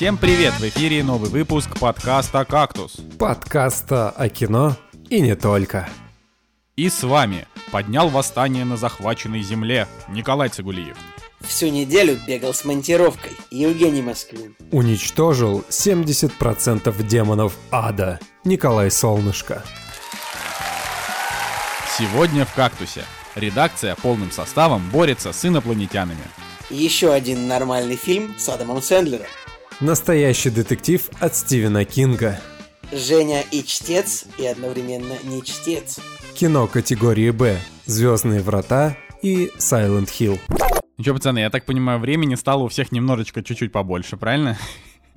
Всем привет! В эфире новый выпуск подкаста «Кактус». Подкаста о кино и не только. И с вами поднял восстание на захваченной земле Николай Цигулиев. Всю неделю бегал с монтировкой Евгений Москвин. Уничтожил 70% демонов ада Николай Солнышко. Сегодня в «Кактусе» редакция полным составом борется с инопланетянами. Еще один нормальный фильм с Адамом Сэндлером. Настоящий детектив от Стивена Кинга. Женя и чтец, и одновременно не чтец. Кино категории «Б», «Звездные врата» и «Silent Hill». Ну что, пацаны, я так понимаю, времени стало у всех немножечко чуть-чуть побольше, правильно?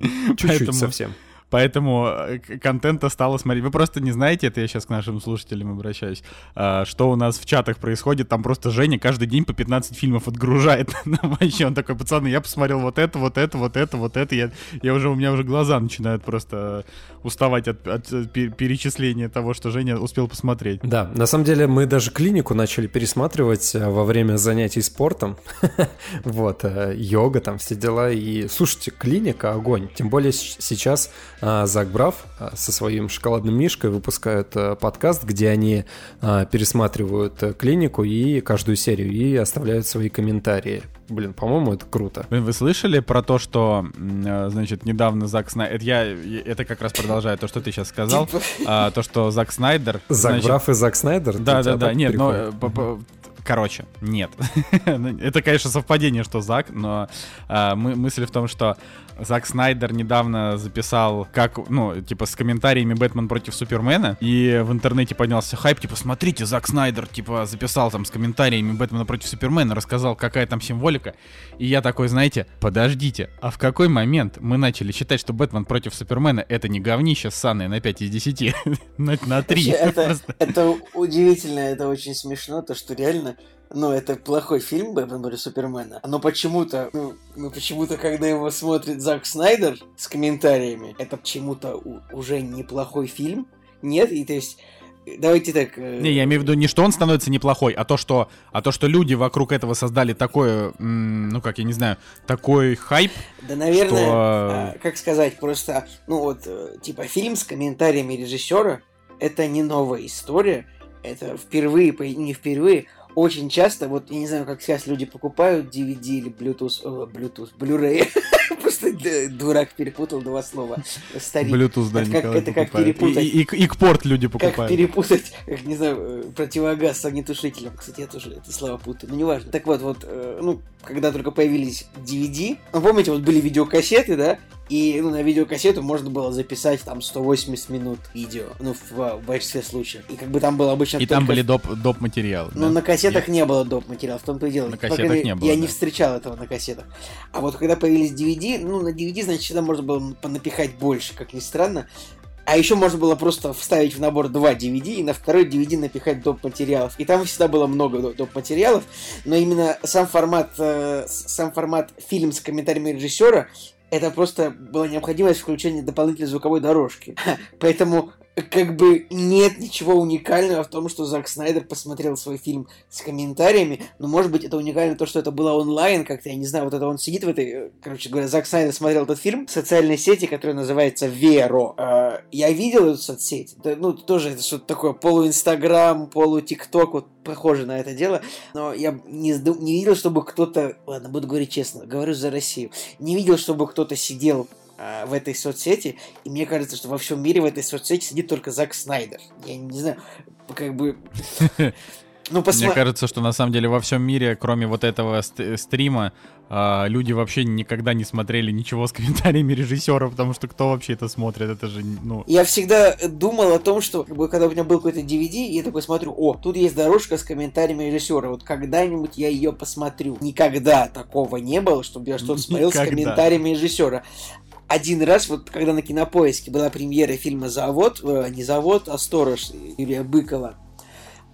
Чуть-чуть Поэтому- совсем. Поэтому э, контента стало смотреть. Вы просто не знаете, это я сейчас к нашим слушателям обращаюсь, а, что у нас в чатах происходит. Там просто Женя каждый день по 15 фильмов отгружает. Нам Вообще, он такой, пацаны, я посмотрел вот это, вот это, вот это, вот это. Я, я уже, у меня уже глаза начинают просто уставать от, от, э, пе- перечисления того, что Женя успел посмотреть. Да, на самом деле мы даже клинику начали пересматривать э, во время занятий спортом. Вот, йога, там все дела. И слушайте, клиника огонь. Тем более сейчас Зак Брав а, со своим шоколадным мишкой выпускают э, подкаст, где они а, пересматривают э, клинику и каждую серию и оставляют свои комментарии. Блин, по-моему, это круто. Блин, Вы слышали про то, что, значит, недавно Зак Снайдер... Это, я, это как раз продолжает то, что ты сейчас сказал. А, то, что Зак Снайдер... Зак Брав и Зак Снайдер? Да, Тебя да, да, так нет, но... по- Короче, нет. Это, конечно, совпадение, что Зак, но а, мы- мысль в том, что Зак Снайдер недавно записал, как, ну, типа, с комментариями Бэтмен против Супермена, и в интернете поднялся хайп, типа, смотрите, Зак Снайдер, типа, записал там с комментариями Бэтмена против Супермена, рассказал, какая там символика, и я такой, знаете, подождите, а в какой момент мы начали считать, что Бэтмен против Супермена это не говнище ссаное на 5 из 10, на, на 3? Вообще, Это, это удивительно, это очень смешно, то что реально, ну, это плохой фильм Бэтмен против Супермена, но почему-то, ну, ну, почему-то, когда его смотрит Зак Снайдер с комментариями, это почему-то уже неплохой фильм, нет, и то есть, давайте так... э, Не, я имею в виду не что он становится неплохой, а то, что, а то, что люди вокруг этого создали такое, ну как я не знаю, такой хайп. Да, наверное, что- а, как сказать, просто, ну вот, э, типа, фильм с комментариями режиссера это не новая история, это впервые, не впервые, очень часто, вот, я не знаю, как сейчас люди покупают DVD или Bluetooth, э, Bluetooth, Blu-ray, просто дурак перепутал два слова, старик. Bluetooth, да, Это как- это как перепутать. И, и, и кпорт люди Как покупают. перепутать, как, не знаю, э, противогаз с огнетушителем. Кстати, я тоже это слова путаю, но неважно. Так вот, вот, э, ну, когда только появились DVD, ну, помните, вот были видеокассеты, да, и ну, на видеокассету можно было записать там 180 минут видео, ну, в, в большинстве случаев. И как бы там было обычно И там только- были доп, доп материалы. ну, да? на кассетах Нет? не было доп. материалов, в том-то и дело. На кассетах крайней не было, Я да. не встречал этого на кассетах. А вот когда появились DVD, ну, на DVD, значит, всегда можно было понапихать больше, как ни странно. А еще можно было просто вставить в набор два DVD и на второй DVD напихать доп. материалов. И там всегда было много до- доп. материалов, но именно сам формат, э, сам формат фильм с комментариями режиссера это просто была необходимость включения дополнительной звуковой дорожки. Поэтому как бы нет ничего уникального в том, что Зак Снайдер посмотрел свой фильм с комментариями, но может быть это уникально то, что это было онлайн, как-то, я не знаю, вот это он сидит в этой, э, короче говоря, Зак Снайдер смотрел этот фильм в социальной сети, которая называется Веро. Э, Я видел эту соцсеть, ну тоже это что-то такое полу-инстаграм, полу-тикток, вот похоже на это дело, но я не, не видел, чтобы кто-то, ладно, буду говорить честно, говорю за Россию, не видел, чтобы кто-то сидел а, в этой соцсети, и мне кажется, что во всем мире в этой соцсети сидит только Зак Снайдер. Я не знаю, как бы... Ну, Мне посмотри. кажется, что на самом деле во всем мире, кроме вот этого ст- стрима, а, люди вообще никогда не смотрели ничего с комментариями режиссера, потому что кто вообще это смотрит? Это же, ну... Я всегда думал о том, что как бы, когда у меня был какой-то DVD, я такой смотрю, о, тут есть дорожка с комментариями режиссера, вот когда-нибудь я ее посмотрю. Никогда такого не было, чтобы я что-то смотрел с комментариями режиссера. Один раз, вот когда на кинопоиске была премьера фильма Завод, э, не завод, а сторож Юрия Быкова,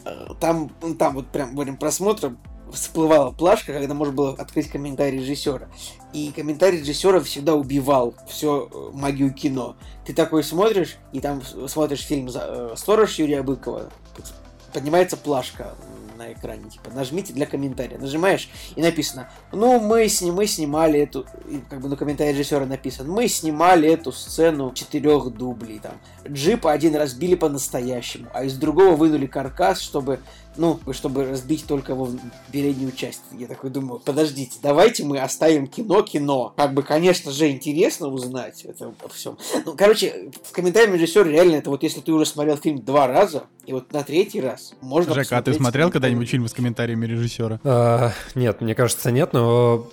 э, там, ну, там вот прям во время просмотра всплывала плашка, когда можно было открыть комментарий режиссера. И комментарий режиссера всегда убивал всю э, магию кино. Ты такой смотришь, и там смотришь фильм э, «Сторож» Юрия Быкова, поднимается плашка на экране, типа, нажмите для комментария. Нажимаешь, и написано, ну, мы, сни мы снимали эту, и, как бы на комментарии режиссера написано, мы снимали эту сцену четырех дублей, там, джипа один разбили по-настоящему, а из другого вынули каркас, чтобы ну, чтобы разбить только его переднюю часть. Я такой думаю, подождите, давайте мы оставим кино кино. Как бы, конечно же, интересно узнать это обо всем. Ну, короче, в комментариях режиссер реально, это вот если ты уже смотрел фильм два раза, и вот на третий раз можно Жека, а ты смотрел когда-нибудь фильм с комментариями режиссера? А, нет, мне кажется, нет, но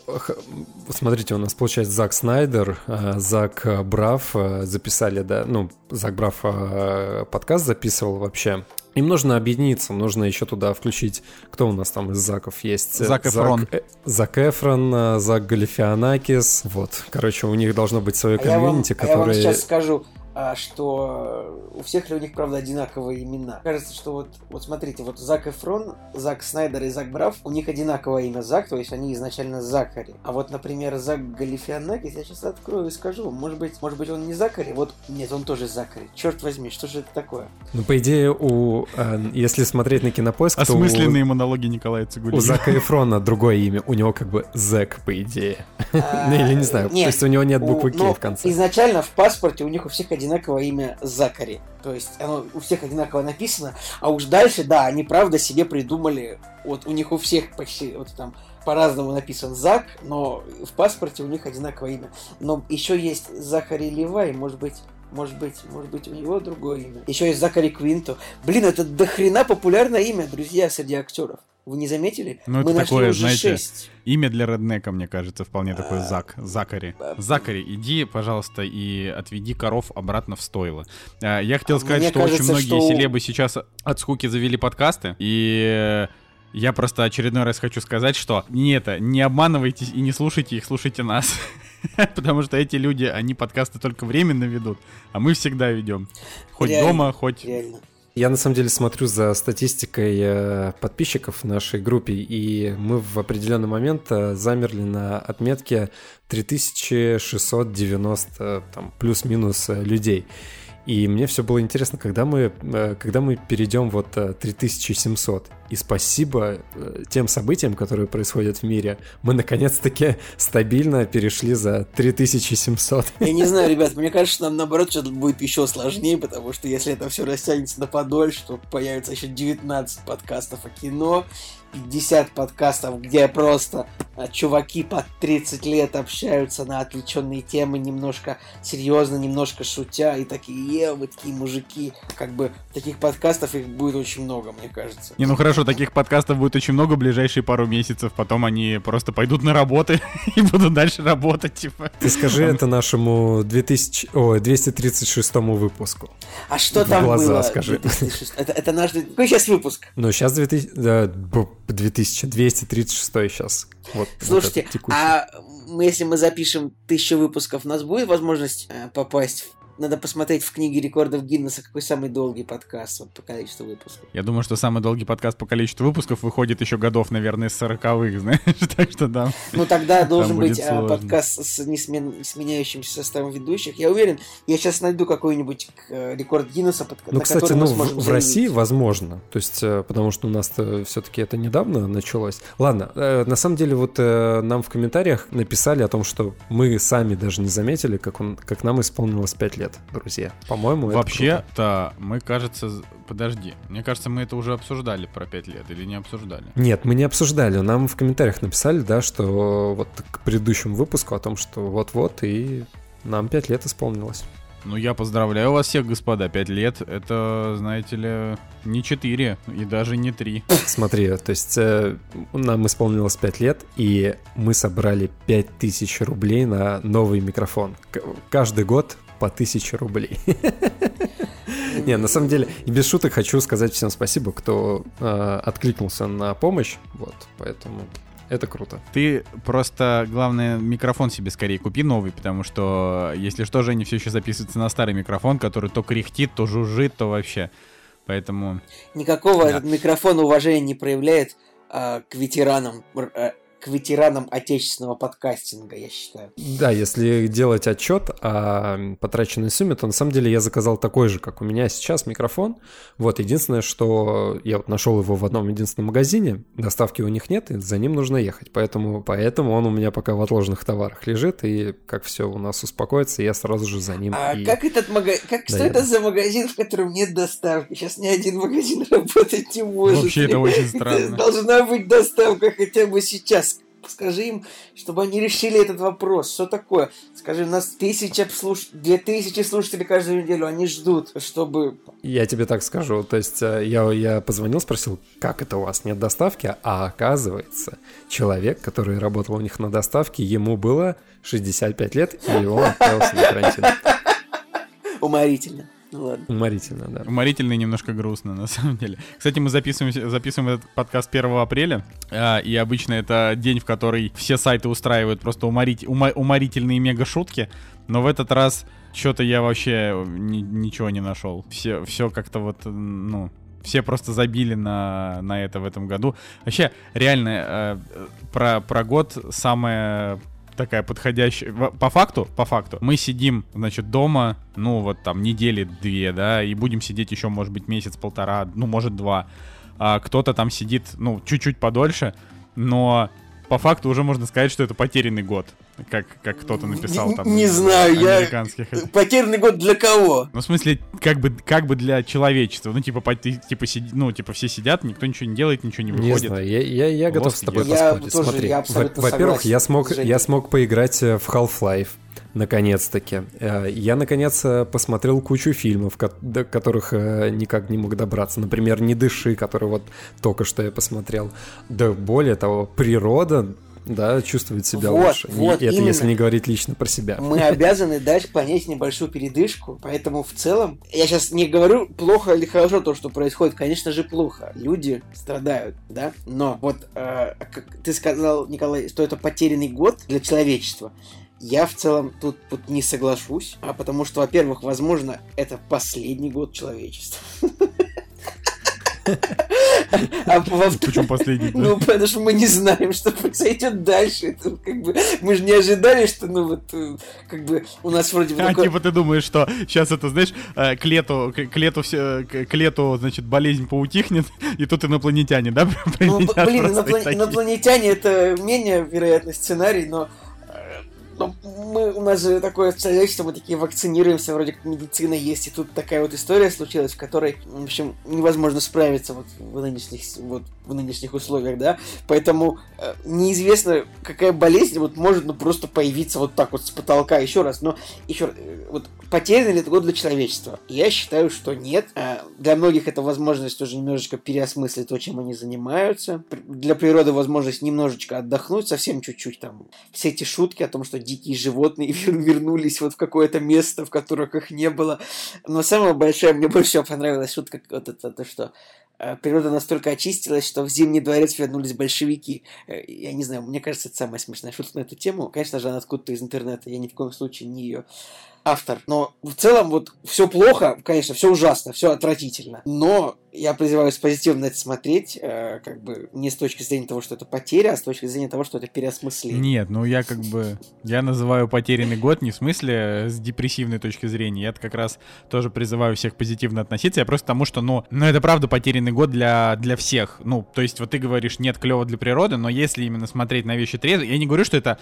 смотрите, у нас получается Зак Снайдер, а, Зак Брав а, записали, да, ну, Зак Брав а, подкаст записывал вообще им нужно объединиться, нужно еще туда включить, кто у нас там из Заков есть? Зак Эфрон. Зак, э, Зак Эфрон, э, Зак Галифианакис, вот. Короче, у них должно быть свое комьюнити, а которое... А я вам сейчас скажу, а, что у всех ли у них, правда, одинаковые имена. Кажется, что вот, вот смотрите, вот Зак Эфрон, Зак Снайдер и Зак Брав, у них одинаковое имя Зак, то есть они изначально Закари. А вот, например, Зак Галифианакис, я сейчас открою и скажу, может быть, может быть он не Закари? Вот, нет, он тоже Закари. Черт возьми, что же это такое? Ну, по идее, у, э, если смотреть на кинопоиск, Осмысленные то у, монологи Николая Цигулина. У Зака Эфрона другое имя, у него как бы Зэк, по идее. Ну, или не знаю, то есть у него нет буквы К в конце. Изначально в паспорте у них у всех одинаковое имя Закари. То есть оно у всех одинаково написано, а уж дальше, да, они правда себе придумали, вот у них у всех почти вот там по-разному написан Зак, но в паспорте у них одинаковое имя. Но еще есть Захари Левай, может быть, может быть, может быть, у него другое имя. Еще есть Закари Квинто. Блин, это дохрена популярное имя, друзья, среди актеров. Вы не заметили? Ну, это Мы такое, знаете, 6. имя для реднека, мне кажется, вполне такое а, Зак, Закари. Закари, иди, пожалуйста, и отведи коров обратно в стойло. А, я хотел сказать, мне что кажется, очень многие что... селебы сейчас от скуки завели подкасты, и я просто очередной раз хочу сказать, что не это, не обманывайтесь и не слушайте их, слушайте нас. Потому что эти люди, они подкасты только временно ведут, а мы всегда ведем. Хоть реально, дома, хоть... Реально. Я на самом деле смотрю за статистикой э, подписчиков в нашей группе, и мы в определенный момент э, замерли на отметке 3690 там, плюс-минус э, людей. И мне все было интересно, когда мы, э, когда мы перейдем вот 3700. Э, и спасибо э, тем событиям, которые происходят в мире, мы наконец-таки стабильно перешли за 3700. Я не знаю, ребят, мне кажется, нам наоборот что-то будет еще сложнее, потому что если это все растянется на подольше, то появится еще 19 подкастов о кино, 50 подкастов, где просто а, чуваки под 30 лет общаются на отвлеченные темы, немножко серьезно, немножко шутя, и такие, е, вы такие мужики. Как бы таких подкастов их будет очень много, мне кажется. Не, ну хорошо, таких подкастов будет очень много в ближайшие пару месяцев, потом они просто пойдут на работы и будут дальше работать, типа. Ты скажи это нашему 2000, о, 236 выпуску. А что в там глаза, было? скажи. Это, это наш... Какой сейчас выпуск? Ну, сейчас 2000... Да, 2236 сейчас. Вот, Слушайте, вот а если мы запишем тысячу выпусков, у нас будет возможность э, попасть в надо посмотреть в книге рекордов Гиннесса, какой самый долгий подкаст вот, по количеству выпусков. Я думаю, что самый долгий подкаст по количеству выпусков выходит еще годов, наверное, с 40-х, знаешь, так что да. Ну тогда должен быть а, сложно. подкаст с несмен... сменяющимся составом ведущих. Я уверен, я сейчас найду какой-нибудь э, рекорд Гиннесса, под... ну, на кстати, который ну, мы сможем в, в России возможно, то есть, э, потому что у нас все-таки это недавно началось. Ладно, э, на самом деле вот нам в комментариях написали о том, что мы сами даже не заметили, как, он, как нам исполнилось 5 лет лет, друзья. По-моему, Вообще-то, мы, кажется... Подожди, мне кажется, мы это уже обсуждали про 5 лет или не обсуждали? Нет, мы не обсуждали. Нам в комментариях написали, да, что вот к предыдущему выпуску о том, что вот-вот, и нам 5 лет исполнилось. Ну, я поздравляю вас всех, господа. Пять лет — это, знаете ли, не четыре и даже не три. Смотри, то есть э, нам исполнилось пять лет, и мы собрали пять тысяч рублей на новый микрофон. К- каждый год по 1000 рублей. Не, на самом деле, и без шуток хочу сказать всем спасибо, кто э, откликнулся на помощь. Вот, поэтому это круто. Ты просто, главное, микрофон себе скорее купи новый, потому что, если что, Женя все еще записывается на старый микрофон, который то кряхтит, то жужжит, то вообще. Поэтому... Никакого да. этот микрофон уважения не проявляет а, к ветеранам к ветеранам отечественного подкастинга, я считаю. Да, если делать отчет о потраченной сумме, то на самом деле я заказал такой же, как у меня сейчас, микрофон. Вот, единственное, что я вот нашел его в одном единственном магазине, доставки у них нет, и за ним нужно ехать. Поэтому, поэтому он у меня пока в отложенных товарах лежит, и как все у нас успокоится, я сразу же за ним. А и... как этот магазин, как, что это за магазин, в котором нет доставки? Сейчас ни один магазин работать не может. Вообще это очень странно. Должна быть доставка хотя бы сейчас. Скажи им, чтобы они решили этот вопрос. Что такое? Скажи, у нас тысяча слуш... две тысячи слушателей каждую неделю. Они ждут, чтобы... Я тебе так скажу. То есть э, я, я позвонил, спросил, как это у вас нет доставки? А оказывается, человек, который работал у них на доставке, ему было 65 лет, и он отправился на карантин. Уморительно. Ну ладно. Уморительно, да. Уморительно и немножко грустно, на самом деле. Кстати, мы записываем, записываем этот подкаст 1 апреля, а, и обычно это день, в который все сайты устраивают просто уморить, ума, уморительные мега-шутки, но в этот раз что-то я вообще ни, ничего не нашел. Все, все как-то вот, ну, все просто забили на, на это в этом году. Вообще, реально, э, про, про год самое такая подходящая. По факту, по факту, мы сидим, значит, дома, ну, вот там недели две, да, и будем сидеть еще, может быть, месяц-полтора, ну, может, два. А кто-то там сидит, ну, чуть-чуть подольше, но по факту уже можно сказать, что это потерянный год. Как, как кто-то написал там. Не знаю, я... Потерянный год для кого? Ну, в смысле, как бы, как бы для человечества. Ну, типа, по, типа, сиди, ну, типа, все сидят, никто ничего не делает, ничего не выходит. Не знаю, я, я, я готов с тобой я поспорить. Тоже, Смотри, я во-первых, я смог, я смог поиграть э, в Half-Life наконец-таки. Э, я, наконец, э, посмотрел кучу фильмов, до которых никак не мог добраться. Например, «Не дыши», который вот только что я посмотрел. Да более того, природа да, чувствует себя вот, лучше. Вот, это если не говорить лично про себя. Мы обязаны дать понять небольшую передышку, поэтому в целом, я сейчас не говорю плохо или хорошо то, что происходит, конечно же плохо, люди страдают, да, но вот э, как ты сказал, Николай, что это потерянный год для человечества. Я в целом тут, тут не соглашусь, а потому что, во-первых, возможно, это последний год человечества. А Почему последний? Ну, потому что мы не знаем, что произойдет дальше. Это, как бы, мы же не ожидали, что, ну, вот, э, как бы, у нас вроде бы... А, такой... типа, ты думаешь, что сейчас это, знаешь, э, к лету, к лету, все, к лету, значит, болезнь поутихнет, и тут инопланетяне, да, Ну, блин, инопланетяне — это менее вероятный сценарий, но но мы, у нас же такое человечество, мы такие вакцинируемся, вроде как медицина есть, и тут такая вот история случилась, в которой, в общем, невозможно справиться вот в нынешних, вот в нынешних условиях, да, поэтому э, неизвестно, какая болезнь вот может, ну, просто появиться вот так вот с потолка еще раз, но еще э, вот потерян ли это год для человечества? Я считаю, что нет. Э, для многих это возможность тоже немножечко переосмыслить то, чем они занимаются. Для природы возможность немножечко отдохнуть, совсем чуть-чуть там. Все эти шутки о том, что дикие животные вернулись вот в какое-то место, в которых их не было. Но самая большая, мне больше всего понравилась шутка вот это, то, что э, природа настолько очистилась, что в Зимний дворец вернулись большевики. Э, я не знаю, мне кажется, это самая смешная шутка на эту тему. Конечно же, она откуда-то из интернета, я ни в коем случае не ее автор. Но в целом вот все плохо, конечно, все ужасно, все отвратительно. Но я призываю с позитивно это смотреть, э, как бы не с точки зрения того, что это потеря, а с точки зрения того, что это переосмысление. Нет, ну я как бы, я называю потерянный год не в смысле э, с депрессивной точки зрения, я как раз тоже призываю всех позитивно относиться, я просто тому, что, ну, ну это правда потерянный год для, для всех, ну, то есть вот ты говоришь, нет, клево для природы, но если именно смотреть на вещи трезво, я не говорю, что это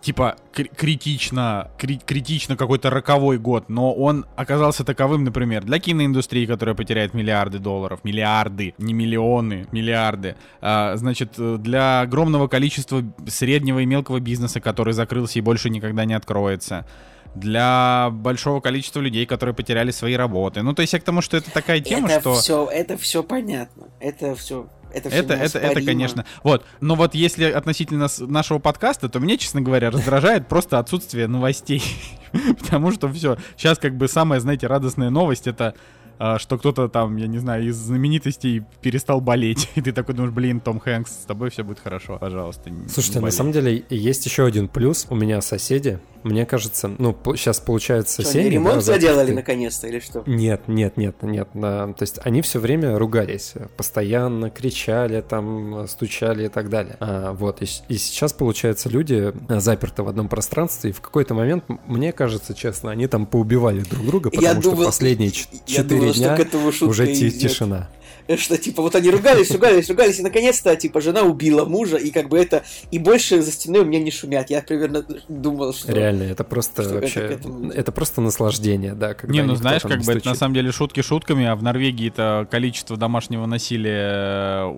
типа критично, кри критично какой-то роковой год, но он оказался таковым, например, для киноиндустрии, которая потеряет миллиарды долларов, миллиарды, не миллионы, миллиарды, а, значит, для огромного количества среднего и мелкого бизнеса, который закрылся и больше никогда не откроется, для большого количества людей, которые потеряли свои работы. Ну, то есть я к тому, что это такая тема, это что... Все, это все понятно. Это все это, это, это, это, конечно. Вот. Но вот если относительно нашего подкаста, то мне, честно говоря, раздражает просто отсутствие новостей. Потому что все. Сейчас как бы самая, знаете, радостная новость это а, что кто-то там, я не знаю, из знаменитостей перестал болеть. И ты такой думаешь, блин, Том Хэнкс, с тобой все будет хорошо, пожалуйста. Слушайте, на самом деле есть еще один плюс. У меня соседи, мне кажется, ну, сейчас получается что, семьи... Они ремонт да, заделали наконец-то или что? Нет, нет, нет, нет. Да. То есть они все время ругались, постоянно кричали, там, стучали и так далее. А, вот, и, и сейчас, получается, люди заперты в одном пространстве, и в какой-то момент, мне кажется, честно, они там поубивали друг друга, потому я что думал, последние четыре дня уже тишина что типа вот они ругались, ругались, ругались, и наконец-то типа жена убила мужа, и как бы это и больше за стеной у меня не шумят. Я примерно думал, что реально это просто вообще это, этому... это просто наслаждение, да. Когда не, ну знаешь, как бы это на самом деле шутки шутками, а в Норвегии это количество домашнего насилия,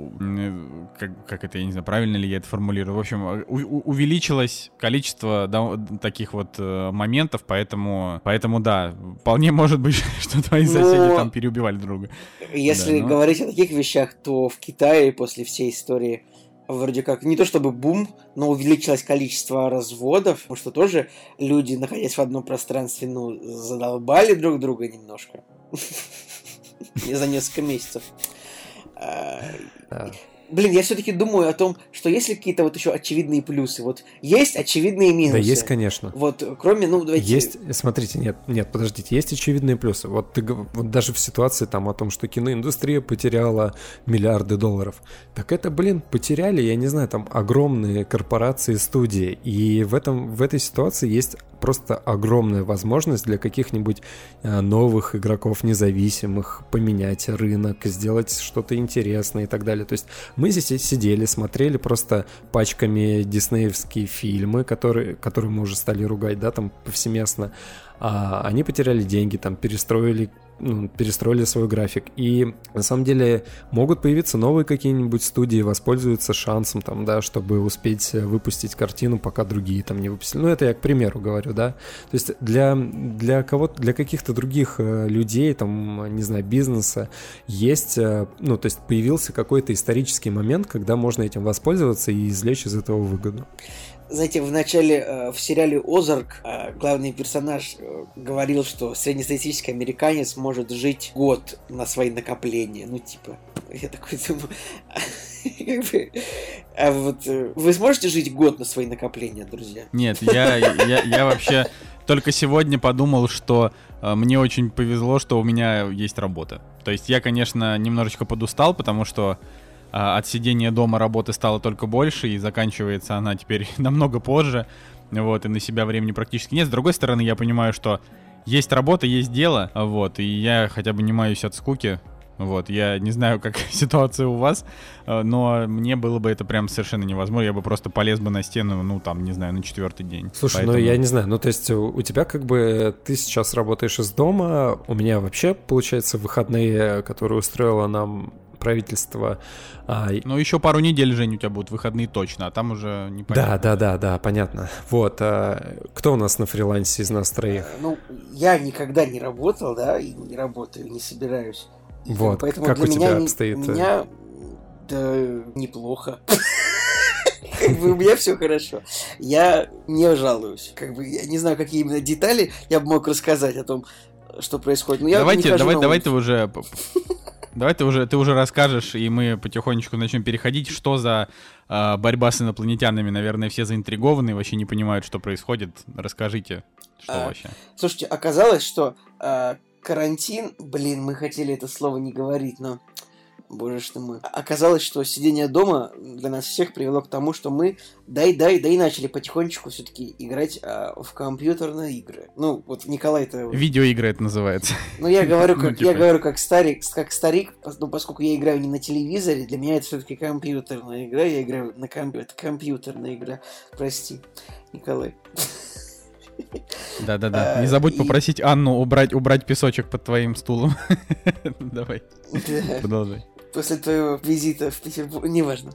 как, как это я не знаю, правильно ли я это формулирую. В общем, у, у, увеличилось количество да, таких вот э, моментов, поэтому, поэтому да, вполне может быть, что твои соседи Но... там переубивали друга. Если да, но... говорить говорить о таких вещах, то в Китае после всей истории вроде как не то чтобы бум, но увеличилось количество разводов, потому что тоже люди, находясь в одном пространстве, ну, задолбали друг друга немножко. За несколько месяцев. Блин, я все-таки думаю о том, что есть ли какие-то вот еще очевидные плюсы. Вот есть очевидные минусы. Да, есть, конечно. Вот, кроме, ну, давайте... Есть, смотрите, нет, нет, подождите, есть очевидные плюсы. Вот, ты, вот даже в ситуации там о том, что киноиндустрия потеряла миллиарды долларов. Так это, блин, потеряли, я не знаю, там огромные корпорации, студии. И в, этом, в этой ситуации есть просто огромная возможность для каких-нибудь э, новых игроков независимых поменять рынок, сделать что-то интересное и так далее. То есть мы здесь сидели, смотрели просто пачками диснеевские фильмы, которые, которые мы уже стали ругать, да, там повсеместно. А они потеряли деньги, там перестроили перестроили свой график. И на самом деле могут появиться новые какие-нибудь студии, воспользуются шансом, там, да, чтобы успеть выпустить картину, пока другие там не выпустили. Ну, это я к примеру говорю, да. То есть для, для кого-то, для каких-то других э, людей, там, не знаю, бизнеса есть, э, ну, то есть появился какой-то исторический момент, когда можно этим воспользоваться и извлечь из этого выгоду. Знаете, в начале э, в сериале Озарк э, главный персонаж э, говорил, что среднестатистический американец может жить год на свои накопления. Ну, типа, я такой думаю, а вот вы сможете жить год на свои накопления, друзья? Нет, я, я, я вообще только сегодня подумал, что мне очень повезло, что у меня есть работа. То есть я, конечно, немножечко подустал, потому что от сидения дома работы стало только больше, и заканчивается она теперь намного позже, вот, и на себя времени практически нет. С другой стороны, я понимаю, что есть работа, есть дело, вот, и я хотя бы не маюсь от скуки, вот, я не знаю, как ситуация у вас, э, но мне было бы это прям совершенно невозможно. Я бы просто полез бы на стену, ну, там, не знаю, на четвертый день. Слушай, ну, Поэтому... ну, я не знаю, ну, то есть у, у тебя как бы, ты сейчас работаешь из дома, у меня вообще, получается, выходные, которые устроила нам правительство. А, ну, еще пару недель, Жень, у тебя будут выходные точно, а там уже не понятно. Да, да, да, да, понятно. Вот, а, кто у нас на фрилансе из нас троих? Ну, я никогда не работал, да, и не работаю, не собираюсь. Вот, Поэтому как у тебя меня, обстоит? У э? меня, да, неплохо. Как бы у меня все хорошо. Я не жалуюсь. Как бы я не знаю, какие именно детали я бы мог рассказать о том, что происходит. Но я давайте, давай, давай ты уже Давай ты уже, ты уже расскажешь, и мы потихонечку начнем переходить, что за э, борьба с инопланетянами. Наверное, все заинтригованы, вообще не понимают, что происходит. Расскажите, что а, вообще. Слушайте, оказалось, что э, карантин, блин, мы хотели это слово не говорить, но Боже что мы. Оказалось, что сидение дома для нас всех привело к тому, что мы дай дай дай начали потихонечку все-таки играть а, в компьютерные игры. Ну, вот Николай это. Видеоигры это называется. Ну, я говорю, как ну, типа... я говорю как старик, как старик, ну, поскольку я играю не на телевизоре, для меня это все-таки компьютерная игра, я играю на компьютер. Это компьютерная игра. Прости, Николай. Да-да-да. Не забудь попросить Анну убрать, убрать песочек под твоим стулом. Давай. Продолжай после твоего визита в Петербург, неважно.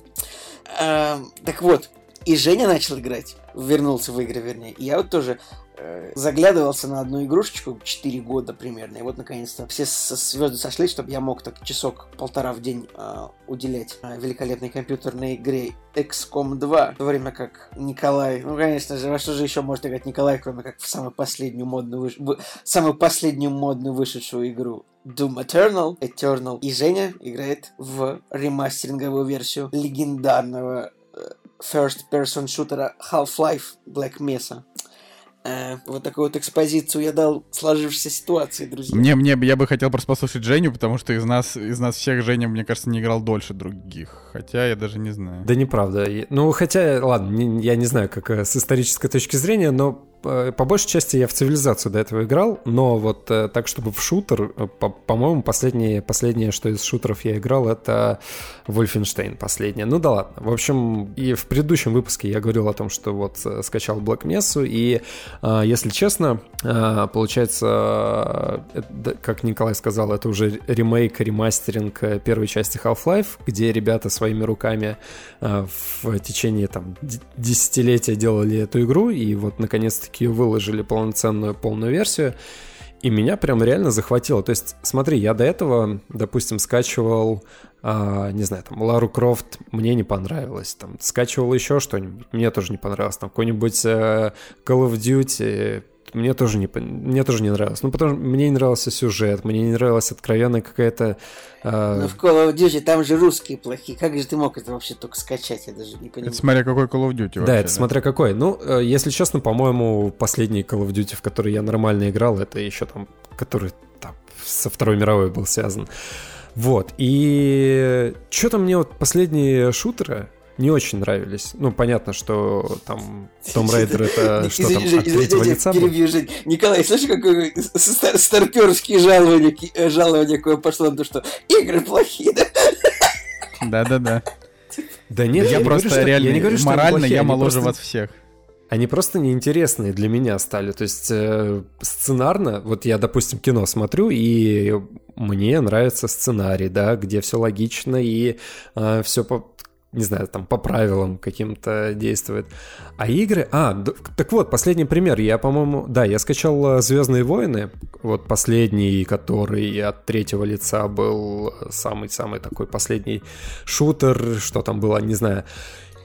А, так вот, и Женя начал играть, вернулся в игры, вернее. И я вот тоже э, заглядывался на одну игрушечку 4 года примерно. И вот наконец-то все звезды сошлись, чтобы я мог так часок-полтора в день э, уделять э, великолепной компьютерной игре XCOM 2. В то время как Николай, ну конечно же, во что же еще может играть Николай, кроме как в самую последнюю модную, выш... в самую последнюю модную вышедшую игру Doom Eternal, Eternal. И Женя играет в ремастеринговую версию легендарного э, first-person шутера Half-Life Black Mesa. э, вот такую вот экспозицию я дал сложившейся ситуации, друзья. Мне, мне, я бы хотел просто послушать Женю, потому что из нас, из нас всех Женя, мне кажется, не играл дольше других. Хотя я даже не знаю. Да неправда. Ну, хотя, ладно, не, я не знаю, как э, с исторической точки зрения, но по большей части я в цивилизацию до этого играл, но вот э, так, чтобы в шутер, э, по-моему, последнее, последнее, что из шутеров я играл, это Wolfenstein последнее. Ну да ладно. В общем, и в предыдущем выпуске я говорил о том, что вот скачал Black Mesa, и, если честно, получается, как Николай сказал, это уже ремейк, ремастеринг первой части Half-Life, где ребята своими руками в течение там десятилетия делали эту игру, и вот наконец-таки выложили полноценную полную версию. И меня прям реально захватило. То есть, смотри, я до этого, допустим, скачивал, а, не знаю, там, Лару Крофт, мне не понравилось. Там, скачивал еще что-нибудь, мне тоже не понравилось. Там, какой-нибудь э, Call of Duty, мне тоже не, мне тоже не нравилось. Ну, потому что мне не нравился сюжет, мне не нравилась откровенная какая-то... Э... Ну, в Call of Duty там же русские плохие. Как же ты мог это вообще только скачать? Я даже не понимаю. Это смотря какой Call of Duty вообще. Да, это да? смотря какой. Ну, э, если честно, по-моему, последний Call of Duty, в который я нормально играл, это еще там, который там, со Второй мировой был связан. Вот, и что-то мне вот последние шутеры, не очень нравились. Ну, понятно, что там Том Рейдер это что там, от третьего лица Николай, слышишь, какое старперские жалования, э, жалования какое пошло на то, что игры плохие, да? Да-да-да. Да нет, я просто реально, морально я моложе вас всех. Они просто неинтересные для меня стали. То есть э, сценарно, вот я, допустим, кино смотрю, и мне нравится сценарий, да, где все логично и э, все по не знаю, там по правилам каким-то действует. А игры... А, так вот, последний пример. Я, по-моему... Да, я скачал э, «Звездные войны», вот последний, который от третьего лица был самый-самый такой последний шутер, что там было, не знаю.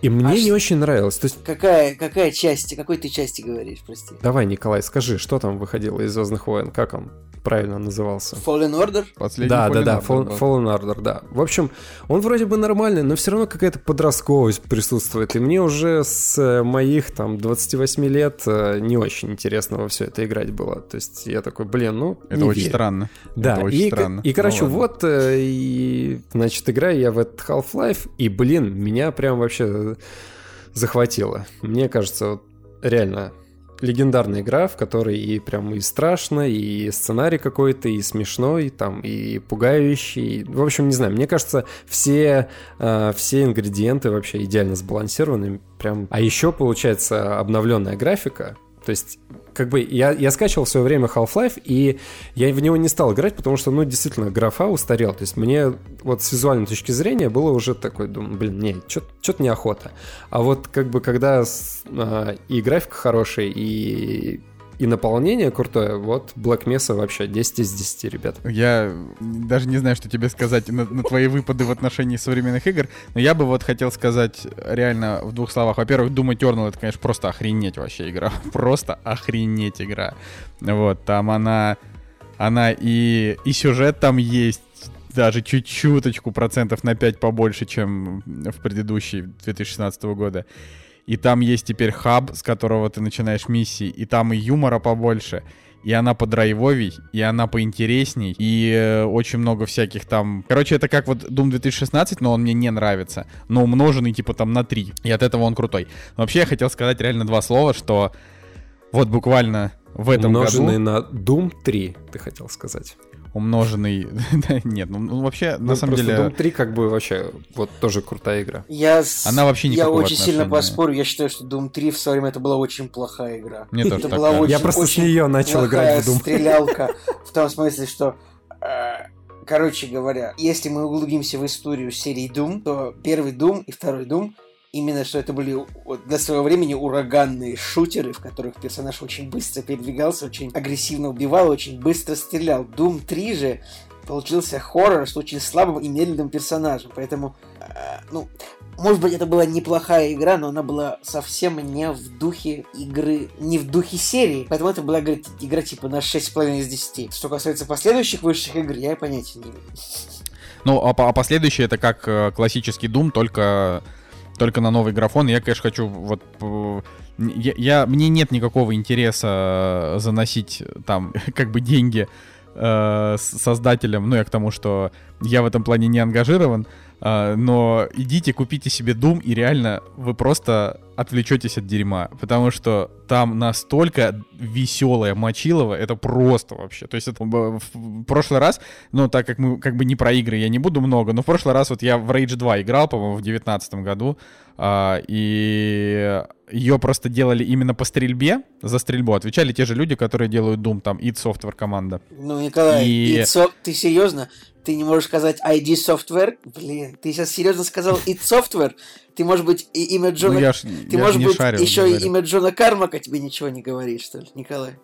И мне а не ш... очень нравилось. То есть... Какая, какая часть, какой ты части говоришь, прости? Давай, Николай, скажи, что там выходило из Звездных войн? Как он правильно назывался? Fallen Order? Последний да, Fallen да, да, Order, Fallen, Order, да. В общем, он вроде бы нормальный, но все равно какая-то подростковость присутствует. И мне уже с э, моих там 28 лет э, не очень интересно во все это играть было. То есть я такой, блин, ну. Это очень верю. странно. Да, это очень и, странно. И, короче, ну, вот, э, и, значит, играю я в этот Half-Life, и, блин, меня прям вообще захватило. Мне кажется, вот реально легендарная игра, в которой и прям и страшно, и сценарий какой-то, и смешной, там, и пугающий. В общем, не знаю, мне кажется, все, э, все ингредиенты вообще идеально сбалансированы. Прям... А еще, получается, обновленная графика, то есть, как бы, я, я скачивал в свое время Half-Life, и я в него не стал играть, потому что, ну, действительно, графа устарел. То есть, мне вот с визуальной точки зрения было уже такой, думаю, блин, не, что-то неохота. А вот, как бы, когда а, и графика хорошая, и и наполнение крутое, вот Black Mesa вообще 10 из 10, ребят. Я даже не знаю, что тебе сказать на, на твои выпады в отношении современных игр, но я бы вот хотел сказать реально в двух словах. Во-первых, Doom Eternal это, конечно, просто охренеть вообще игра. Просто охренеть игра. Вот, там она... Она и, и сюжет там есть, даже чуть-чуточку процентов на 5 побольше, чем в предыдущей 2016 года и там есть теперь хаб, с которого ты начинаешь миссии, и там и юмора побольше, и она подрайвовей, и она поинтересней, и э, очень много всяких там... Короче, это как вот Doom 2016, но он мне не нравится, но умноженный типа там на 3, и от этого он крутой. Но вообще я хотел сказать реально два слова, что вот буквально в этом Умноженный году... на Doom 3, ты хотел сказать умноженный... Нет, ну, ну вообще, ну, на самом деле... Doom 3 как бы вообще вот тоже крутая игра. Я, Она вообще Я очень сильно поспорю, я считаю, что Doom 3 в свое время это была очень плохая игра. Мне это тоже была очень, Я просто с нее начал играть в Doom. стрелялка, в том смысле, что э, Короче говоря, если мы углубимся в историю серии Doom, то первый Doom и второй Doom именно что это были для своего времени ураганные шутеры, в которых персонаж очень быстро передвигался, очень агрессивно убивал, очень быстро стрелял. Doom 3 же получился хоррор с очень слабым и медленным персонажем, поэтому, э, ну, может быть, это была неплохая игра, но она была совсем не в духе игры, не в духе серии. Поэтому это была игра, игра типа на 6,5 из 10. Что касается последующих высших игр, я понятия не имею. Ну, а, а последующие это как э, классический Doom, только только на новый графон. Я, конечно, хочу вот... Я, я, мне нет никакого интереса заносить там как бы деньги э, создателям, ну я к тому, что я в этом плане не ангажирован, э, но идите, купите себе Doom, и реально вы просто отвлечетесь от дерьма, потому что там настолько веселая Мочилова, это просто вообще. То есть это в прошлый раз, ну так как мы как бы не про игры, я не буду много, но в прошлый раз вот я в Rage 2 играл, по-моему, в девятнадцатом году, э, и ее просто делали именно по стрельбе, за стрельбу отвечали те же люди, которые делают Doom, там, id Software команда. Ну, Николай, и... so... ты серьезно? Ты не можешь сказать ID Software? Блин, ты сейчас серьезно сказал id Software? Ты, может быть, и имя Джона... Ну, я ж, ты, я может быть, шарю, еще и имя Джона Кармака тебе ничего не говорит, что ли, Николай?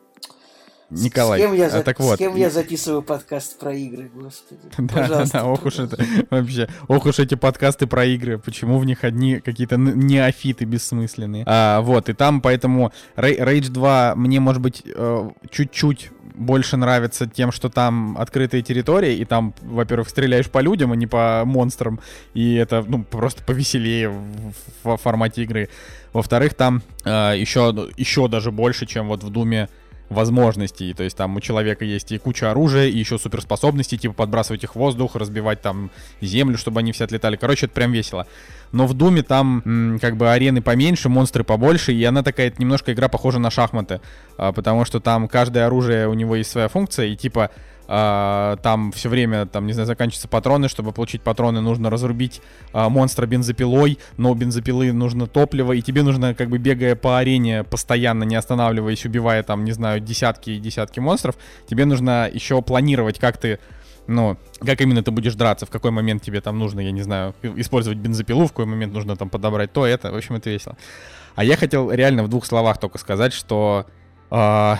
Николай. С кем я, а, так вот. С кем я записываю подкаст про игры, господи. Да, да, ох уж это вообще, ох уж эти подкасты про игры, почему в них одни какие-то неофиты бессмысленные. А, вот, и там поэтому Rage 2 мне, может быть, э, чуть-чуть больше нравится тем, что там открытые территории, и там, во-первых, стреляешь по людям, а не по монстрам, и это, ну, просто повеселее в, в формате игры. Во-вторых, там э, еще, еще даже больше, чем вот в Думе возможностей. То есть там у человека есть и куча оружия, и еще суперспособности, типа подбрасывать их в воздух, разбивать там землю, чтобы они все отлетали. Короче, это прям весело. Но в Думе там м, как бы арены поменьше, монстры побольше, и она такая немножко игра похожа на шахматы, а, потому что там каждое оружие у него есть своя функция, и типа Uh, там все время, там, не знаю, заканчиваются патроны. Чтобы получить патроны, нужно разрубить uh, монстра бензопилой, но у бензопилы нужно топливо, и тебе нужно, как бы бегая по арене, постоянно не останавливаясь, убивая там, не знаю, десятки и десятки монстров, тебе нужно еще планировать, как ты ну, как именно ты будешь драться, в какой момент тебе там нужно, я не знаю, использовать бензопилу, в какой момент нужно там подобрать то, это, в общем, это весело. А я хотел реально в двух словах только сказать, что э,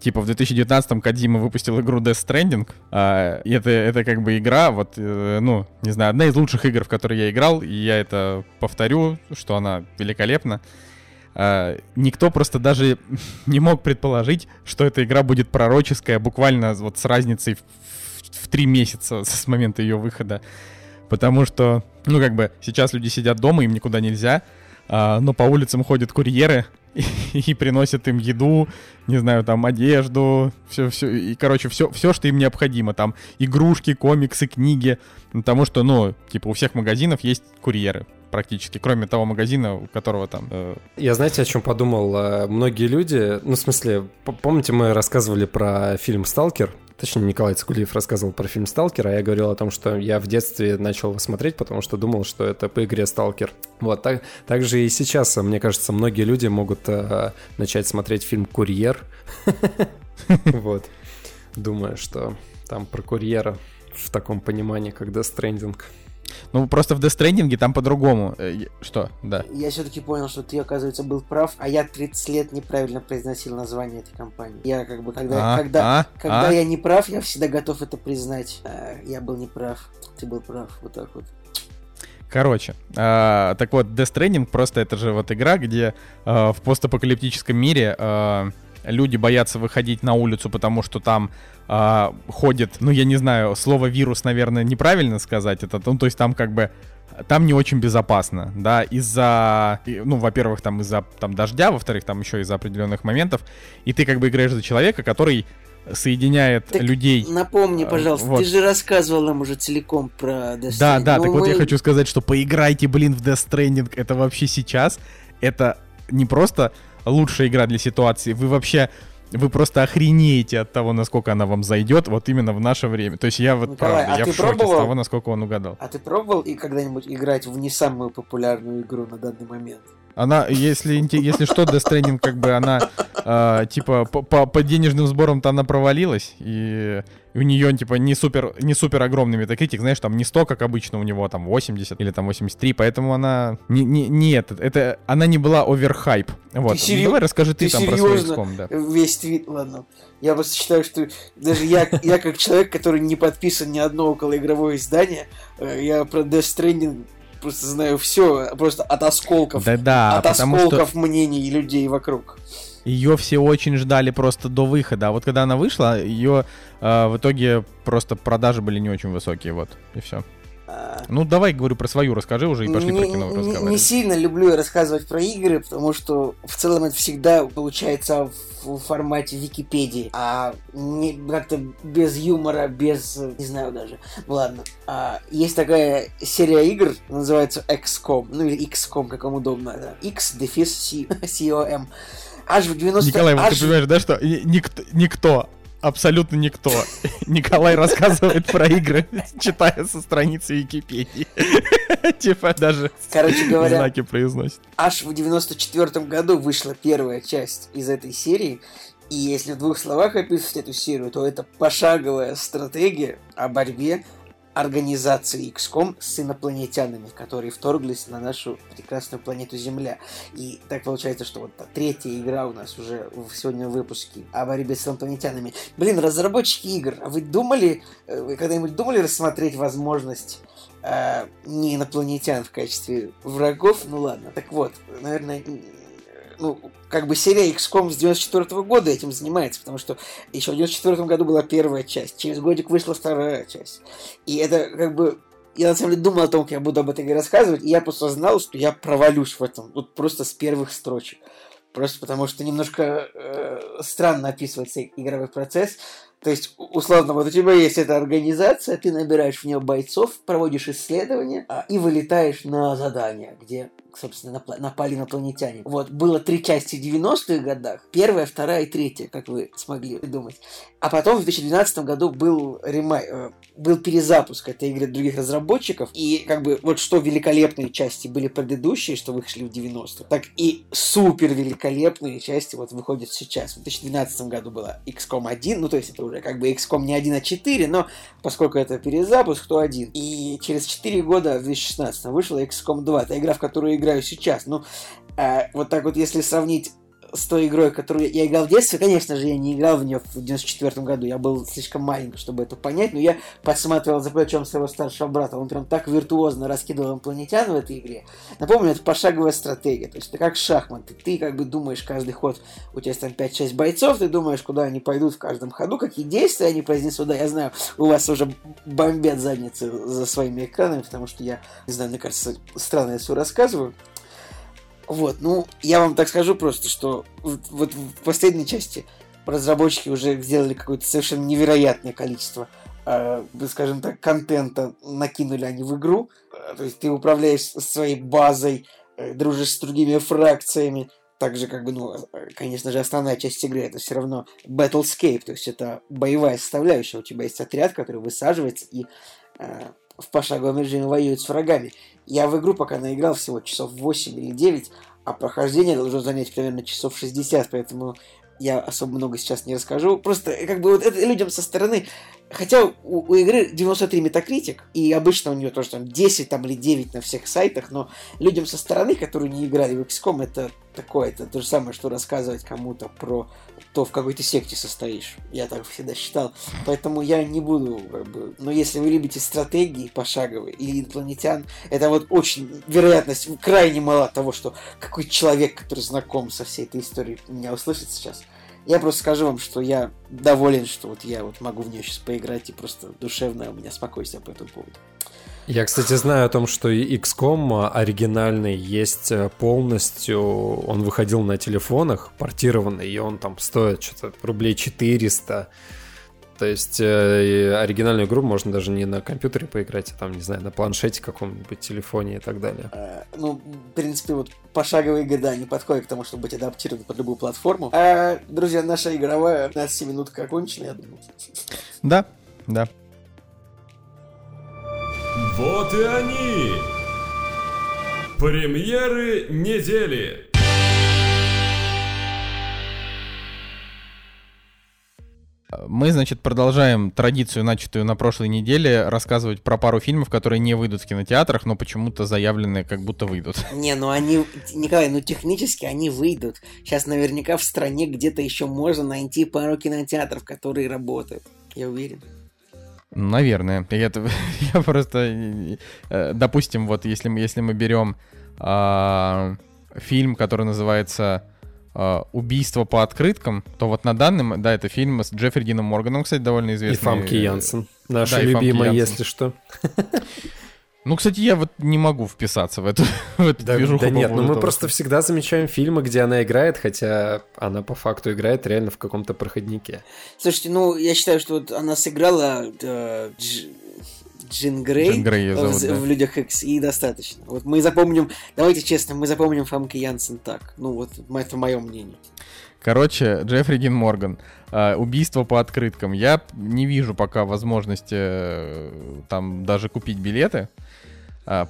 Типа в 2019-м Кадима выпустил игру Death Stranding. А, и это, это как бы игра, вот, э, ну, не знаю, одна из лучших игр, в которые я играл. И я это повторю, что она великолепна. А, никто просто даже не мог предположить, что эта игра будет пророческая буквально вот с разницей в, в, в три месяца с момента ее выхода. Потому что, ну, как бы, сейчас люди сидят дома, им никуда нельзя, а, но по улицам ходят курьеры, и, приносят им еду, не знаю, там, одежду, все, все, и, короче, все, все, что им необходимо, там, игрушки, комиксы, книги, потому что, ну, типа, у всех магазинов есть курьеры, практически, кроме того магазина, у которого там... Э... Я знаете, о чем подумал? Э, многие люди, ну, в смысле, помните, мы рассказывали про фильм «Сталкер», Точнее, Николай Цикулиев рассказывал про фильм «Сталкер», а я говорил о том, что я в детстве начал его смотреть, потому что думал, что это по игре «Сталкер». Вот, так, так же и сейчас, мне кажется, многие люди могут э, начать смотреть фильм «Курьер». Вот. Думаю, что там про курьера в таком понимании, Death Stranding. Ну, просто в Stranding там по-другому. Э, что? Да. Я все-таки понял, что ты, оказывается, был прав, а я 30 лет неправильно произносил название этой компании. Я как бы, когда, а, когда, а, когда а? я не прав, я всегда готов это признать. А, я был неправ, ты был прав, вот так вот. Короче, э, так вот, Death Stranding просто это же вот игра, где э, в постапокалиптическом мире э, люди боятся выходить на улицу, потому что там э, ходит, ну я не знаю, слово вирус, наверное, неправильно сказать это, ну то есть там как бы там не очень безопасно, да, из-за, ну, во-первых, там из-за там дождя, во-вторых, там еще из-за определенных моментов, и ты как бы играешь за человека, который соединяет так людей. Напомни, э, пожалуйста, вот. ты же рассказывал нам уже целиком про Death Stranding. Да, да, так мы... вот я хочу сказать, что поиграйте, блин, в Death Stranding, это вообще сейчас, это не просто лучшая игра для ситуации. Вы вообще вы просто охренеете от того, насколько она вам зайдет, вот именно в наше время. То есть я вот Николай, правда, а я в шоке пробовал, с того, насколько он угадал. А ты пробовал и когда-нибудь играть в не самую популярную игру на данный момент? Она, если, если что, Death Stranding, как бы она, э, типа, по, по, по денежным сборам-то она провалилась, и у нее, типа, не супер, не супер огромный метакритик, знаешь, там не 100, как обычно, у него там 80 или там 83, поэтому она не, не, не это, это, она не была оверхайп. Вот. Ты серьез... Давай расскажи ты, ты там серьезно? про свой XCOM, да. Весь твит, ладно. Я просто считаю, что даже я, я как человек, который не подписан ни одно околоигровое издание, э, я про Death Stranding просто знаю все, просто от осколков, да -да, от осколков что... мнений людей вокруг. Ее все очень ждали просто до выхода. А вот когда она вышла, ее э, в итоге просто продажи были не очень высокие, вот, и все. А, ну, давай, говорю, про свою расскажи уже и пошли не, про кино разговаривать. Не сильно люблю рассказывать про игры, потому что в целом это всегда получается в формате Википедии, а не как-то без юмора, без... не знаю даже. Ладно. А, есть такая серия игр, называется XCOM, ну или XCOM, как вам удобно. Да. X, дефис, C, C-O-M. Аж в 90 Николай, аж... ты понимаешь, да, что никто, никто абсолютно никто. Николай рассказывает про игры, читая со страницы Википедии. Типа даже Короче говоря, знаки произносит. Аж в 94 году вышла первая часть из этой серии. И если в двух словах описывать эту серию, то это пошаговая стратегия о борьбе организации XCOM с инопланетянами, которые вторглись на нашу прекрасную планету Земля. И так получается, что вот третья игра у нас уже в сегодня в выпуске о борьбе с инопланетянами. Блин, разработчики игр, а вы думали, э, вы когда-нибудь думали рассмотреть возможность э, не инопланетян в качестве врагов? Ну ладно, так вот, наверное, ну, как бы серия XCOM с 94 -го года этим занимается, потому что еще в 94 году была первая часть, через годик вышла вторая часть. И это как бы я на самом деле думал о том, как я буду об этой игре рассказывать, и я просто знал, что я провалюсь в этом, вот просто с первых строчек. Просто потому что немножко э, странно описывается игровой процесс. То есть, условно, вот у тебя есть эта организация, ты набираешь в нее бойцов, проводишь исследования а, и вылетаешь на задание, где собственно, напали инопланетяне. Вот, было три части в 90-х годах. Первая, вторая и третья, как вы смогли придумать. А потом в 2012 году был ремай, э, был перезапуск этой игры других разработчиков. И как бы вот что великолепные части были предыдущие, что вышли в 90-х, так и супер великолепные части вот выходят сейчас. В 2012 году была XCOM 1, ну то есть это уже как бы XCOM не 1, а 4, но поскольку это перезапуск, то один. И через 4 года, в 2016 вышла XCOM 2. Это игра, в которую играю сейчас. Ну, э, вот так вот, если сравнить с той игрой, которую я играл в детстве, конечно же, я не играл в нее в 94 году, я был слишком маленький, чтобы это понять, но я подсматривал за плечом своего старшего брата, он прям так виртуозно раскидывал инопланетян в этой игре. Напомню, это пошаговая стратегия, то есть это как шахматы, ты как бы думаешь каждый ход, у тебя есть там 5-6 бойцов, ты думаешь, куда они пойдут в каждом ходу, какие действия они произнесут, да, я знаю, у вас уже бомбят задницы за своими экранами, потому что я, не знаю, мне кажется, странно я все рассказываю, вот, ну, я вам так скажу просто, что вот в последней части разработчики уже сделали какое-то совершенно невероятное количество, э, скажем так, контента накинули они в игру. То есть ты управляешь своей базой, э, дружишь с другими фракциями. Также, как бы, ну, э, конечно же, основная часть игры это все равно Battlescape, то есть это боевая составляющая. У тебя есть отряд, который высаживается и э, в пошаговом режиме воюет с врагами. Я в игру пока наиграл всего часов 8 или 9, а прохождение должно занять примерно часов 60, поэтому я особо много сейчас не расскажу. Просто как бы вот это людям со стороны Хотя у, у игры 93 метакритик, и обычно у нее тоже там 10 там, или 9 на всех сайтах, но людям со стороны, которые не играли в XCOM, это такое, это то же самое, что рассказывать кому-то про то, в какой ты секте состоишь. Я так всегда считал. Поэтому я не буду, как бы... Но если вы любите стратегии пошаговые или инопланетян, это вот очень вероятность крайне мала того, что какой человек, который знаком со всей этой историей, меня услышит сейчас. Я просто скажу вам, что я доволен, что вот я вот могу в нее сейчас поиграть, и просто душевно у меня спокойствие по этому поводу. Я, кстати, знаю о том, что XCOM оригинальный есть э, полностью, он выходил на телефонах, портированный, и он там стоит что-то рублей 400. То есть э, оригинальную игру можно даже не на компьютере поиграть, а там, не знаю, на планшете каком-нибудь, телефоне и так далее. Э, ну, в принципе, вот пошаговые игры, да, не подходят к тому, чтобы быть адаптированы под любую платформу. А, друзья, наша игровая 15 минут окончена, я думаю. Да, да. Вот и они! Премьеры недели! Мы, значит, продолжаем традицию, начатую на прошлой неделе, рассказывать про пару фильмов, которые не выйдут в кинотеатрах, но почему-то заявлены, как будто выйдут. Не, ну они, Николай, ну технически они выйдут. Сейчас наверняка в стране где-то еще можно найти пару кинотеатров, которые работают. Я уверен. Наверное. Я, я просто, э, допустим, вот если мы, если мы берем а, фильм, который называется э, «Убийство по открыткам», то вот на данный, да, это фильм с Джеффри Дином Морганом, кстати, довольно известный. И Фамки Янсен, наша да, любимая, если что. Ну, кстати, я вот не могу вписаться в эту, в эту Да, движуху да нет, ну поводу мы того, просто что- всегда замечаем фильмы, где она играет, хотя она по факту играет реально в каком-то проходнике. Слушайте, ну, я считаю, что вот она сыграла э, Дж- Джин Грей, Джин Грей её в, зовут, да. в «Людях Икс», и достаточно. Вот мы запомним, давайте честно, мы запомним Фамки Янсен так. Ну, вот это мое мнение. Короче, Джеффри Дин Морган. а, убийство по открыткам. Я не вижу пока возможности э, там даже купить билеты.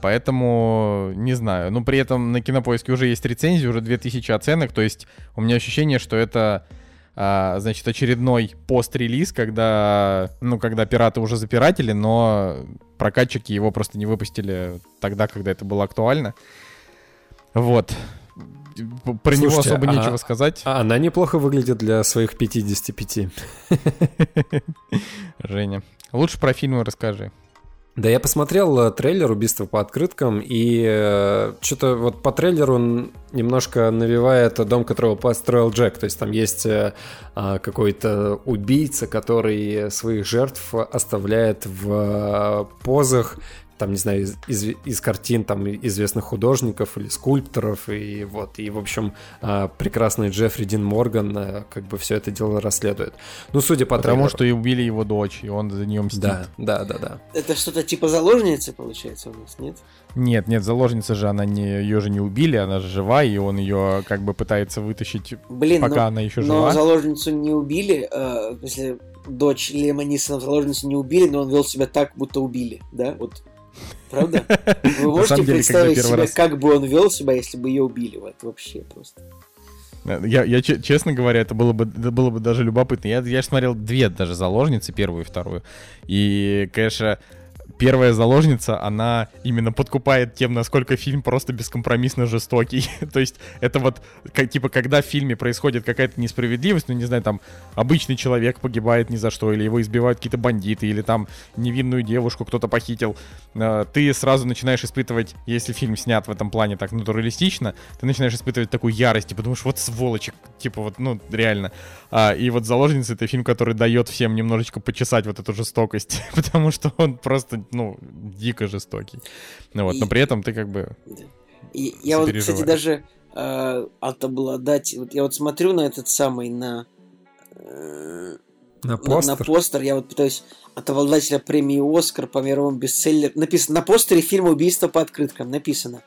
Поэтому не знаю. Но при этом на кинопоиске уже есть рецензии, уже 2000 оценок. То есть у меня ощущение, что это а, значит, очередной пост-релиз, когда, ну, когда пираты уже запиратели, но прокатчики его просто не выпустили тогда, когда это было актуально. Вот. Про него Слушайте, особо а- нечего сказать. А она неплохо выглядит для своих 55. Женя. Лучше про фильмы расскажи. Да, я посмотрел э, трейлер «Убийство по открыткам», и что-то вот по трейлеру он немножко навевает дом, которого построил Джек. То есть там есть э, а, какой-то убийца, который своих жертв оставляет в э, позах, там, не знаю, из, из- из картин там известных художников или скульпторов, и вот, и, в общем, а, прекрасный Джеффри Дин Морган э, как бы все это дело расследует. Ну, судя по Потому трейлеру. что и убили его дочь, и он за нее мстит. Да, да, да, да. Это что-то типа заложницы, получается, у нас, нет? Нет, нет, заложница же, она не, ее же не убили, она же жива, и он ее как бы пытается вытащить, Блин, пока ну, она еще но жива. заложницу не убили, э, если дочь Лема Нисона заложницу не убили, но он вел себя так, будто убили, да? Вот. Правда? Вы можете представить себе, как бы он вел себя, если бы ее убили? Вот вообще просто. Я, я че- честно говоря, это было бы, это было бы даже любопытно. Я, я смотрел две даже заложницы, первую и вторую. И, конечно, первая заложница, она именно подкупает тем, насколько фильм просто бескомпромиссно жестокий. То есть это вот, как, типа, когда в фильме происходит какая-то несправедливость, ну, не знаю, там, обычный человек погибает ни за что, или его избивают какие-то бандиты, или там невинную девушку кто-то похитил, э, ты сразу начинаешь испытывать, если фильм снят в этом плане так натуралистично, ты начинаешь испытывать такую ярость, типа, думаешь, вот сволочи, типа, вот, ну, реально. А, и вот «Заложница» — это фильм, который дает всем немножечко почесать вот эту жестокость, потому что он просто, ну, дико жестокий. Ну вот, но И- при этом ты как бы... И я вот, кстати, даже э, отобладать... Вот я вот смотрю на этот самый, на... э, На на- постер. На, постер я вот пытаюсь от обладателя премии Оскар по мировому бестселлеру. Написано на постере фильма «Убийство по открыткам» написано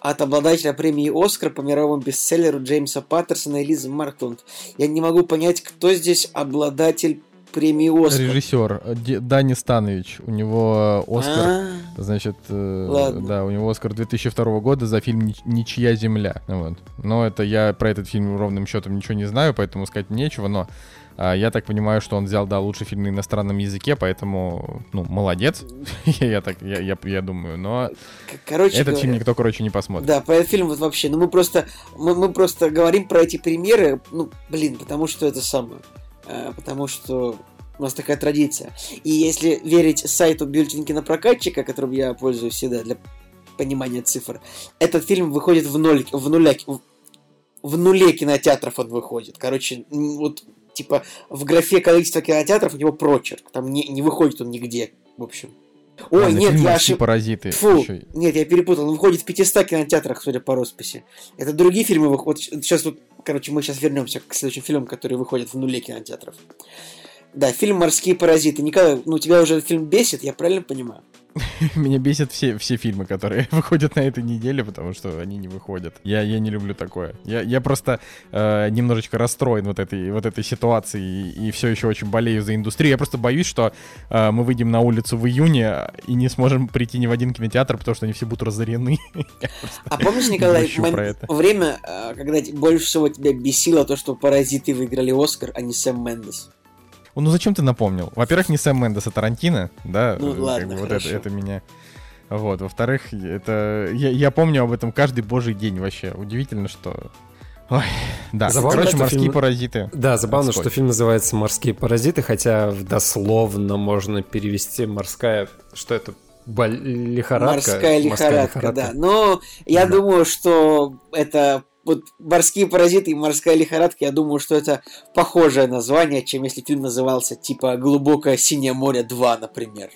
от обладателя премии Оскар по мировому бестселлеру Джеймса Паттерсона и Лизы Мартунд. Я не могу понять, кто здесь обладатель премии Оскар. Режиссер э, Дани Станович, у него э, Оскар, А, значит, э, Ладно. да, у него Оскар 2002 года за фильм «Нич- «Ничья земля». Вот. Но это я про этот фильм ровным счетом ничего не знаю, поэтому сказать нечего, но а, я так понимаю, что он взял, да, лучший фильм на иностранном языке, поэтому, ну, молодец, я так, я, я, я думаю, но короче этот говоря, фильм никто, короче, не посмотрит. Да, про этот фильм вот вообще. Ну, мы просто, мы, мы просто говорим про эти примеры, ну, блин, потому что это самое. Э, потому что у нас такая традиция. И если верить сайту бюллетень кинопрокатчика, которым я пользуюсь всегда для понимания цифр, этот фильм выходит в ноль, в нуля, в, в нуле кинотеатров он выходит. Короче, вот типа в графе количества кинотеатров у него прочерк. Там не, не выходит он нигде, в общем. Ой, Ладно, нет, я «Морские ошибся. паразиты. Фу, ещё и- нет, я перепутал. Он выходит в 500 кинотеатрах, судя по росписи. Это другие фильмы выходят. Сейчас вот, короче, мы сейчас вернемся к следующим фильмам, которые выходят в нуле кинотеатров. Да, фильм «Морские паразиты». Николай, ну тебя уже этот фильм бесит, я правильно понимаю? Меня бесят все, все фильмы, которые выходят на этой неделе, потому что они не выходят. Я, я не люблю такое. Я, я просто э, немножечко расстроен вот этой, вот этой ситуацией и, все еще очень болею за индустрию. Я просто боюсь, что э, мы выйдем на улицу в июне и не сможем прийти ни в один кинотеатр, потому что они все будут разорены. А помнишь, Николай, время, э, когда больше всего тебя бесило то, что «Паразиты» выиграли Оскар, а не Сэм Мендес? Ну зачем ты напомнил? Во-первых, не Сэм Мендес, а Тарантино, да? Ну, Как ладно, бы вот это, это меня... Вот, во-вторых, это... Я, я помню об этом каждый божий день вообще. Удивительно, что... Ой, да, Забавно, короче, что морские фильм- паразиты. Да, забавно, Отстой. что фильм называется «Морские паразиты», хотя дословно можно перевести «морская...» Что это? Боль... Лихорадка? Морская лихорадка, да. Но я Да. думаю, что это вот морские паразиты и морская лихорадка, я думаю, что это похожее название, чем если фильм назывался типа Глубокое синее море 2, например.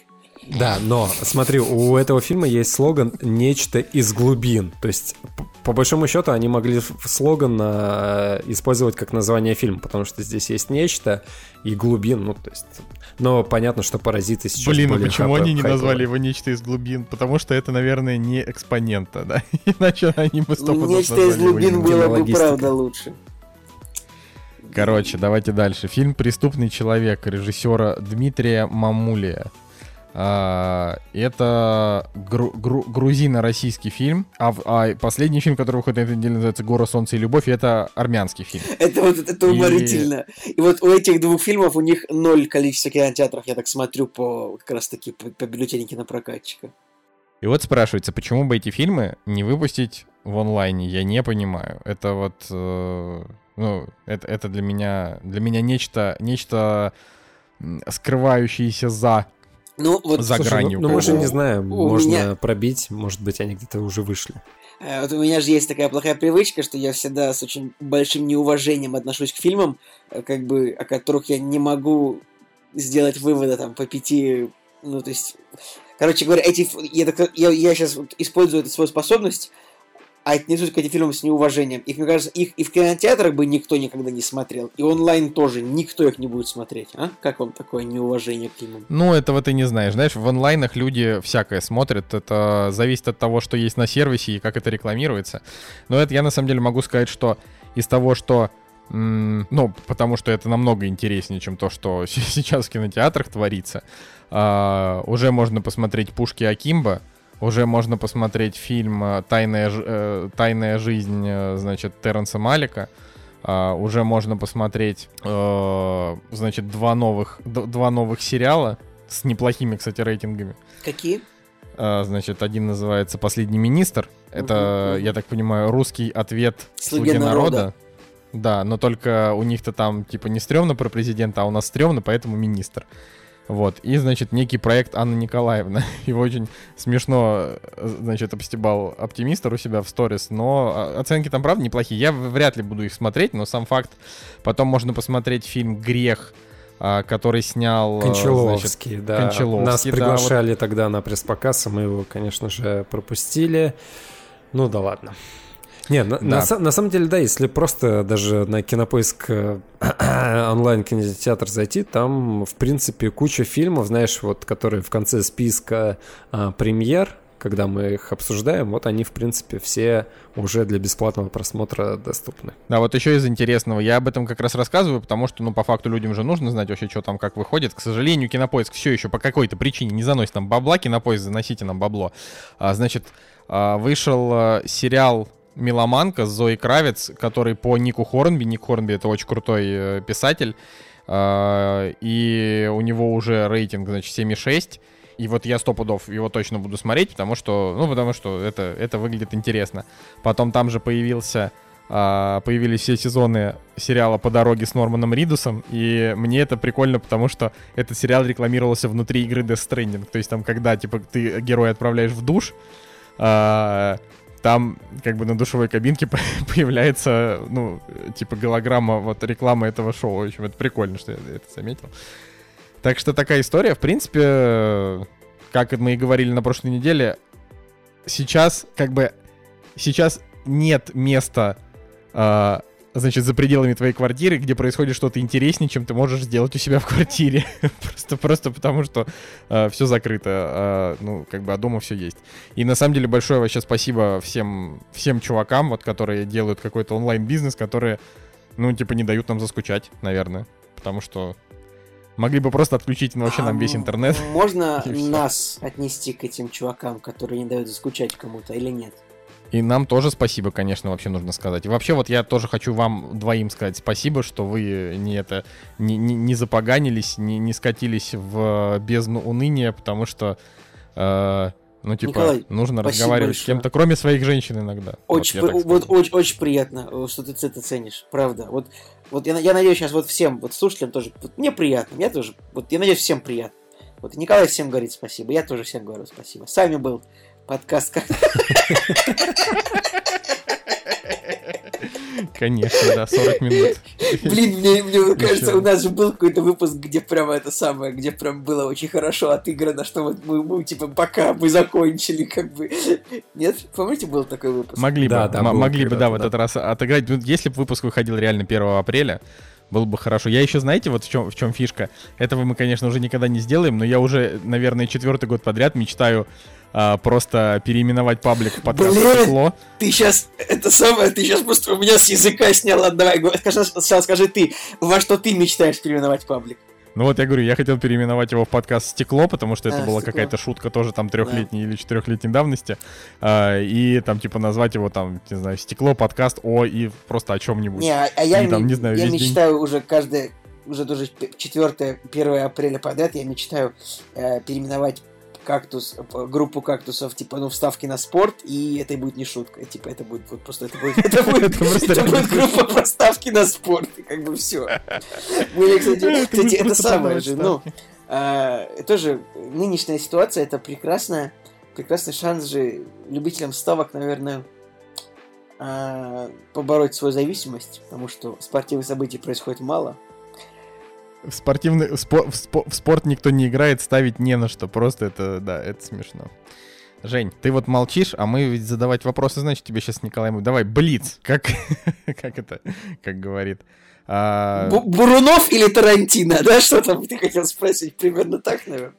Да, но смотри, у этого фильма есть слоган «Нечто из глубин». То есть, по большому счету, они могли слоган э, использовать как название фильма, потому что здесь есть нечто и глубин, ну, то есть... Но понятно, что паразиты сейчас Блин, ну более почему они не хайповые. назвали его нечто из глубин? Потому что это, наверное, не экспонента, да? Иначе они бы сто Ну, пудов Нечто из глубин было бы правда лучше. Короче, давайте дальше. Фильм «Преступный человек» режиссера Дмитрия Мамулия. А, Это гру- гру- грузино-российский фильм, а, в- а последний фильм, который выходит на этой неделе, называется «Гора, солнце и любовь», и это армянский фильм. Это вот это И- уморительно. И вот у этих двух фильмов у них ноль количества кинотеатров, я так смотрю по как раз таки по, по бюллетене кинопрокатчика. И вот спрашивается, почему бы эти фильмы не выпустить в онлайне? Я не понимаю. Это вот, э, ну, это, это для меня, для меня нечто, нечто скрывающееся за. Ну, вот За Слушай, гранью. ну, ну, мы же не знаем, у можно меня- пробить, может быть, они где-то уже вышли. Э, Вот у меня же есть такая плохая привычка, что я всегда с очень большим неуважением отношусь к фильмам, э, как бы, о которых я не могу сделать вывода там по пяти, ну, то есть, короче говоря, эти, ф- я, так- я, я сейчас использую эту свою способность, отнесусь к этим фильмам с неуважением. Их, мне кажется, их и в кинотеатрах бы никто никогда не смотрел, и онлайн тоже никто их не будет смотреть, а? Как вам такое неуважение к фильмам? Ну, этого ты не знаешь. Знаешь, в онлайнах люди всякое смотрят. Это зависит от того, что есть на сервисе и как это рекламируется. Но это я на самом деле могу сказать, что из того, что ну, потому что это намного интереснее, чем то, что сейчас в кинотеатрах творится. А, уже можно посмотреть «Пушки Акимба», уже можно посмотреть фильм э, «Тайная, э, «Тайная жизнь», э, значит, Терренса Малика. А, уже можно посмотреть, э, значит, два новых, два новых сериала с неплохими, кстати, рейтингами. Какие? А, значит, один называется «Последний министр». Это, мгм. я так понимаю, русский ответ «Слуги «Слуги народа». народа». Да, но только у них-то там, типа, не стрёмно про президента, а у нас стрёмно, поэтому министр. Вот. И, значит, некий проект Анна Николаевна. Его очень смешно, э, значит, обстебал оптимистр у себя в сторис, но а, оценки там, правда, неплохие. Я вряд ли буду их смотреть, но сам факт. Потом можно посмотреть фильм «Грех», а, который снял... э, значит, Кончаловский, да. Кончаловский, Нас да, приглашали тогда на пресс-показ, и мы его, конечно же, пропустили. Ну да ладно. Не, на, Да. на на самом деле, да, если просто даже на кинопоиск э, онлайн кинотеатр зайти, там, в принципе, куча фильмов, знаешь, вот, которые в конце списка а, премьер, когда мы их обсуждаем, вот они, в принципе, все уже для бесплатного просмотра доступны. Да, вот еще из интересного. Я об этом как раз рассказываю, потому что, ну, по факту людям же нужно знать вообще, что там, как выходит. К сожалению, Кинопоиск все еще по какой-то причине не заносит нам бабла. Кинопоиск, заносите нам бабло. А, значит, а, вышел а, сериал «Меломанка» Зоей Кравец, который по Нику Хорнби. Ник Хорнби — это очень крутой э, писатель. А, и у него уже рейтинг, значит, 7,6. И вот я сто пудов его точно буду смотреть, потому что, ну, потому что это, это выглядит интересно. Потом там же появился, а, появились все сезоны сериала «По дороге» с Норманом Ридусом, и мне это прикольно, потому что этот сериал рекламировался внутри игры Death Stranding. То есть там, когда, типа, ты героя отправляешь в душ, а, там как бы на душевой кабинке по- появляется, ну, типа голограмма, вот реклама этого шоу. В общем, это прикольно, что я это заметил. Так что такая история, в принципе, как мы и говорили на прошлой неделе, сейчас как бы сейчас нет места, а, значит, за пределами твоей квартиры, где происходит что-то интереснее, чем ты можешь сделать у себя в квартире. просто, просто потому что все закрыто, а, ну, как бы, а дома все есть. И на самом деле большое вообще спасибо всем, всем чувакам, вот, которые делают какой-то онлайн-бизнес, которые, ну, типа, не дают нам заскучать, наверное. Потому что могли бы просто отключить ну, вообще нам А весь м- интернет. Можно нас отнести к этим чувакам, которые не дают заскучать кому-то или нет? И нам тоже спасибо, конечно, вообще нужно сказать. И вообще вот я тоже хочу вам двоим сказать спасибо, что вы не это не, не, не запоганились, не, не скатились в бездну уныния, потому что э, ну типа Николай, нужно разговаривать с большое. кем-то, кроме своих женщин иногда. Очень, вот, при- вот, очень, очень приятно, э, что ты это ценишь, правда. Вот, вот я, я надеюсь, сейчас вот всем, вот слушателям тоже, вот мне приятно, мне тоже, вот я надеюсь, всем приятно. Вот Николай всем говорит спасибо, я тоже всем говорю спасибо. С вами был подкаст «Как Конечно, да, 40 минут. Блин, мне, мне кажется, у нас же был какой-то выпуск, где прямо это самое, где прям было очень хорошо отыграно, что вот мы, мы типа, пока мы закончили, как бы. Нет? Помните, был такой выпуск? Могли Да, бы, да, могли бы, да, в да. этот раз отыграть. Ну, Если бы выпуск выходил реально 1 апреля, было бы хорошо. Я еще, знаете, вот в чем, в чем фишка? Этого мы, конечно, уже никогда не сделаем, но я уже, наверное, четвертый год подряд мечтаю а, просто переименовать паблик в подкаст Блин! «Стекло». Ты сейчас, это самое, ты сейчас просто у меня с языка снял. Давай, скажи- сначала скажи ты, во что ты мечтаешь переименовать паблик? Ну вот я говорю, я хотел переименовать его в подкаст «Стекло», потому что это А, была какая-то шутка тоже там трехлетней или четырехлетней давности. А, и там типа назвать его там, не знаю, «Стекло», подкаст «О» и просто о чем-нибудь. Не, а, а я, Или там, не знаю, я весь день. мечтаю уже каждое, уже тоже 4 1 апреля подряд, я мечтаю э, переименовать кактус, э, группу кактусов, типа, ну, вставки на спорт, и это будет не шутка, типа, это будет вот просто, это будет, это будет, Это будет группа про ставки на спорт, и как бы все. Были, кстати, кстати, это самое же, ну, э, тоже нынешняя ситуация, это прекрасная, прекрасный шанс же любителям ставок, наверное, э, побороть свою зависимость, потому что спортивных событий происходит мало. В спортивный в, спо- в спо- в спорт никто не играет, ставить не на что. Просто это, да, это смешно. Жень, ты вот молчишь, а мы ведь задавать вопросы, значит, тебе сейчас Николай... Давай, блиц! Как, как это, как говорит. А, Бу- Бурунов или Тарантино, да? Что там ты хотел спросить? Примерно так, наверное.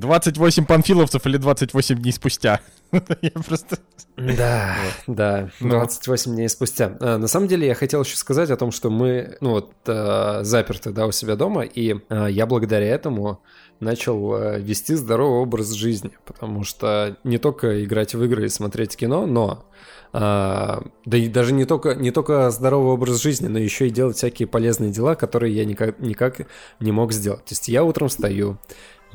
28 панфиловцев или 28 дней спустя? Я просто... Да, да, Ну. 28 дней спустя. А, на самом деле я хотел еще сказать о том, что мы, ну вот, э, заперты, да, у себя дома, и э, я благодаря этому начал э, вести здоровый образ жизни, потому что не только играть в игры и смотреть кино, но да и даже не только, не только здоровый образ жизни, но еще и делать всякие полезные дела, которые я никак, никак не мог сделать. То есть я утром встаю,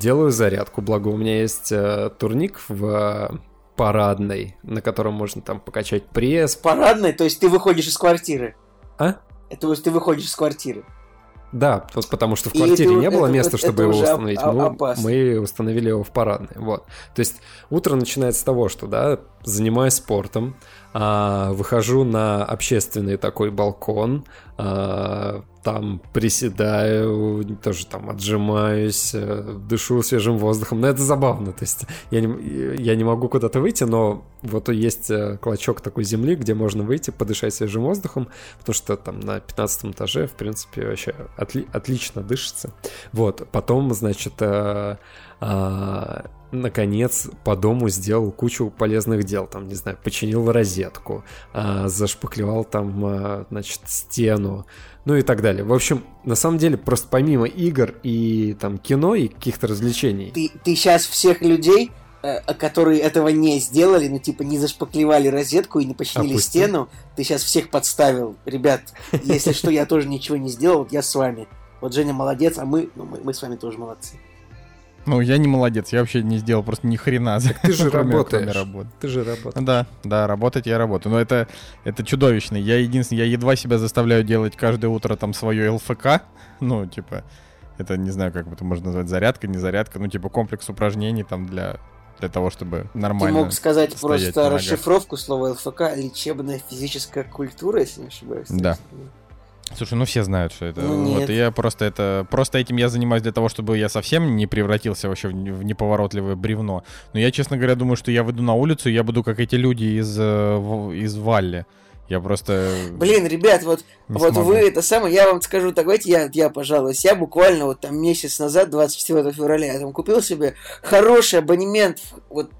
делаю зарядку, благо у меня есть э, турник в э, парадной, на котором можно там покачать пресс. Парадной, то есть ты выходишь из квартиры. А? Это, то есть ты выходишь из квартиры. Да, вот потому что в квартире это- не было это- места, это чтобы его установить. Мы, опасно. мы установили его в парадной. Вот. То есть утро начинается с того, что да, занимаюсь спортом, а, выхожу на общественный такой балкон, там приседаю, тоже там отжимаюсь, э, дышу свежим воздухом. Но это забавно. То есть я не, я не могу куда-то выйти, но вот есть э, клочок такой земли, где можно выйти, подышать свежим воздухом, потому что там на 15 этаже, в принципе, вообще отли- отлично дышится. Вот, потом, значит, э, а, наконец по дому сделал кучу полезных дел. Там, не знаю, починил розетку, а, зашпаклевал там, а, значит, стену, ну и так далее. В общем, на самом деле, просто помимо игр и там кино и каких-то развлечений, Ты, ты сейчас всех людей, э, которые этого не сделали, ну типа не зашпаклевали розетку и не починили Опустил. стену, ты сейчас всех подставил. Ребят, если что, я тоже ничего не сделал, вот я с вами. Вот Женя молодец, а мы, ну, мы, мы с вами тоже молодцы. Ну, я не молодец, я вообще не сделал просто ни хрена. ты же кроме- работаешь. кроме работы. ты же работаешь. Да, да, работать я работаю. Но это, это чудовищно. Я единственное, я едва себя заставляю делать каждое утро там свое ЛФК. Ну, типа, это не знаю, как это можно назвать, зарядка, не зарядка. Ну, типа, комплекс упражнений там для, для того, чтобы Ты нормально... мог сказать просто расшифровку слова ЛФК лечебная физическая культура, если не ошибаюсь. Да. Слушай, ну все знают, что это. Ну, вот я просто это. Просто этим я занимаюсь для того, чтобы я совсем не превратился вообще в, не- в неповоротливое бревно. Но я, честно говоря, думаю, что я выйду на улицу, и я буду как эти люди из, э, из Валли. Я просто. Блин, ребят, вот, не вот смогу. вы это самое, я вам скажу, так давайте я, я пожалуюсь. Я буквально вот там месяц назад, 24 февраля, я там купил себе хороший абонемент, вот,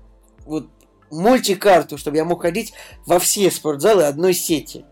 вот мультикарту, чтобы я мог ходить во все спортзалы одной сети.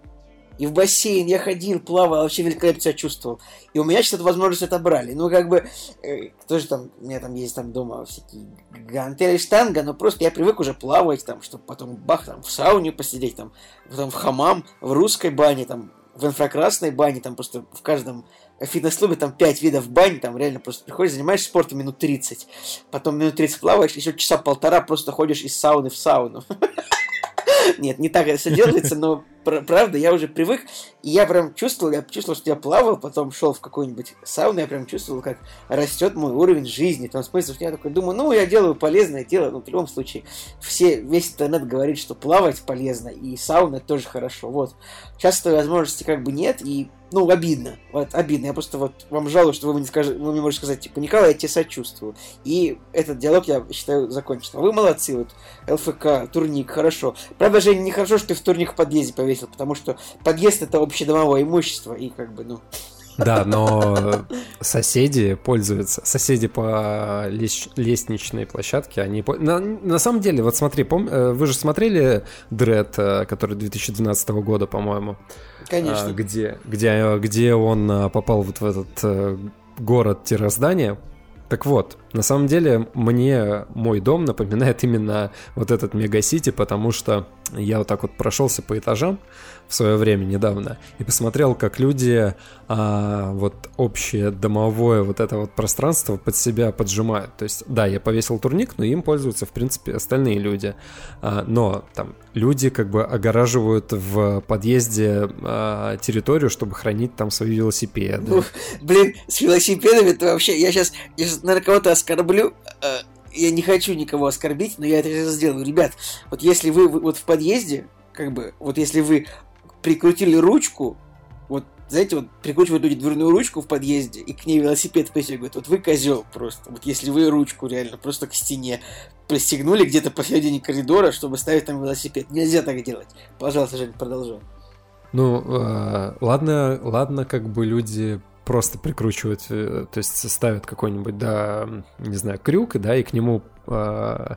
И в бассейн я ходил, плавал, вообще великолепно себя чувствовал. И у меня сейчас эту возможность отобрали. Ну, как бы, э, тоже там, у меня там есть там дома всякие гантели, штанга, но просто я привык уже плавать, там, чтобы потом бах, там, в сауне посидеть, там, потом в хамам, в русской бане, там, в инфракрасной бане, там просто в каждом фитнес-клубе там 5 видов бани, там реально просто приходишь, занимаешься спортом минут 30, потом минут 30 плаваешь, еще часа полтора просто ходишь из сауны в сауну. Нет, не так это все делается, но пр- правда, я уже привык, и я прям чувствовал, я чувствовал, что я плавал, потом шел в какую-нибудь сауну, я прям чувствовал, как растет мой уровень жизни, в том смысле, что я такой думаю, ну, я делаю полезное дело, ну, в любом случае, все, весь интернет говорит, что плавать полезно, и сауна тоже хорошо, вот. Сейчас этой возможности как бы нет, и ну, обидно. Вот, обидно. Я просто вот вам жалую, что вы мне, скажете, вы мне можете сказать, типа, Николай, я тебе сочувствую. И этот диалог, я считаю, закончен. Вы молодцы, вот, ЛФК, турник, хорошо. Правда, Женя, нехорошо, что ты в турник в подъезде повесил, потому что подъезд это общедомовое имущество, и как бы, ну... Да, но соседи пользуются. Соседи по лестничной площадке, они... На, на самом деле, вот смотри, пом... Э, вы же смотрели Дред, э, который 2012 года, по-моему? Конечно. А, где, где, где он э, попал вот в этот город-здание. Так вот, на самом деле мне мой дом напоминает именно вот этот мегасити, потому что я вот так вот прошелся по этажам, в свое время недавно и посмотрел, как люди а, вот общее домовое вот это вот пространство под себя поджимают. То есть, да, я повесил турник, но им пользуются, в принципе, остальные люди. А, но там люди как бы огораживают в подъезде а, территорию, чтобы хранить там свои велосипеды. Ну, блин, с велосипедами это вообще... Я сейчас, я сейчас наверное, кого-то оскорблю, а, я не хочу никого оскорбить, но я это сделаю. Ребят, вот если вы вот в подъезде, как бы, вот если вы прикрутили ручку, вот, знаете, вот прикручивают люди дверную ручку в подъезде, и к ней велосипед присягивают. Вот вы козел просто. Вот если вы ручку реально просто к стене пристегнули где-то посередине коридора, чтобы ставить там велосипед. Нельзя так делать. Пожалуйста, Жень, продолжай. Ну, э, ладно, ладно, как бы люди просто прикручивают, э, то есть ставят какой-нибудь, да, не знаю, крюк, да, и к нему э,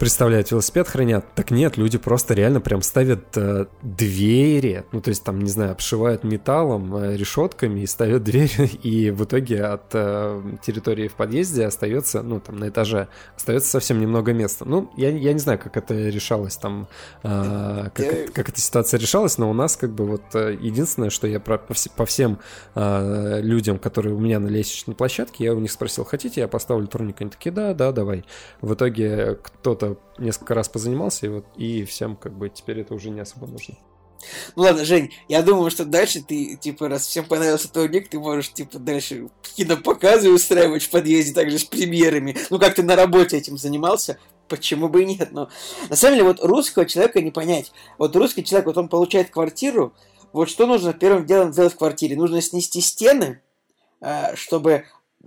представляют велосипед, хранят. Так нет, люди просто реально прям ставят э, двери, ну то есть там, не знаю, обшивают металлом, э, решетками и ставят двери, и в итоге от э, территории в подъезде остается, ну там на этаже, остается совсем немного места. Ну, я, я не знаю, как это решалось там, э, как, как эта ситуация решалась, но у нас как бы вот э, единственное, что я про, по, по всем э, людям, которые у меня на лестничной площадке, я у них спросил, хотите, я поставлю турник? Они такие, да, да, давай. В итоге кто-то несколько раз позанимался, и вот и всем как бы теперь это уже не особо нужно. Ну ладно, Жень, я думаю, что дальше ты, типа, раз всем понравился твой ник, ты можешь, типа, дальше кинопоказы устраивать в подъезде, также с премьерами. Ну, как ты на работе этим занимался, почему бы и нет, но... На самом деле, вот русского человека не понять. Вот русский человек, вот он получает квартиру, вот что нужно первым делом сделать в квартире? Нужно снести стены, а, чтобы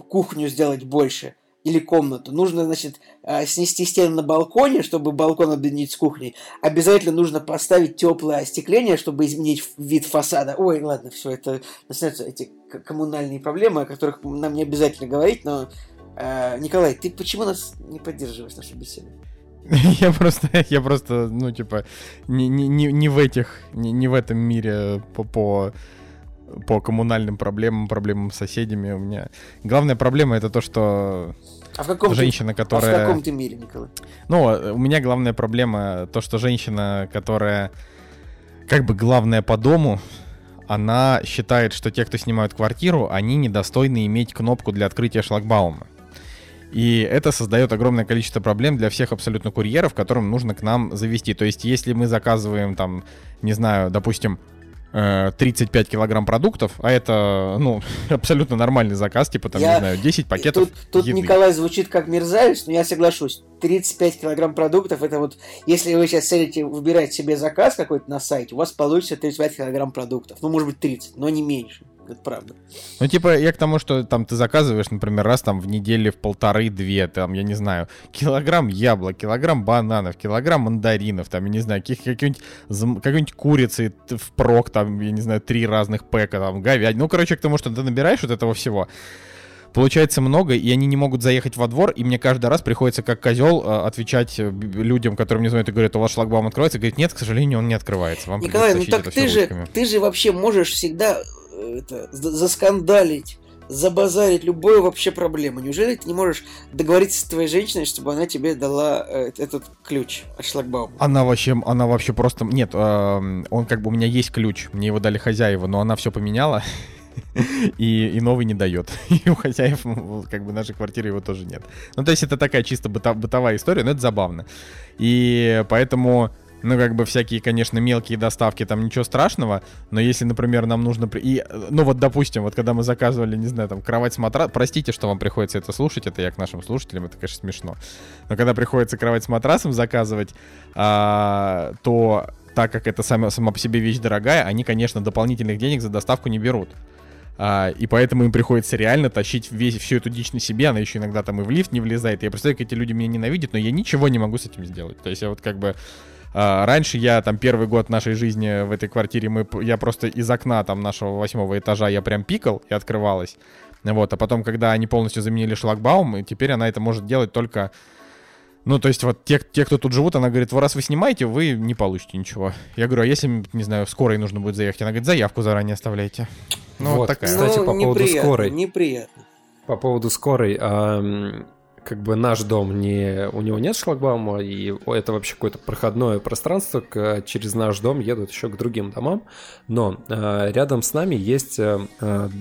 кухню сделать больше – или комнату. Нужно, значит, э, снести стену на балконе, чтобы балкон объединить с кухней. Обязательно нужно поставить теплое остекление, чтобы изменить вид фасада. Ой, ладно, все, это начинаются эти коммунальные проблемы, о которых нам не обязательно говорить, но э, Николай, ты почему нас не поддерживаешь нашу беседу? Я просто, я просто, ну, типа, не, не, не в этих, не, не в этом мире по, по по коммунальным проблемам, проблемам с соседями. У меня главная проблема это то, что а в каком женщина, ты, которая... А в каком ты мире, Николай? Ну, у меня главная проблема то, что женщина, которая как бы главная по дому, она считает, что те, кто снимают квартиру, они недостойны иметь кнопку для открытия шлагбаума. И это создает огромное количество проблем для всех абсолютно курьеров, которым нужно к нам завести. То есть, если мы заказываем там, не знаю, допустим, 35 э, килограмм продуктов, а это, ну, абсолютно нормальный заказ, типа, там, я... не знаю, 10 пакетов Тут, тут еды. Николай звучит как мерзавец, но я соглашусь. 35 килограмм продуктов, это вот, если вы сейчас целите выбирать себе заказ какой-то на сайте, у вас получится 35 килограмм продуктов. Ну, может быть, 30, но не меньше. Это правда. Ну, типа, я к тому, что там ты заказываешь, например, раз там в неделю в полторы-две, там, я не знаю, килограмм яблок, килограмм бананов, килограмм мандаринов, там, я не знаю, каких, какие-нибудь, какой-нибудь курицы в прок, там, я не знаю, три разных пэка, там, говядины. Ну, короче, к тому, что ты набираешь вот этого всего получается много, и они не могут заехать во двор, и мне каждый раз приходится как козел э, отвечать э, людям, которым не знают, и говорят, у вас шлагбаум откроется, и говорит, нет, к сожалению, он не открывается. Вам Николай, ну так ты же, ты же вообще можешь всегда это, заскандалить, забазарить любую вообще проблему. Неужели ты не можешь договориться с твоей женщиной, чтобы она тебе дала э, этот ключ от шлагбаума? Она вообще, она вообще просто... Нет, э, он как бы у меня есть ключ, мне его дали хозяева, но она все поменяла. И, и новый не дает. И у хозяев, как бы, нашей квартиры его тоже нет. Ну, то есть это такая чисто быто, бытовая история, но это забавно. И поэтому ну, как бы всякие, конечно, мелкие доставки, там ничего страшного, но если, например, нам нужно... И, ну, вот, допустим, вот когда мы заказывали, не знаю, там, кровать с матрасом... Простите, что вам приходится это слушать, это я к нашим слушателям, это, конечно, смешно. Но когда приходится кровать с матрасом заказывать, а, то так как это сама, сама по себе вещь дорогая, они, конечно, дополнительных денег за доставку не берут. А, и поэтому им приходится реально тащить весь, всю эту дичь на себе, она еще иногда там и в лифт не влезает. Я представляю, как эти люди меня ненавидят, но я ничего не могу с этим сделать. То есть я вот как бы... А, раньше я там первый год нашей жизни в этой квартире, мы, я просто из окна там нашего восьмого этажа я прям пикал и открывалась. Вот, а потом, когда они полностью заменили шлагбаум, и теперь она это может делать только... Ну, то есть вот те, те, кто тут живут, она говорит, раз вы снимаете, вы не получите ничего. Я говорю, а если, не знаю, скорой нужно будет заехать? Она говорит, заявку заранее оставляйте. Ну, вот, вот такая. Кстати, ну, по поводу скорой. Неприятно. По поводу скорой, как бы наш дом не, у него нет шлагбаума, и это вообще какое-то проходное пространство, к, через наш дом едут еще к другим домам, но э, рядом с нами есть э,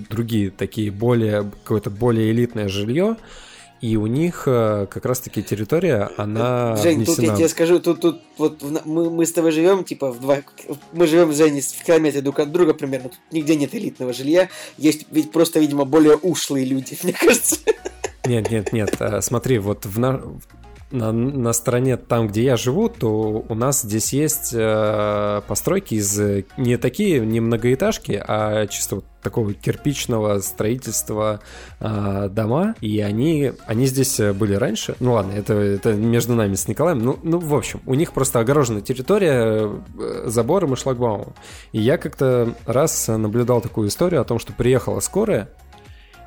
другие такие более, какое-то более элитное жилье, и у них э, как раз-таки территория, она Жень, внесена... тут я тебе скажу, тут, тут вот мы, мы с тобой живем, типа, в два... мы живем, Жень, в километре друг от друга примерно, тут нигде нет элитного жилья, есть ведь просто, видимо, более ушлые люди, мне кажется. Нет, нет, нет. Э, смотри, вот в на... На, на стороне там, где я живу, то у нас здесь есть э, постройки из не такие, не многоэтажки, а чисто вот такого кирпичного строительства э, дома, и они, они здесь были раньше. Ну ладно, это, это между нами с Николаем. Ну, ну, в общем, у них просто огорожена территория э, забором и шлагбаумом. И я как-то раз наблюдал такую историю о том, что приехала скорая,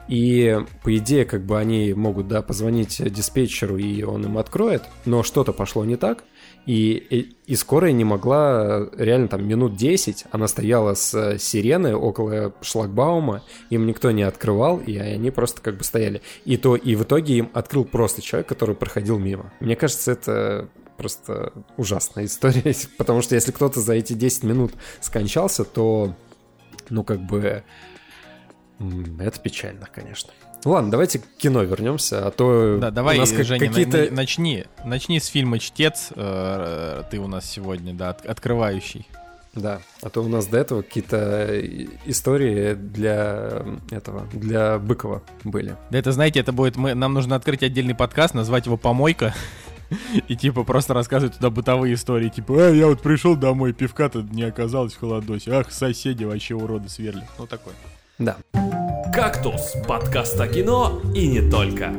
и, по идее, как бы они могут, да, позвонить диспетчеру, и он им откроет, но что-то пошло не так, и, и, и скорая не могла, реально там минут 10, она стояла с сиреной около шлагбаума, им никто не открывал, и они просто как бы стояли. И то, и в итоге им открыл просто человек, который проходил мимо. Мне кажется, это просто ужасная история, потому что если кто-то за эти 10 минут скончался, то, ну, как бы это печально, конечно. Ладно, давайте к кино вернемся, а то да, давай, у нас Женя, какие-то... начни, начни с фильма «Чтец», э, ты у нас сегодня, да, от, открывающий. Да, а то у нас до этого какие-то истории для этого, для Быкова были. Да это, знаете, это будет, мы, нам нужно открыть отдельный подкаст, назвать его «Помойка», и типа просто рассказывать туда бытовые истории, типа, а, я вот пришел домой, пивка-то не оказалось в холодосе, ах, соседи вообще уроды сверли. Ну такой. Да. «Кактус» — подкаст о кино и не только.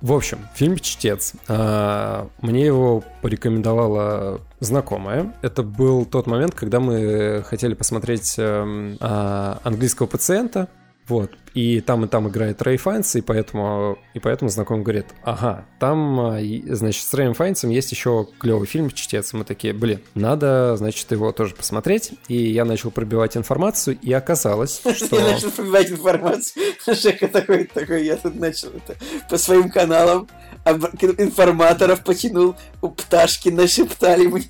В общем, фильм «Чтец». А, мне его порекомендовала знакомая. Это был тот момент, когда мы хотели посмотреть эм, а, английского пациента. Вот. И там и там играет Рэй Файнс, и поэтому, и поэтому знакомый говорит, ага, там, а, значит, с Рэем Файнсом есть еще клевый фильм «Чтец». Мы такие, блин, надо, значит, его тоже посмотреть. И я начал пробивать информацию, и оказалось, что... Я начал пробивать информацию. Шека такой, такой, я тут начал это по своим каналам информаторов потянул, у пташки нашептали мне.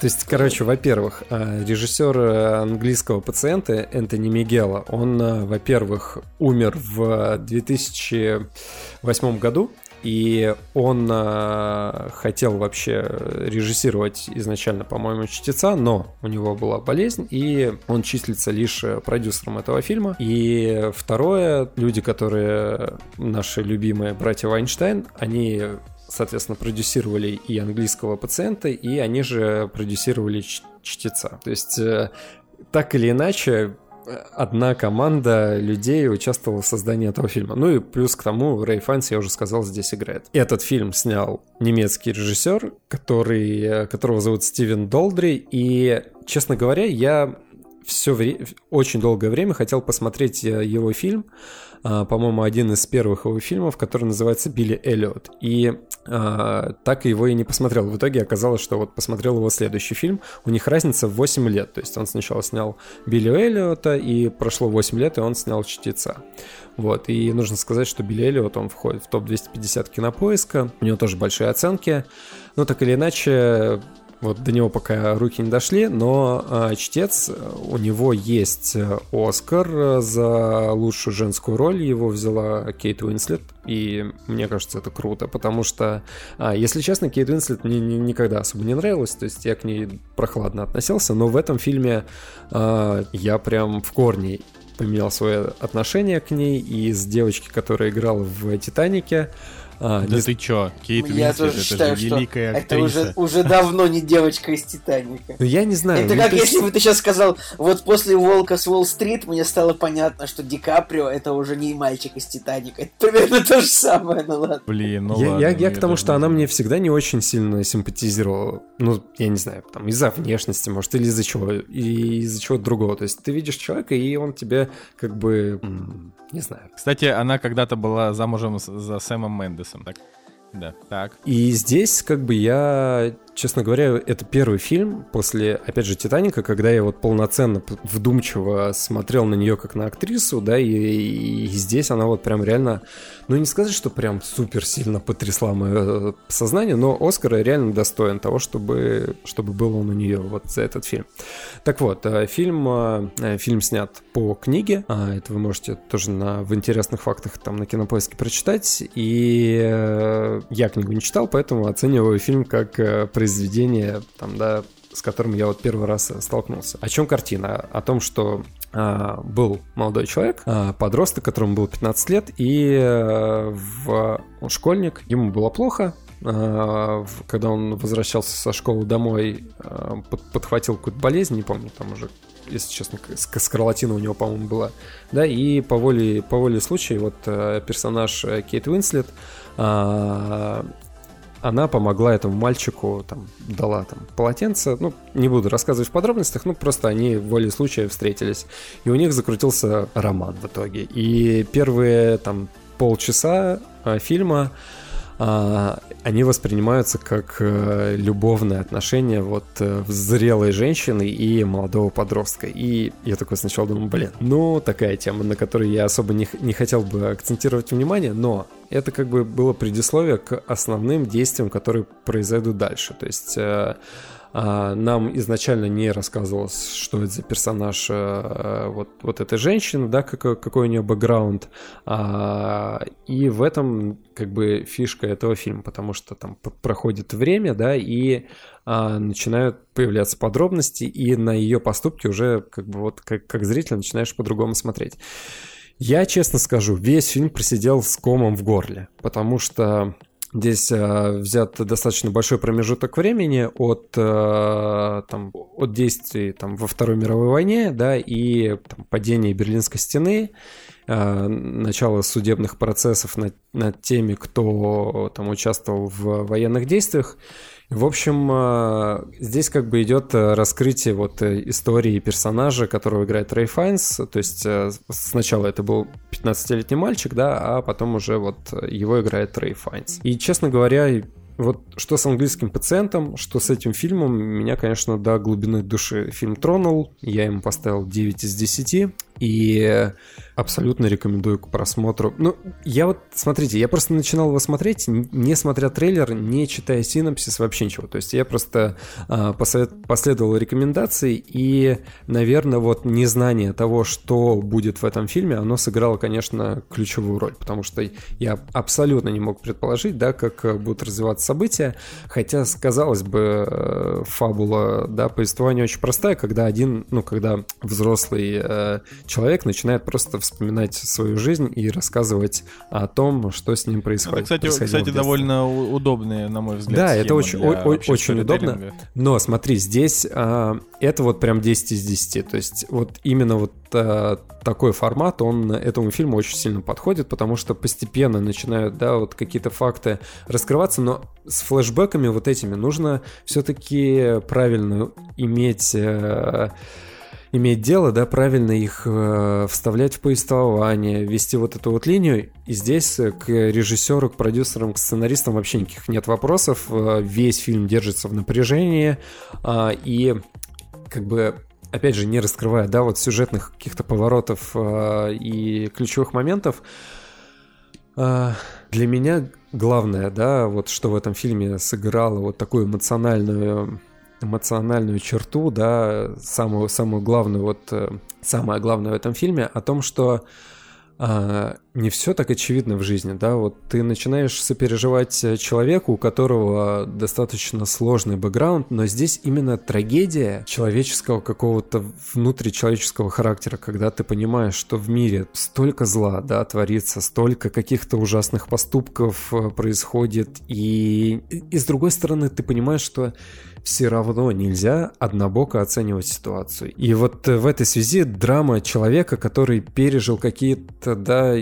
То есть, короче, во-первых, э, режиссер э, английского пациента Энтони Мигела, он, э, во-первых, умер в 2008 году, и он хотел вообще режиссировать изначально, по-моему, «Чтеца», но у него была болезнь, и он числится лишь продюсером этого фильма. И второе, люди, которые наши любимые братья Вайнштейн, они соответственно, продюсировали и английского пациента, и они же продюсировали чтеца. То есть, э, так или иначе, одна команда людей участвовала в создании этого фильма. Ну и плюс к тому, Рэй Файнс, я уже сказал, здесь играет. Этот фильм снял немецкий режиссер, который, э, которого зовут Стивен Долдри, и, честно говоря, я все вре- очень долгое время хотел посмотреть э, его фильм, по-моему, один из первых его фильмов, который называется «Билли Эллиот». И а, так его и не посмотрел. В итоге оказалось, что вот посмотрел его следующий фильм. У них разница в 8 лет. То есть он сначала снял Билли Эллиота, и прошло 8 лет, и он снял «Чтеца». Вот, и нужно сказать, что Билли Эллиот, он входит в топ-250 кинопоиска, у него тоже большие оценки, но так или иначе, вот до него пока руки не дошли, но э, чтец, у него есть э, Оскар за лучшую женскую роль, его взяла Кейт Уинслет, и мне кажется, это круто, потому что, а, если честно, Кейт Уинслет мне ни, никогда особо не нравилась, то есть я к ней прохладно относился, но в этом фильме э, я прям в корне поменял свое отношение к ней, и с девочки, которая играла в «Титанике», А, Да не- ты чё, Кейт Я Уинслет, тоже это считаю, же что великая это уже, актриса. уже давно не девочка из Титаника. Ну, я не знаю. Это как есть- если бы ты сейчас сказал, вот после Волка с Уолл-стрит мне стало понятно, что Ди Каприо это уже не мальчик из Титаника. Это примерно то же самое, ну ладно. Блин, ну я, ладно. я, я к тому, что не она мне всегда не очень сильно симпатизировала. Ну, я не знаю, там, из-за внешности, может, или из-за чего, и из-за чего другого. То есть ты видишь человека, и он тебе как бы, м, не знаю. Кстати, она когда-то была замужем за Сэмом Мендесом, так? Да, так. И здесь, как бы, я, честно говоря, это первый фильм после, опять же, «Титаника», когда я вот полноценно, вдумчиво смотрел на нее как на актрису, да, и, и здесь она вот прям реально, ну, не сказать, что прям супер сильно потрясла мое сознание, но Оскар реально достоин того, чтобы, чтобы был он у нее вот за этот фильм. Так вот, э, фильм, э, фильм снят по книге, а, это вы можете тоже на, в интересных фактах там на Кинопоиске прочитать, и э, я книгу не читал, поэтому оцениваю фильм как э, произведение, там, да, с которым я вот первый раз э, столкнулся. О чем картина? О том, что а, был молодой человек, а, подросток, которому было 15 лет, и э, в, он школьник, ему было плохо, а, когда он возвращался со школы домой, под- подхватил какую-то болезнь, не помню, там уже, если честно, скарлатина у него, по-моему, была, да, и по воле, по воле случая вот э, персонаж э, Кейт Уинслет, она помогла этому мальчику, там, дала там полотенце, ну, не буду рассказывать в подробностях, ну, просто они в воле случая встретились, и у них закрутился роман в итоге. И первые, там, полчаса а, фильма они воспринимаются как э, любовные отношения вот э, зрелой женщины и молодого подростка. И я такой сначала думаю, блин, ну такая тема, на которой я особо не, не хотел бы акцентировать внимание, но это как бы было предисловие к основным действиям, которые произойдут дальше. То есть э, а, нам изначально не рассказывалось, что это за персонаж э, вот, вот этой женщины, да, какой, какой у нее бэкграунд. А, и в этом как бы фишка этого фильма, потому что там проходит время, да, и а, начинают появляться подробности, и на ее поступки уже как бы вот как, как зритель начинаешь по-другому смотреть. Я честно скажу, весь фильм просидел с комом в горле, потому что Здесь э, взят достаточно большой промежуток времени от, э, там, от действий там, во Второй мировой войне, да, и там, падения Берлинской стены, э, начало судебных процессов над, над теми, кто там участвовал в военных действиях. В общем, э, здесь как бы идет э, раскрытие вот э, истории персонажа, которого играет Рэй Файнс. То есть сначала это был 15-летний мальчик, да, а потом уже вот его играет Рэй Файнс. И, честно говоря, вот что с английским пациентом, что с этим фильмом, меня, конечно, до глубины души фильм тронул. Я ему поставил 9 из 10. И абсолютно рекомендую к просмотру. Ну, я вот, смотрите, я просто начинал его смотреть, не смотря трейлер, не читая синопсис, вообще ничего. То есть я просто а, посовет- последовал рекомендации, и, наверное, вот незнание того, что будет в этом фильме, оно сыграло, конечно, ключевую роль, потому что я абсолютно не мог предположить, да, как э, будут развиваться события, хотя, казалось бы, э, фабула, да, повествование очень простая, когда один, ну, когда взрослый э, человек начинает просто вспоминать свою жизнь и рассказывать о том, что с ним Это, происходит. кстати, в кстати детстве. довольно удобные, на мой взгляд, Да, это очень- о- очень удобно. Но смотри, здесь а, это вот прям 10 из 10. То есть вот именно вот а, такой формат, он этому фильму очень сильно подходит, потому что постепенно начинают, да, вот какие-то факты раскрываться, но с флешбеками вот этими нужно все-таки правильно иметь... э, иметь дело, да, правильно их э, вставлять в повествование, вести вот эту вот линию. И здесь э, к режиссеру, к продюсерам, к сценаристам вообще никаких нет вопросов. Э, весь фильм держится в напряжении. а, и как бы опять же, не раскрывая, да, вот сюжетных каких-то поворотов э, и ключевых моментов, э, для меня главное, да, вот что в этом фильме сыграло вот такую эмоциональную эмоциональную черту, да, самую, самую главную, вот, э, самое главное в этом фильме, о том, что э, не все так очевидно в жизни, да, вот ты начинаешь сопереживать э, человеку, у которого достаточно сложный бэкграунд, но здесь именно трагедия человеческого какого-то внутричеловеческого характера, когда ты понимаешь, что в мире столько зла, да, творится, столько каких-то ужасных поступков э, происходит, и, и с другой стороны ты понимаешь, что все равно нельзя однобоко оценивать ситуацию. И вот э, в этой связи драма человека, который пережил какие-то, да,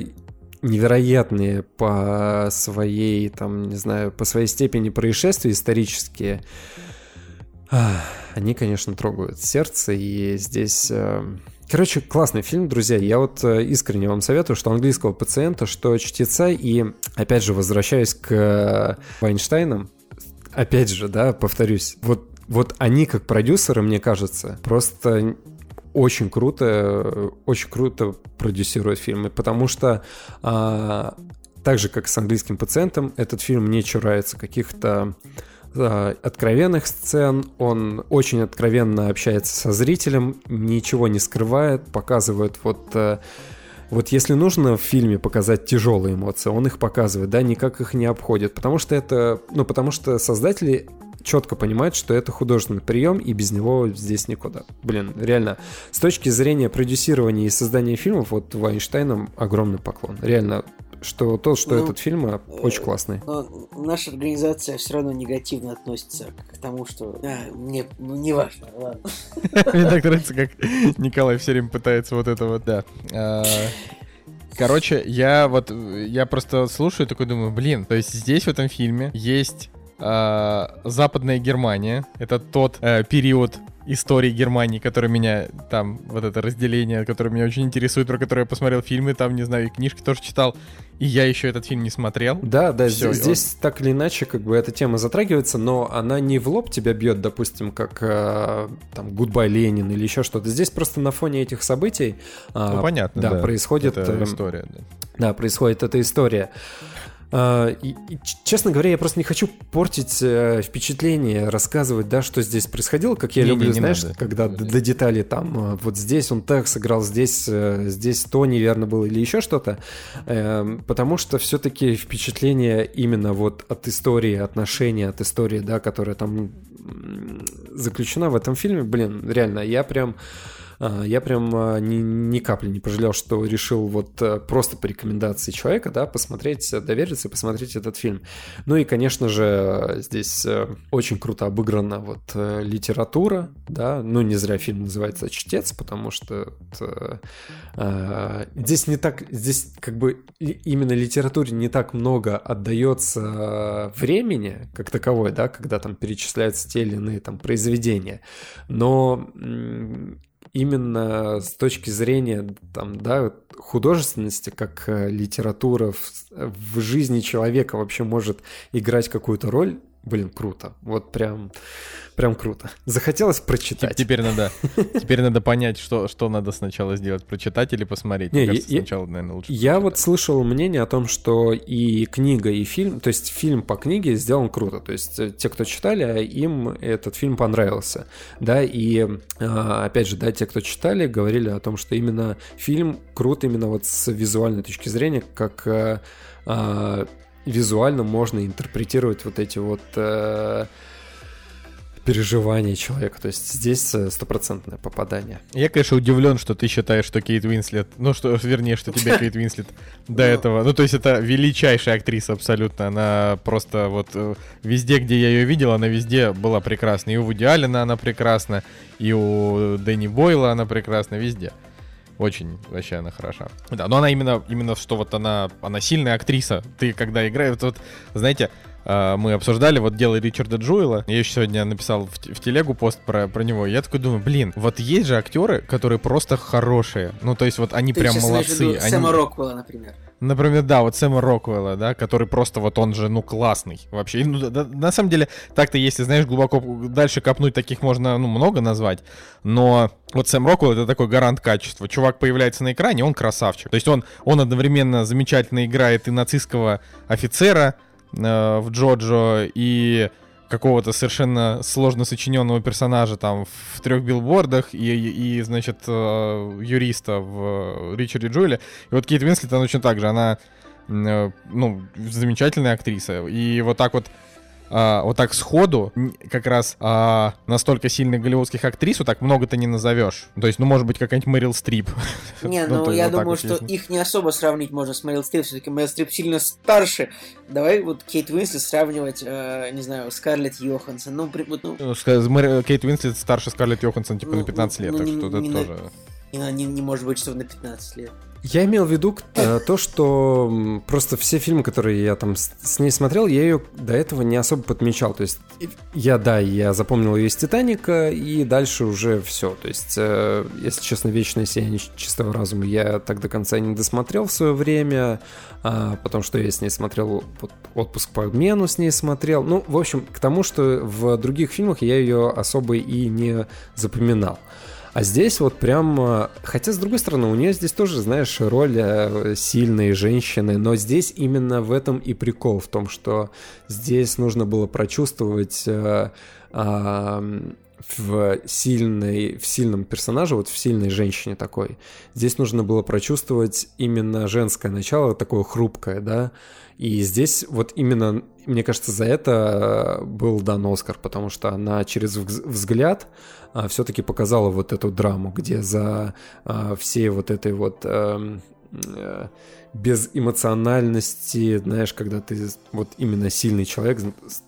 невероятные по своей, там, не знаю, по своей степени происшествия исторические, они, конечно, трогают сердце, и здесь... Э, короче, классный фильм, друзья. Я вот э, искренне вам советую, что английского пациента, что чтеца, и, опять же, возвращаясь к Вайнштейнам, опять же, да, повторюсь, вот, вот они как продюсеры, мне кажется, просто очень круто, очень круто продюсируют фильмы, потому что а, так же, как с английским пациентом, этот фильм не чурается каких-то а, откровенных сцен, он очень откровенно общается со зрителем, ничего не скрывает, показывает вот а, вот если нужно в фильме показать тяжелые эмоции, он их показывает, да, никак их не обходит, потому что это, ну, потому что создатели четко понимают, что это художественный прием, и без него здесь никуда. Блин, реально, с точки зрения продюсирования и создания фильмов, вот Вайнштейном огромный поклон. Реально, что то, что ну, этот фильм э, очень классный. Но наша организация все равно негативно относится к тому, что а, мне ну, не важно, ладно. Мне так нравится, как Николай все время пытается вот это вот, да. А, короче, я вот, я просто слушаю и такой думаю, блин, то есть здесь в этом фильме есть а, Западная Германия. Это тот э, период истории Германии, который меня там, вот это разделение, которое меня очень интересует, про которое я посмотрел фильмы, там, не знаю, и книжки тоже читал, и я еще этот фильм не смотрел. Да, да, Все, здесь, здесь так или иначе, как бы эта тема затрагивается, но она не в лоб тебя бьет, допустим, как э, там Goodbye Ленин или еще что-то. Здесь просто на фоне этих событий э, ну, понятно, да, да, происходит... Это э, история, да. Да, происходит эта история. А, и, и, честно говоря, я просто не хочу портить э, впечатление, рассказывать, да, что здесь происходило, как я не, люблю, не, не знаешь, надо. когда до, до деталей там, э, вот здесь он так сыграл, здесь, э, здесь то неверно было или еще что-то, э, потому что все-таки впечатление именно вот от истории, отношения от истории, да, которая там заключена в этом фильме, блин, реально, я прям я прям а, ни, ни капли не пожалел, что решил вот э, просто по рекомендации человека, да, посмотреть, довериться и посмотреть этот фильм. Ну и, конечно же, здесь э, очень круто обыграна вот э, литература, да, ну не зря фильм называется «Чтец», потому что это, а, здесь не так, здесь как бы именно литературе не так много отдается времени, как таковой, да, когда там перечисляются те или иные там произведения, но именно с точки зрения там, да, художественности, как э, литература в, в жизни человека вообще может играть какую-то роль, блин, круто. Вот прям Прям круто. Захотелось прочитать. Теперь надо, теперь надо понять, что, что надо сначала сделать, прочитать или посмотреть. Не, кажется, я, сначала, наверное, лучше. Я прочитать. вот слышал мнение о том, что и книга, и фильм, то есть фильм по книге сделан круто. То есть э, те, кто читали, им этот фильм понравился. Да, и а, опять же, да, те, кто читали, говорили о том, что именно фильм крут именно вот с визуальной точки зрения, как э, а, визуально можно интерпретировать вот эти вот э, переживаний человека. То есть здесь э, стопроцентное попадание. Я, конечно, удивлен, что ты считаешь, что Кейт Уинслет, ну что, вернее, что тебе Кейт Уинслет до ну. этого, ну то есть это величайшая актриса абсолютно, она просто вот э, везде, где я ее видел, она везде была прекрасна. И у Вуди Аллена она прекрасна, и у Дэнни Бойла она прекрасна, везде. Очень вообще она хороша. Да, но она именно, именно что вот она, она сильная актриса. Ты когда играешь, вот, знаете, мы обсуждали вот дело Ричарда Джуэла. Я еще сегодня написал в, в телегу пост про, про него. Я такой думаю, блин, вот есть же актеры, которые просто хорошие. Ну, то есть вот они Ты прям молодцы. Они... Сэма Роквелла, например. Например, да, вот Сэма Роквелла, да, который просто вот он же, ну, классный вообще. Ну, да, на самом деле, так-то, если, знаешь, глубоко дальше копнуть, таких можно, ну, много назвать. Но вот Сэм Роквелл это такой гарант качества. Чувак появляется на экране, он красавчик. То есть он, он одновременно замечательно играет и нацистского офицера, Э, в Джоджо и какого-то совершенно сложно сочиненного персонажа там в трех билбордах и, и, и значит, э, юриста в Ричарде Джоэле. И вот Кейт Винслет, она точно так же, она э, ну, замечательная актриса. И вот так вот а, вот так сходу как раз а, настолько сильных голливудских актрис вот так много-то не назовешь. То есть, ну, может быть, какая-нибудь Мэрил Стрип. Не, ну, я думаю, что их не особо сравнить можно с Мэрил Стрип. Все-таки Мэрил Стрип сильно старше. Давай вот Кейт Уинслет сравнивать, э, не знаю, Скарлетт Йоханссон. Ну, ну... ну Кейт Уинслет старше Скарлетт Йоханссон, типа, на 15 лет, так что это тоже... Не, не может быть, что на 15 лет. Я имел в виду э, то, что просто все фильмы, которые я там с ней смотрел, я ее до этого не особо подмечал. То есть я, да, я запомнил ее из «Титаника», и дальше уже все. То есть, э, если честно, «Вечное сияние чистого разума» я так до конца не досмотрел в свое время, а, потому что я с ней смотрел «Отпуск по обмену» с ней смотрел. Ну, в общем, к тому, что в других фильмах я ее особо и не запоминал. А здесь вот прям... Э, хотя, с другой стороны, у нее здесь тоже, знаешь, роль э, сильной женщины, но здесь именно в этом и прикол, в том, что здесь нужно было прочувствовать э, в сильной, в сильном персонаже, вот в сильной женщине такой. Здесь нужно было прочувствовать именно женское начало, такое хрупкое, да. И здесь вот именно, мне кажется, за это был дан Оскар, потому что она через взгляд а, все-таки показала вот эту драму, где за а, всей вот этой вот э, э, без эмоциональности, знаешь, когда ты вот именно сильный человек,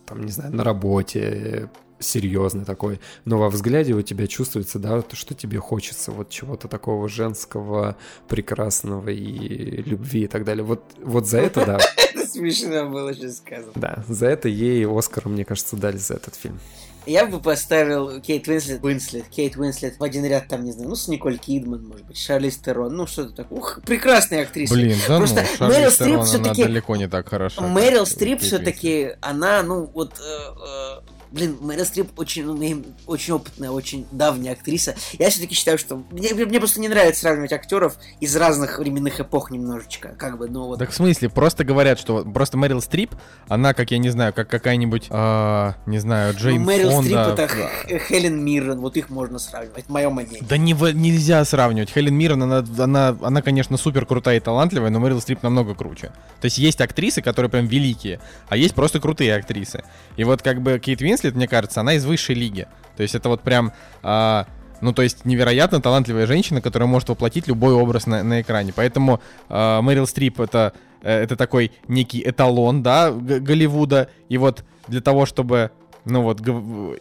там, не знаю, на работе, серьезный такой, но во взгляде у тебя чувствуется, да, то, что тебе хочется, вот чего-то такого женского, прекрасного и любви и так далее. Вот, вот за это, да. Это смешно было сейчас сказано. Да, за это ей Оскар, мне кажется, дали за этот фильм. Я бы поставил Кейт Уинслет, Уинслет, Кейт Уинслет в один ряд, там, не знаю, ну, с Николь Кидман, может быть, Шарлиз Терон, ну, что-то такое. Ух, прекрасная актриса. Блин, да Просто ну, Мэрил Стрип все-таки... далеко не так хороша. Мэрил Стрип все-таки, она, ну, вот, э, э, Блин, Мэрил Стрип очень, ну, очень опытная, очень давняя актриса. Я все-таки считаю, что... Мне, мне просто не нравится сравнивать актеров из разных временных эпох немножечко, как бы, ну вот... Так в смысле? Просто говорят, что просто Мэрил Стрип, она, как я не знаю, как какая-нибудь, э, не знаю, Джейн ну, Мэрил Фонда... Стрип это Хелен Миррен, вот их можно сравнивать, мое мнение. Да не, нельзя сравнивать. Хелен Миррен, она, она, она, конечно, супер крутая и талантливая, но Мэрил Стрип намного круче. То есть есть актрисы, которые прям великие, а есть просто крутые актрисы. И вот как бы Кейт Винслет, мне кажется, она из высшей лиги. То есть это вот прям... А, ну, то есть невероятно талантливая женщина, которая может воплотить любой образ на, на экране. Поэтому э, Мэрил Стрип это, э, это такой некий эталон, да, Голливуда. И вот для того, чтобы, ну вот,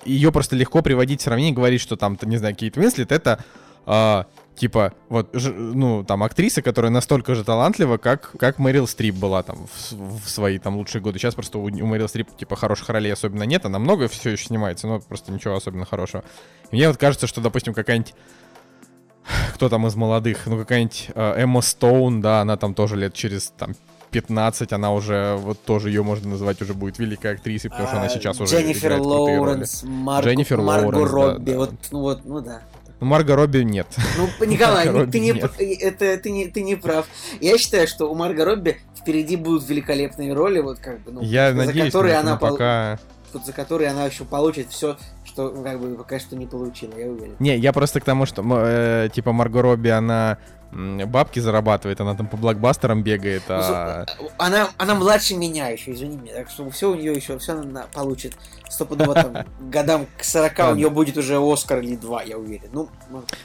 ее просто легко приводить в сравнение, говорить, что там, не знаю, Кейт Уинслет это э, типа, вот, ну, там, актриса, которая настолько же талантлива, как, как Мэрил Стрип была там в, в свои там лучшие годы. Сейчас просто у, у Мэрил Стрип, типа, хороших ролей особенно нет, она много все еще снимается, но просто ничего особенно хорошего. И мне вот кажется, что, допустим, какая-нибудь кто там из молодых, ну, какая-нибудь э, Эмма Стоун, да, она там тоже лет через, там, 15, она уже, вот тоже ее можно называть уже будет великой актрисой, потому что она а, сейчас уже Дженнифер Лоуренс, Марго, Дженнифер Марго Лоуренс, Робби, да, вот, да. ну вот, ну да. Ну, Марго Робби нет. Ну, Николай, ну, ты, не, это, ты, не, ты не прав. Я считаю, что у Марго Робби впереди будут великолепные роли, вот как бы, ну, Я за надеюсь, которые она пока... за которые она еще получит все, что как бы пока что не получила, я уверен. Не, я просто к тому, что э, типа Марго Робби, она бабки зарабатывает, она там по блокбастерам бегает. Ну, а... Она, она младше меня еще, извини меня, так что все у нее еще, все она получит стопудово там годам к 40 у нее будет уже Оскар или два, я уверен. Ну,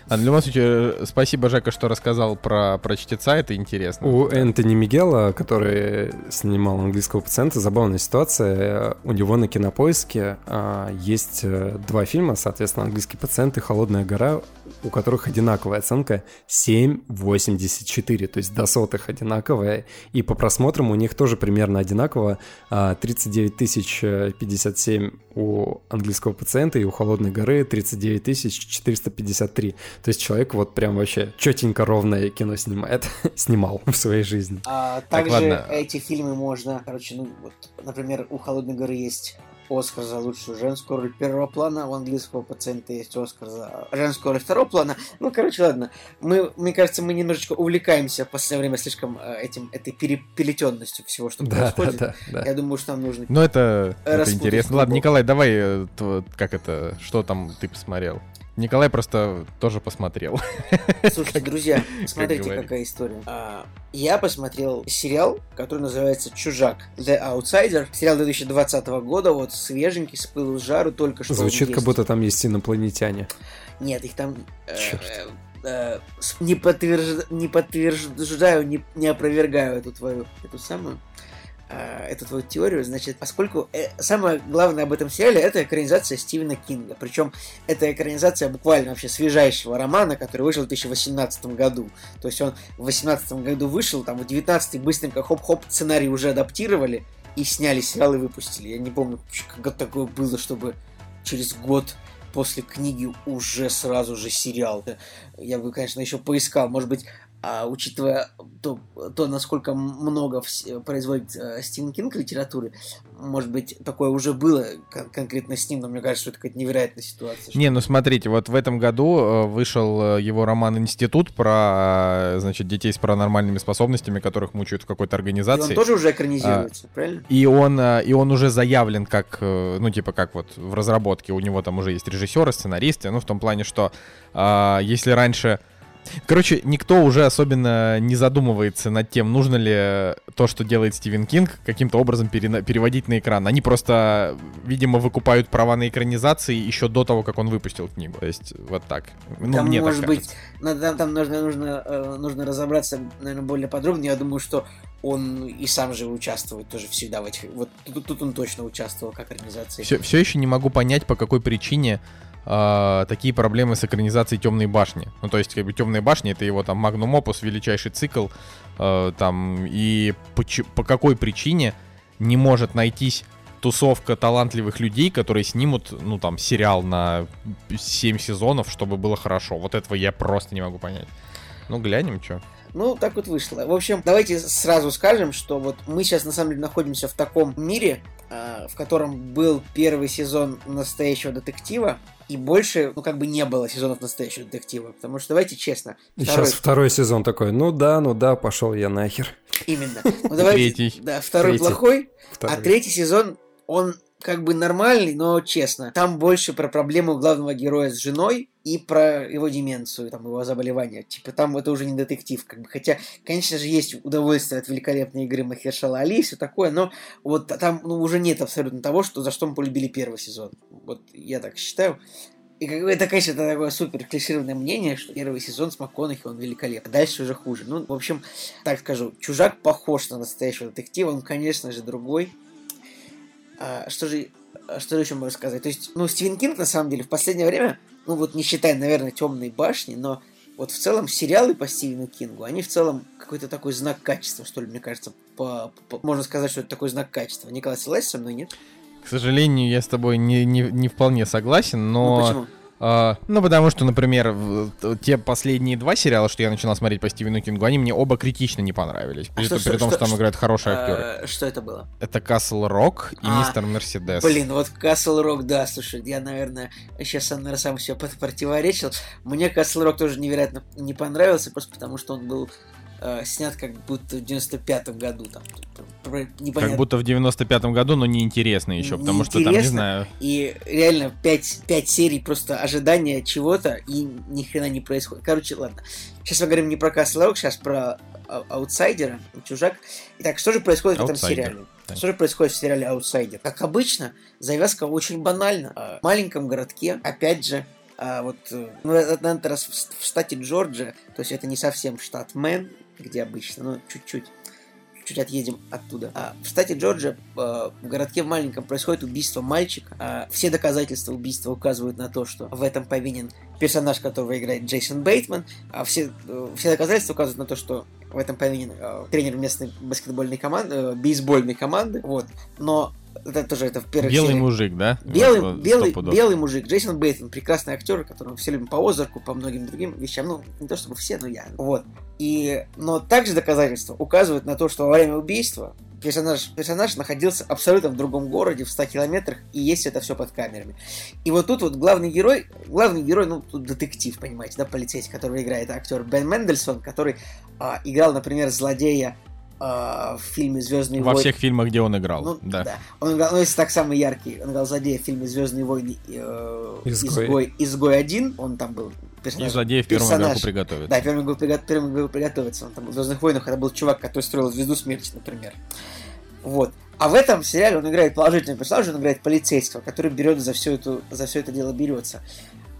а в любом случае, спасибо, Жека, что рассказал про, про чтеца, это интересно. У Энтони Мигела, который снимал английского пациента, забавная ситуация. У него на кинопоиске а, есть э, два фильма, соответственно, английский пациент и Холодная гора, у которых одинаковая оценка 7,84, то есть до сотых одинаковая. И по просмотрам у них тоже примерно одинаково. 39 тысяч 57 у английского пациента и у Холодной горы 39 тысяч 453. То есть человек вот прям вообще четенько ровное кино снимает, снимал в своей жизни. А, также так, эти фильмы можно, короче, ну вот, например, у Холодной горы есть Оскар за лучшую женскую роль первого плана, у английского пациента есть Оскар за женскую роль второго плана. Ну, короче, ладно. Мы, мне кажется, мы немножечко увлекаемся в последнее время слишком э, этим, этой переплетенностью всего, что да, происходит. Да, да, да. Я думаю, что нам нужно... Ну, это, это интересно. Ладно, Николай, давай, э, как это, что там ты посмотрел? Николай просто тоже посмотрел. Слушайте, друзья, смотрите, какая история. А, я посмотрел сериал, который называется «Чужак. The Outsider». Сериал 2020 года, вот свеженький, с пылу с жару, только что Звучит, как будто там есть инопланетяне. Нет, их там... э, Чёрт. э, э, не, подтвержд- не подтверждаю, не, не опровергаю эту твою, эту самую, эту твою теорию, значит, поскольку э, самое главное об этом сериале это экранизация Стивена Кинга. Причем это экранизация буквально вообще свежайшего романа, который вышел в 2018 году. То есть он в 2018 году вышел, там в 19 быстренько хоп-хоп сценарий уже адаптировали и сняли сериал и выпустили. Я не помню, как такое было, чтобы через год после книги уже сразу же сериал. Я бы, конечно, еще поискал. Может быть, а, учитывая то, то, насколько много вс- производит э, Стивен Кинг литературы, может быть, такое уже было кон- конкретно с ним, но мне кажется, что это какая-то невероятная ситуация. что- Не, ну смотрите, вот в этом году э, вышел э, его роман «Институт» про, э, значит, детей с паранормальными способностями, которых мучают в какой-то И он организации. тоже уже экранизируется, правильно? И он, и он уже заявлен как, ну, типа, как вот в разработке. У него там уже есть режиссеры, сценаристы. Ну, в том плане, что а, если раньше... Короче, никто уже особенно не задумывается над тем, нужно ли то, что делает Стивен Кинг, каким-то образом перена- переводить на экран. Они просто, видимо, выкупают права на экранизации еще до того, как он выпустил книгу. То есть, вот так. Ну, там, мне так может быть, кажется. надо, там, там нужно, нужно, э, нужно разобраться, наверное, более подробно. Я думаю, что он и сам же участвует тоже всегда в этих... Вот тут, тут он точно участвовал как организация. Все, все еще не могу понять, по какой причине а, такие проблемы с экранизацией Темной башни. Ну, то есть, как бы Темная башня это его там Magnum Opus, величайший цикл. а, там, и поч- по какой причине не может найтись тусовка талантливых людей, которые снимут, ну, там, сериал на 7 сезонов, чтобы было хорошо. Вот этого я просто не могу понять. Ну, глянем, что. Ну, так вот вышло. В общем, давайте сразу скажем, что вот мы сейчас на самом деле находимся в таком мире, э, в котором был первый сезон настоящего детектива, и больше, ну, как бы не было сезонов настоящего детектива. Потому что, давайте честно, И второй- сейчас второй сезон такой, ну да, ну да, пошел я нахер. именно. Ну, давайте, Третий. Да, второй Третий. плохой, Второй. а третий сезон, он как бы нормальный, но честно. Там больше про проблему главного героя с женой и про его деменцию, там, его заболевание. Типа там это уже не детектив, как бы. Хотя, конечно же, есть удовольствие от великолепной игры Махершала Али и все такое, но вот там ну, уже нет абсолютно того, что, за что мы полюбили первый сезон. Вот я так считаю. И как бы это, конечно, это такое супер клишированное мнение, что первый сезон с МакКонахи, он великолепный. Дальше уже хуже. Ну, в общем, так скажу, Чужак похож на настоящего детектива, он, конечно же, другой. А, что же а что же еще можно сказать? То есть, ну, Стивен Кинг, на самом деле, в последнее время, ну, вот не считая, наверное, «Темной башни», но вот в целом сериалы по Стивену Кингу, они в целом какой-то такой знак качества, что ли, мне кажется, по, по- можно сказать, что это такой знак качества. Николай, согласен со мной, нет? К сожалению, я с тобой не, не, не вполне согласен, но... Ну, почему? А, ну, потому что, например, те последние два сериала, что я начинал смотреть по Стивену Кингу, они мне оба критично не понравились. При, А что- при что- том, что, что- там играют хорошие актеры. А, Что это было? Это Касл Рок и А, Мистер Мерседес. Блин, вот Castle Rock, да, слушай, я, наверное, сейчас, наверное, сам себе под- противоречил. Мне Castle Rock тоже невероятно не понравился, просто потому что он был э, снят как будто в 95-м году. Там, про- непонятно. Как будто в 95-м году, но неинтересно еще, потому что там, не знаю... И реально 5, 5 серий просто ожидания чего-то, и ни хрена не происходит. Короче, ладно. Сейчас мы говорим не про Castle Rock, сейчас про аутсайдера, чужак. Итак, что же происходит в этом сериале? Что же происходит в сериале Аутсайдер? Как обычно, завязка очень банальна. А, В маленьком городке, опять же, а, вот, э, ну, на этот раз в, штате Джорджия, то есть это не совсем штат Мэн, где обычно, ну, чуть-чуть чуть отъедем оттуда. А, в штате Джорджия, э, в городке в маленьком, происходит убийство мальчика. А, все доказательства убийства указывают на то, что в этом повинен персонаж, которого играет Джейсон Бейтман. А все, э, все доказательства указывают на то, что в этом повинен э, тренер местной баскетбольной команды, бейсбольной команды. Вот. Но это тоже это в первой Белый серии. мужик, да? Белый, Вот, белый, пудов. белый мужик, Джейсон Бейтман, прекрасный актер, которого все любим по Озарку, по многим другим вещам. Ну, не то чтобы все, но я. Вот. И, но также доказательства указывают на то, что во время убийства персонаж, персонаж находился абсолютно в другом городе, в 100 километрах, и есть это все под камерами. И вот тут вот главный герой, главный герой, ну, тут детектив, понимаете, да, полицейский, который играет актер Бен Мендельсон, который а, играл, например, злодея а, в фильме Звездные Во войны. всех фильмах, где он играл. Ну, да. Он играл, ну, если так самый яркий, он играл злодея в фильме Звездные войны э, Изгой. Изгой. Изгой 1, он там был И персонаж. злодей в первом персонаж. игроку приготовиться. Да, первый был, приго- приготовиться. Он там был в Звездных войнах, это был чувак, который строил звезду смерти, например. Вот. А в этом сериале он играет положительного персонажа, он играет полицейского, который берет за все, эту, за все это дело берется.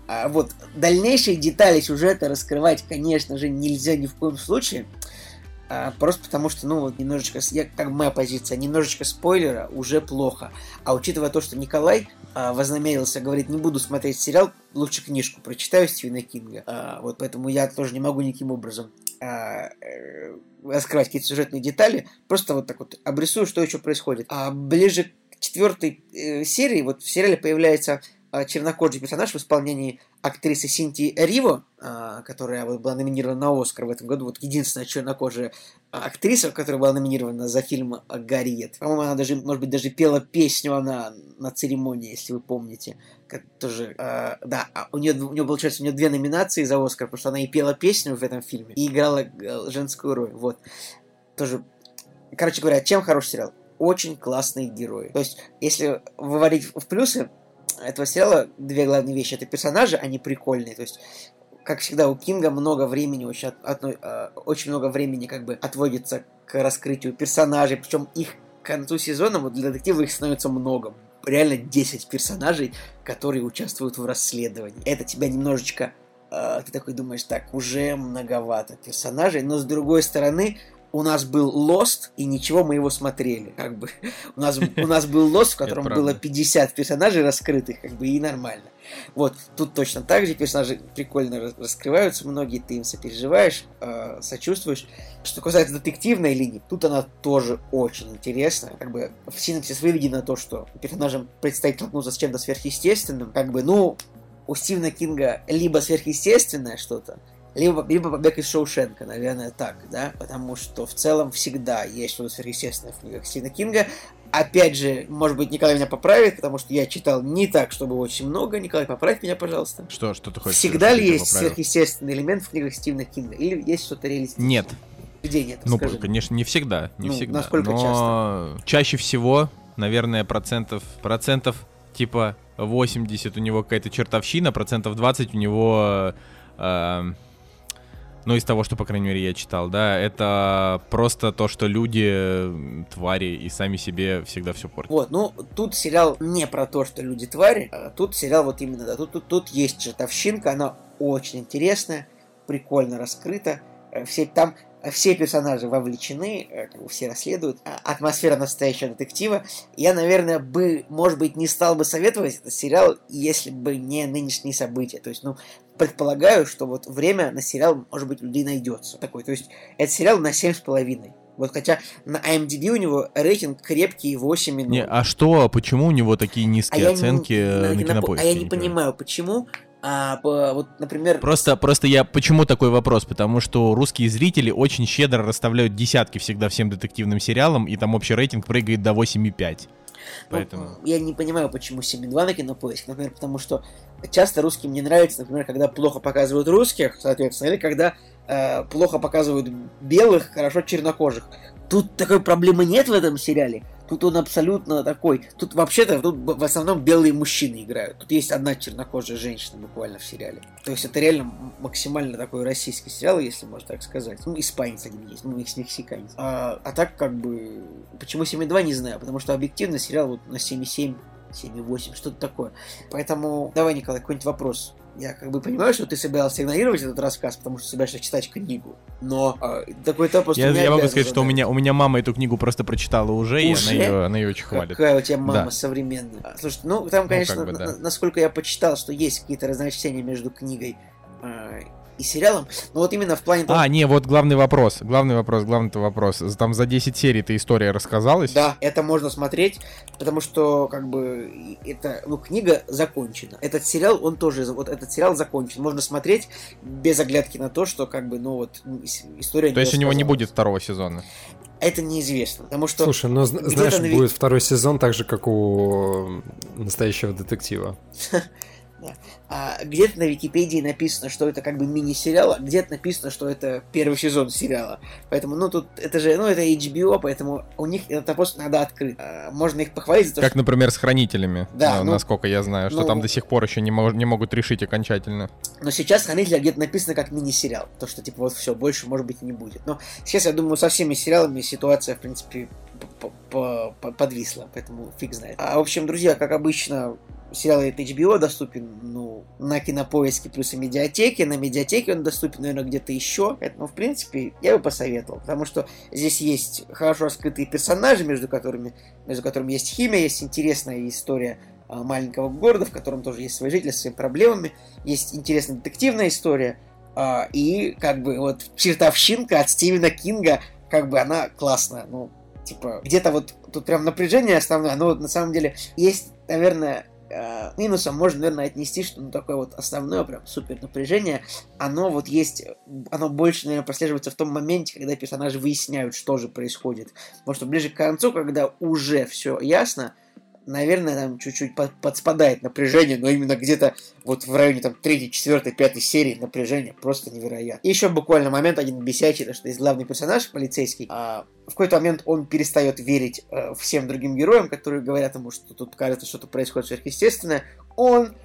А вот дальнейшие детали сюжета раскрывать, конечно же, нельзя ни в коем случае. А, просто потому что, ну, вот немножечко, я, как моя позиция, немножечко спойлера уже плохо. А учитывая то, что Николай а, вознамерился, говорит, не буду смотреть сериал, лучше книжку прочитаю Стивена Кинга. А, вот поэтому я тоже не могу никаким образом а, э, раскрывать какие-то сюжетные детали. Просто вот так вот обрисую, что еще происходит. А ближе к четвертой э, серии, вот в сериале появляется чернокожий персонаж в исполнении актрисы Синти Риво, а, которая вот была номинирована на Оскар в этом году. Вот единственная чернокожая а, актриса, которая была номинирована за фильм «Гарриет». По-моему, она даже, может быть, даже пела песню она на церемонии, если вы помните. Тоже, да, а у нее, у нее, получается, у нее две номинации за Оскар, потому что она и пела песню в этом фильме, и играла э, женскую роль. Вот. Тоже, короче говоря, чем хороший сериал? Очень классные герои. То есть, если выводить в плюсы, этого сериала две главные вещи. Это персонажи, они прикольные. То есть, как всегда, у Кинга много времени, очень, от- отно- э, очень много времени как бы отводится к раскрытию персонажей. Причем их к концу сезона, вот для детектива их становится много. Реально 10 персонажей, которые участвуют в расследовании. Это тебя немножечко... э, ты такой думаешь, так, уже многовато персонажей. Но с другой стороны, у нас был Lost, и ничего мы его смотрели. Как бы. У нас, у нас был Lost, в котором было 50 персонажей раскрытых, как бы, и нормально. Вот, тут точно так же персонажи прикольно рас- раскрываются, многие ты им сопереживаешь, э, сочувствуешь. Что касается детективной линии, тут она тоже очень интересная. Как бы в синопсис выведено то, что персонажам предстоит столкнуться с чем-то сверхъестественным. Как бы, ну, у Стивена Кинга либо сверхъестественное что-то, либо, либо побег из Шоушенка, наверное, так, да? Потому что в целом всегда есть что-то сверхъестественное в книгах Стивена Кинга. Опять же, может быть, Николай меня поправит, потому что я читал не так, чтобы очень много. Николай, поправь меня, пожалуйста. Что, что ты хочешь? Всегда ли есть поправил? сверхъестественный элемент в книгах Стивена Кинга? Или есть что-то реалистичное? Нет. Где нет? Ну, Скажи. конечно, не всегда, не Ну, всегда. насколько но чаще всего, наверное, процентов, процентов типа 80 у него какая-то чертовщина, процентов 20 у него, э, ну, из того, что, по крайней мере, я читал, да, это просто то, что люди твари и сами себе всегда все портят. Вот, ну, тут сериал не про то, что люди твари, а тут сериал вот именно, да, тут, тут, тут есть чертовщинка, она очень интересная, прикольно раскрыта, э, все там э, все персонажи вовлечены, э, все расследуют, а, атмосфера настоящего детектива. Я, наверное, бы, может быть, не стал бы советовать этот сериал, если бы не нынешние события. То есть, ну, предполагаю, что вот время на сериал, может быть, людей найдется. Такой, то есть, этот сериал на 7,5. Вот хотя на IMDb у него рейтинг крепкий 8,0. Не, а что, почему у него такие низкие я не- оценки на- на не напо- кинопоиске? а я не не понимаю. понимаю, почему. А, по- вот, например, Просто, просто я почему такой вопрос? Потому что русские зрители очень щедро расставляют десятки всегда всем детективным сериалам, и там общий рейтинг прыгает до 8,5. Поэтому. Ну, я не понимаю, почему 7.2 на кинопоиск, например, потому что часто русским не нравится, например, когда плохо показывают русских, соответственно, или когда э, плохо показывают белых, хорошо чернокожих. Тут такой проблемы нет в этом сериале. Тут он абсолютно такой. Тут вообще-то тут в основном белые мужчины играют. Тут есть одна чернокожая женщина буквально в сериале. То есть это реально максимально такой российский сериал, если можно так сказать. Ну, испанец один есть, ну, мекс- мексиканец. А, а так как бы... Почему 7.2, не знаю. Потому что объективно сериал вот на 7.7 7,8, что-то такое. Поэтому давай, Николай, какой-нибудь вопрос. Я как бы понимаю, что ты собирался игнорировать этот рассказ, потому что собираешься читать книгу. Но э, такой вопрос Я, я могу сказать, что у меня, у меня мама эту книгу просто прочитала уже, и Уже? она ее, она ее очень хвалит. Какая у тебя мама Да. современная. А, Слушай, ну там, конечно, как бы, да. на- насколько я почитал, что есть какие-то разночтения между книгой э, и сериалом. Но вот именно в плане того, А, не, вот главный вопрос, главный вопрос, главный вопрос. Там за 10 серий эта история рассказалась? Да, это можно смотреть, потому что, как бы, это, ну, книга закончена. Этот сериал, он тоже, вот этот сериал закончен. Можно смотреть без оглядки на то, что, как бы, ну, вот, история То есть у него не будет второго сезона? это неизвестно, потому что... Слушай, ну зн- знаешь, будет второй сезон так же, как у настоящего детектива. А где-то на Википедии написано, что это как бы мини-сериал, а где-то написано, что это первый сезон сериала. Поэтому, ну, тут это же, ну, это HBO, поэтому у них это просто надо открыть. А, можно их похвалить за то, Как, что... например, с Хранителями, да, ну, насколько я знаю, что ну, там до сих пор еще не, мог, не могут решить окончательно. Но сейчас Хранители где-то написано как мини-сериал. То, что, типа, вот все, больше, может быть, не будет. Но сейчас, я думаю, со всеми сериалами ситуация, в принципе, подвисла, поэтому фиг знает. А, в общем, друзья, как обычно, сериал от HBO доступен, ну, на кинопоиске плюс и медиатеке. На медиатеке он доступен, наверное, где-то еще. Поэтому, в принципе, я бы посоветовал. Потому что здесь есть хорошо раскрытые персонажи, между которыми, между которыми есть химия, есть интересная история а, маленького города, в котором тоже есть свои жители с своими проблемами. Есть интересная детективная история. А, и, как бы, вот чертовщинка от Стивена Кинга, как бы она классная. Ну, типа, где-то вот тут прям напряжение основное, но вот на самом деле есть, наверное, э, минусом можно, наверное, отнести, что ну, такое вот основное прям супер напряжение, оно вот есть, оно больше, наверное, прослеживается в том моменте, когда персонажи выясняют, что же происходит. Потому что ближе к концу, когда уже все ясно, наверное, там чуть-чуть под, подспадает напряжение, но именно где-то вот в районе там 3, 4, 5 серии напряжение просто невероятно. И еще буквально момент один бесячий, то что есть главный персонаж, полицейский, а в какой-то момент он перестает верить э, всем другим героям, которые говорят ему, что тут кажется, что-то происходит сверхъестественное. Он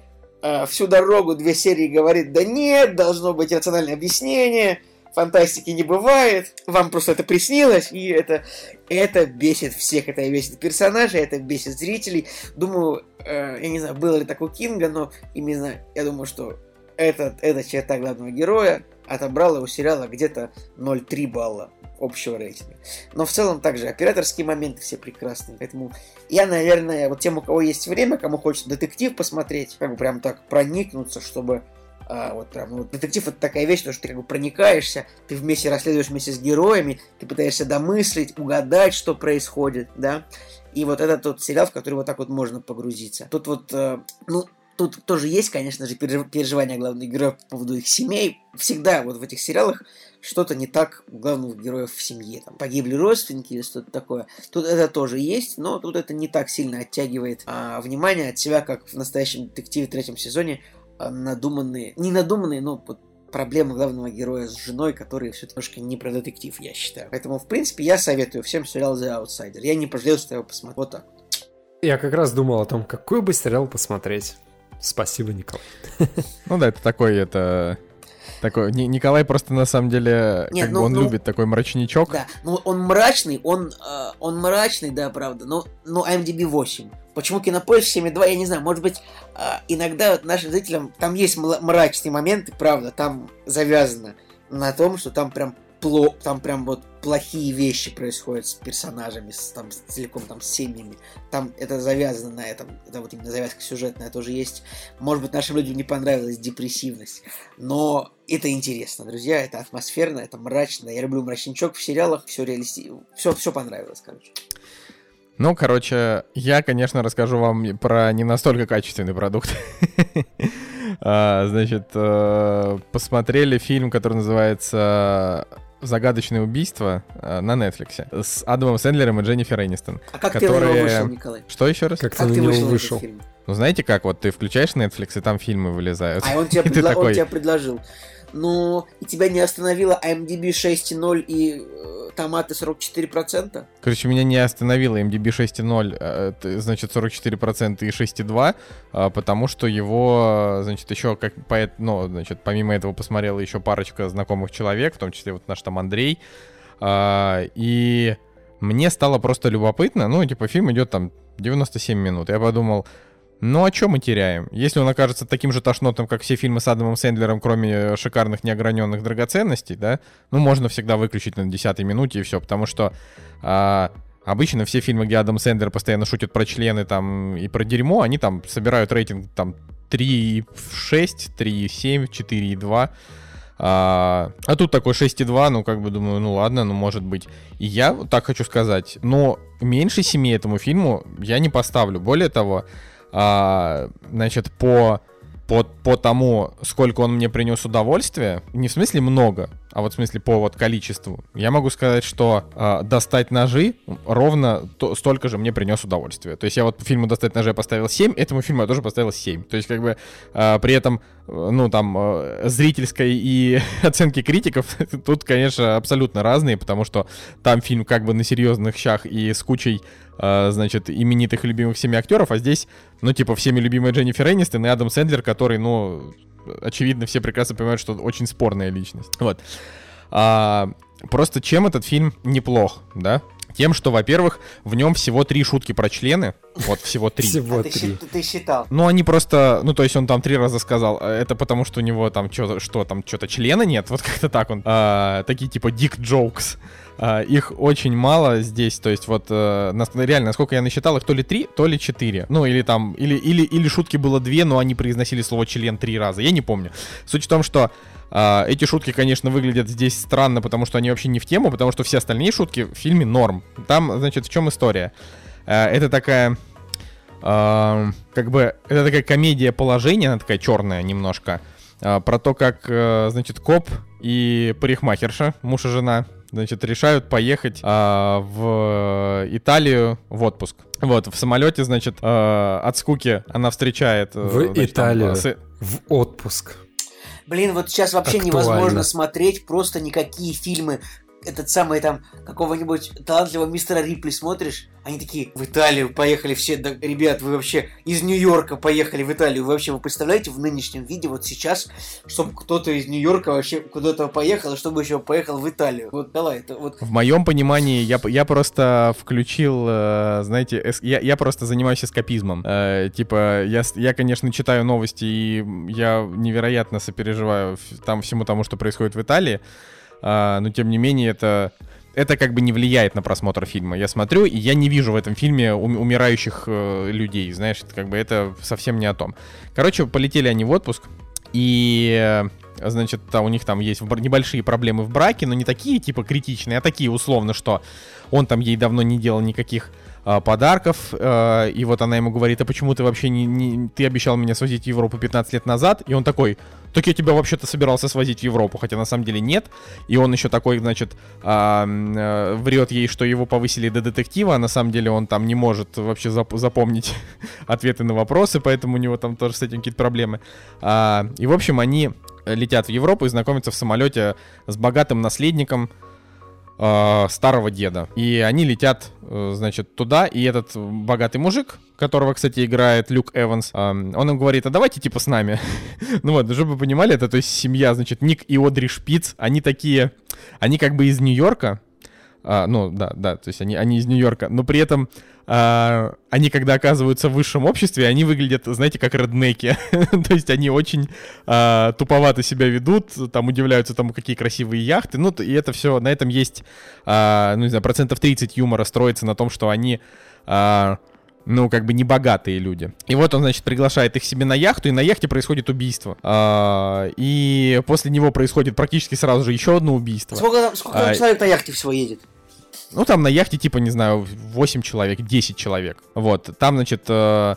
э, всю дорогу, две серии говорит, да нет, должно быть рациональное объяснение, фантастики не бывает, вам просто это приснилось, и это, это бесит всех, это бесит персонажей, это бесит зрителей. Думаю, э, я не знаю, было ли так у Кинга, но именно я думаю, что этот, эта черта главного героя отобрала у сериала где-то 0,3 балла общего рейтинга. Но в целом также операторские моменты все прекрасные. Поэтому я, наверное, вот тем, у кого есть время, кому хочется детектив посмотреть, как бы прям так проникнуться, чтобы а, вот прям, ну, детектив это такая вещь, что ты как бы проникаешься, ты вместе расследуешь вместе с героями, ты пытаешься домыслить, угадать, что происходит, да. И вот это тот сериал, в который вот так вот можно погрузиться. Тут вот, э, ну, тут тоже есть, конечно же, переживания главных героев по поводу их семей. Всегда вот в этих сериалах что-то не так у главных героев в семье. Там погибли родственники или что-то такое. Тут это тоже есть, но тут это не так сильно оттягивает а, внимание от себя, как в настоящем детективе третьем сезоне надуманные, не надуманные, но вот проблемы главного героя с женой, которые все немножко не про детектив, я считаю. Поэтому, в принципе, я советую всем сериал The Outsider. Я не пожалел, что я его посмотрел. Вот так. Я как раз думал о том, какой бы сериал посмотреть. Спасибо, Николай. Ну да, это такой, это такой, Николай просто на самом деле, Нет, как ну, бы он ну, любит такой мрачничок. Да, ну он мрачный, он, э, он мрачный, да, правда, но, но IMDb 8. Почему Кинопоиск 7,2, я не знаю, может быть, э, иногда нашим зрителям, там есть мрачные моменты, правда, там завязано на том, что там прям пло, там прям вот плохие вещи происходят с персонажами, с, там, с, целиком там с семьями. Там это завязано на этом, это вот именно завязка сюжетная тоже есть. Может быть, нашим людям не понравилась депрессивность, но это интересно, друзья, это атмосферно, это мрачно. Я люблю мрачничок в сериалах, все реалистично, все, все понравилось, короче. Ну, короче, я, конечно, расскажу вам про не настолько качественный продукт. А, значит, э, посмотрели фильм, который называется загадочное убийство э, на Netflix с Адамом Сэндлером и Дженнифер Энистон. А как которые... ты на него вышел, Николай? Что еще раз? Как, как ты на него вышел? Ну, знаете как, вот ты включаешь Netflix, и там фильмы вылезают. А он тебе, предла... такой... он тебе предложил. Ну, и тебя не остановила IMDb 6.0 и э, томаты 44%? Короче, меня не остановила MDB 6.0, э, значит, 44% и 6.2, э, потому что его, значит, еще как, ну, значит, помимо этого посмотрела еще парочка знакомых человек, в том числе вот наш там Андрей, э, и мне стало просто любопытно, ну, типа, фильм идет там 97 минут, я подумал, ну а что мы теряем? Если он окажется таким же тошнотом, как все фильмы с Адамом Сэндлером, кроме шикарных неограненных драгоценностей, да, ну можно всегда выключить на десятой минуте и все, потому что а, обычно все фильмы, где Адам Сэндлер постоянно шутит про члены там и про дерьмо, они там собирают рейтинг там 3,6, 3,7, 4,2. А, а тут такой 6,2, ну, как бы думаю, ну ладно, ну, может быть. И я вот так хочу сказать, но меньше 7 этому фильму я не поставлю. Более того, а, значит, по по, по тому, сколько он мне принес удовольствия, не в смысле много, а вот в смысле по вот количеству, я могу сказать, что э, достать ножи ровно то, столько же мне принес удовольствие. То есть я вот фильму достать ножи я поставил 7, этому фильму я тоже поставил 7. То есть как бы э, при этом, э, ну там, э, зрительской и оценки критиков тут, конечно, абсолютно разные, потому что там фильм как бы на серьезных щах и с кучей значит, именитых любимых всеми актеров, а здесь, ну, типа, всеми любимая Дженнифер Энистон и Адам Сэндлер, который, ну, очевидно, все прекрасно понимают, что очень спорная личность. Вот. А, просто чем этот фильм неплох, да? Тем, что, во-первых, в нем всего три шутки про члены. Вот, всего три. Всего А ты, три. счит- ты считал. Ну, они просто, ну, то есть он там три раза сказал, «А это потому что у него там что-то, что там, что-то члена нет, вот как-то так он, а, такие типа dick jokes. А, их очень мало здесь, то есть вот э, реально, насколько я насчитал, их то ли три, то ли четыре. Ну, или там, или, или, или шутки было две, но они произносили слово член три раза, я не помню. Суть в том, что а, эти шутки, конечно, выглядят здесь странно, потому что они вообще не в тему, потому что все остальные шутки в фильме норм. Там, значит, в чем история? А, это такая как бы это такая комедия положения, она такая черная немножко, а, про то, как, э, значит, коп и парикмахерша, муж и жена, значит, решают поехать а, в Италию в отпуск. Вот, в самолете, значит, э, от скуки она встречает... э, В значит, там, Италию. с- В отпуск. Блин, вот сейчас вообще Актуально. невозможно смотреть просто никакие фильмы. Этот самый там какого-нибудь талантливого мистера Рипли смотришь, они такие, в Италию поехали все, да, ребят, вы вообще из Нью-Йорка поехали в Италию. Вы вообще, вы представляете в нынешнем виде, вот сейчас, чтобы кто-то из Нью-Йорка вообще куда-то поехал, и чтобы еще поехал в Италию. Вот давай, это вот В моем понимании, я, я просто включил, э, знаете, эс- я, я просто занимаюсь эскапизмом. Э, типа, я, я, конечно, читаю новости, и я невероятно сопереживаю там всему тому, что происходит в Италии, А, но тем не менее это... Это как бы не влияет на просмотр фильма. Я смотрю, и я не вижу в этом фильме ум- умирающих э, людей, знаешь, это как бы это совсем не о том. Короче, полетели они в отпуск, и э, значит, там у них там есть небольшие проблемы в браке, но не такие типа критичные, а такие условно, что он там ей давно не делал никаких а, подарков, э, и вот она ему говорит, а почему ты вообще не, не- ты обещал меня свозить в Европу 15 лет назад, и он такой, так я тебя вообще-то собирался свозить в Европу, хотя на самом деле нет, и он еще такой, значит, а, врет ей, что его повысили до детектива, а на самом деле он там не может вообще зап- запомнить ответы на вопросы, поэтому у него там тоже с этим какие-то проблемы. А, и, в общем, они летят в Европу и знакомятся в самолете с богатым наследником э, старого деда. И они летят, э, значит, туда, и этот богатый мужик, которого, кстати, играет Люк Эванс, э, он им говорит, а давайте типа с нами. ну вот, чтобы вы понимали, это то есть семья, значит, Ник и Одри Шпиц, они такие, они как бы из Нью-Йорка, а, ну, да, да, то есть они, они из Нью-Йорка, но при этом а, они, когда оказываются в высшем обществе, они выглядят, знаете, как реднеки. то есть они очень а, туповато себя ведут, там удивляются тому, какие красивые яхты. Ну, и это все, на этом есть, а, ну, не знаю, процентов 30 юмора строится на том, что они... а, ну, как бы не богатые люди. И вот он, значит, приглашает их себе на яхту, и на яхте происходит убийство. А, и после него происходит практически сразу же еще одно убийство. сколько, сколько А, человек на яхте всего едет? Ну, там на яхте, типа, не знаю, 8 человек, 10 человек. Вот. Там, значит, э,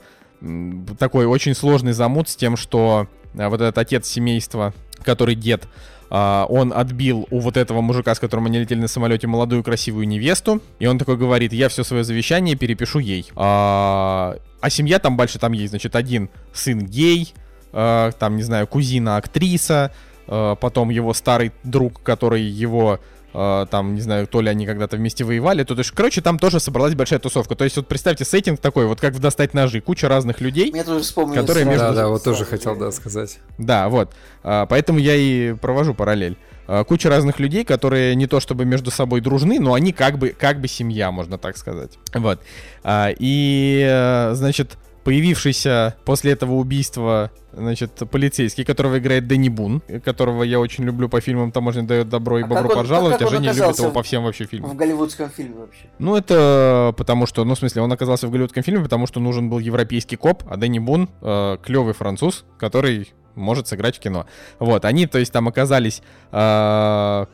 такой очень сложный замут с тем, что э, вот этот отец семейства, который дед, а, он отбил у вот этого мужика, с которым они летели на самолете, молодую красивую невесту. И он такой говорит, я все свое завещание перепишу ей. А, а семья там больше, там есть, значит, один сын гей, э, там, не знаю, кузина актриса, э, потом его старый друг, который его э, там, не знаю, то ли они когда-то вместе воевали, то, то есть, короче, там тоже собралась большая тусовка. То есть, вот представьте сеттинг такой, вот как в «Достать ножи», куча разных людей. Которые сразу между- Да, да, вот тоже хотел, да, сказать. Да, вот. А, Поэтому я и провожу параллель. А, Куча разных людей, которые не то чтобы между собой дружны, но они как бы, как бы семья, можно так сказать. Вот. А, И, э, значит, появившийся после этого убийства, значит, полицейский, которого играет Дэнни Бун, которого я очень люблю по фильмам «Таможня дает добро» и А «Бобро как он- пожаловать», а Женя любит его по всем вообще фильмам. В голливудском фильме вообще. Ну, это потому что, ну, в смысле, он оказался в голливудском фильме, потому что нужен был европейский коп, а Дэнни Бун э, клевый француз, который может сыграть в кино. Вот, они, то есть, там оказались э,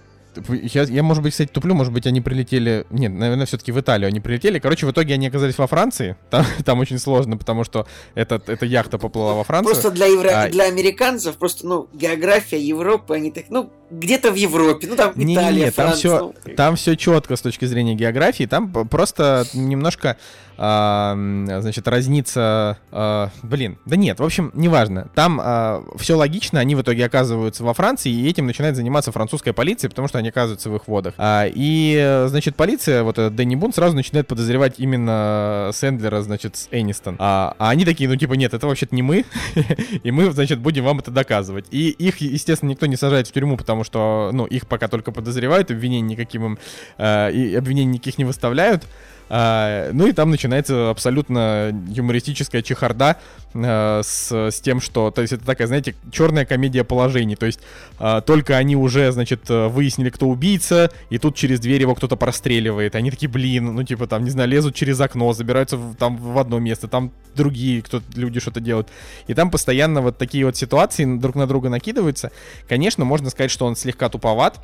Я, я, может быть, кстати, туплю, может быть, они прилетели... Нет, наверное, все-таки в Италию они прилетели. Короче, в итоге они оказались во Франции. Там, там очень сложно, потому что этот, эта яхта поплыла во Францию. Просто для, евро... а... для американцев, просто, ну, география Европы, они так, ну, где-то в Европе, ну, там не, Италия, не, там Франция. Все, ну... Там все четко с точки зрения географии. Там просто немножко а, значит, разница... А, блин, да нет, в общем, неважно. Там а, все логично, они в итоге оказываются во Франции, и этим начинает заниматься французская полиция, потому что они оказываются в их водах. А, и, значит, полиция, вот Дэнни Бун, сразу начинает подозревать именно Сэндлера, значит, с Энистон. А, а они такие, ну, типа, нет, это вообще-то не мы, и мы, значит, будем вам это доказывать. И их, естественно, никто не сажает в тюрьму, потому что, ну, их пока только подозревают, обвинений никаким им, э, и обвинений никаких не выставляют. А, ну и там начинается абсолютно юмористическая чехарда а, с, с тем, что, то есть это такая, знаете, черная комедия положений, то есть а, только они уже, значит, выяснили, кто убийца, и тут через дверь его кто-то простреливает, они такие, блин, ну типа там, не знаю, лезут через окно, забираются в, там в одно место, там другие кто люди что-то делают, и там постоянно вот такие вот ситуации друг на друга накидываются. Конечно, можно сказать, что он слегка туповат,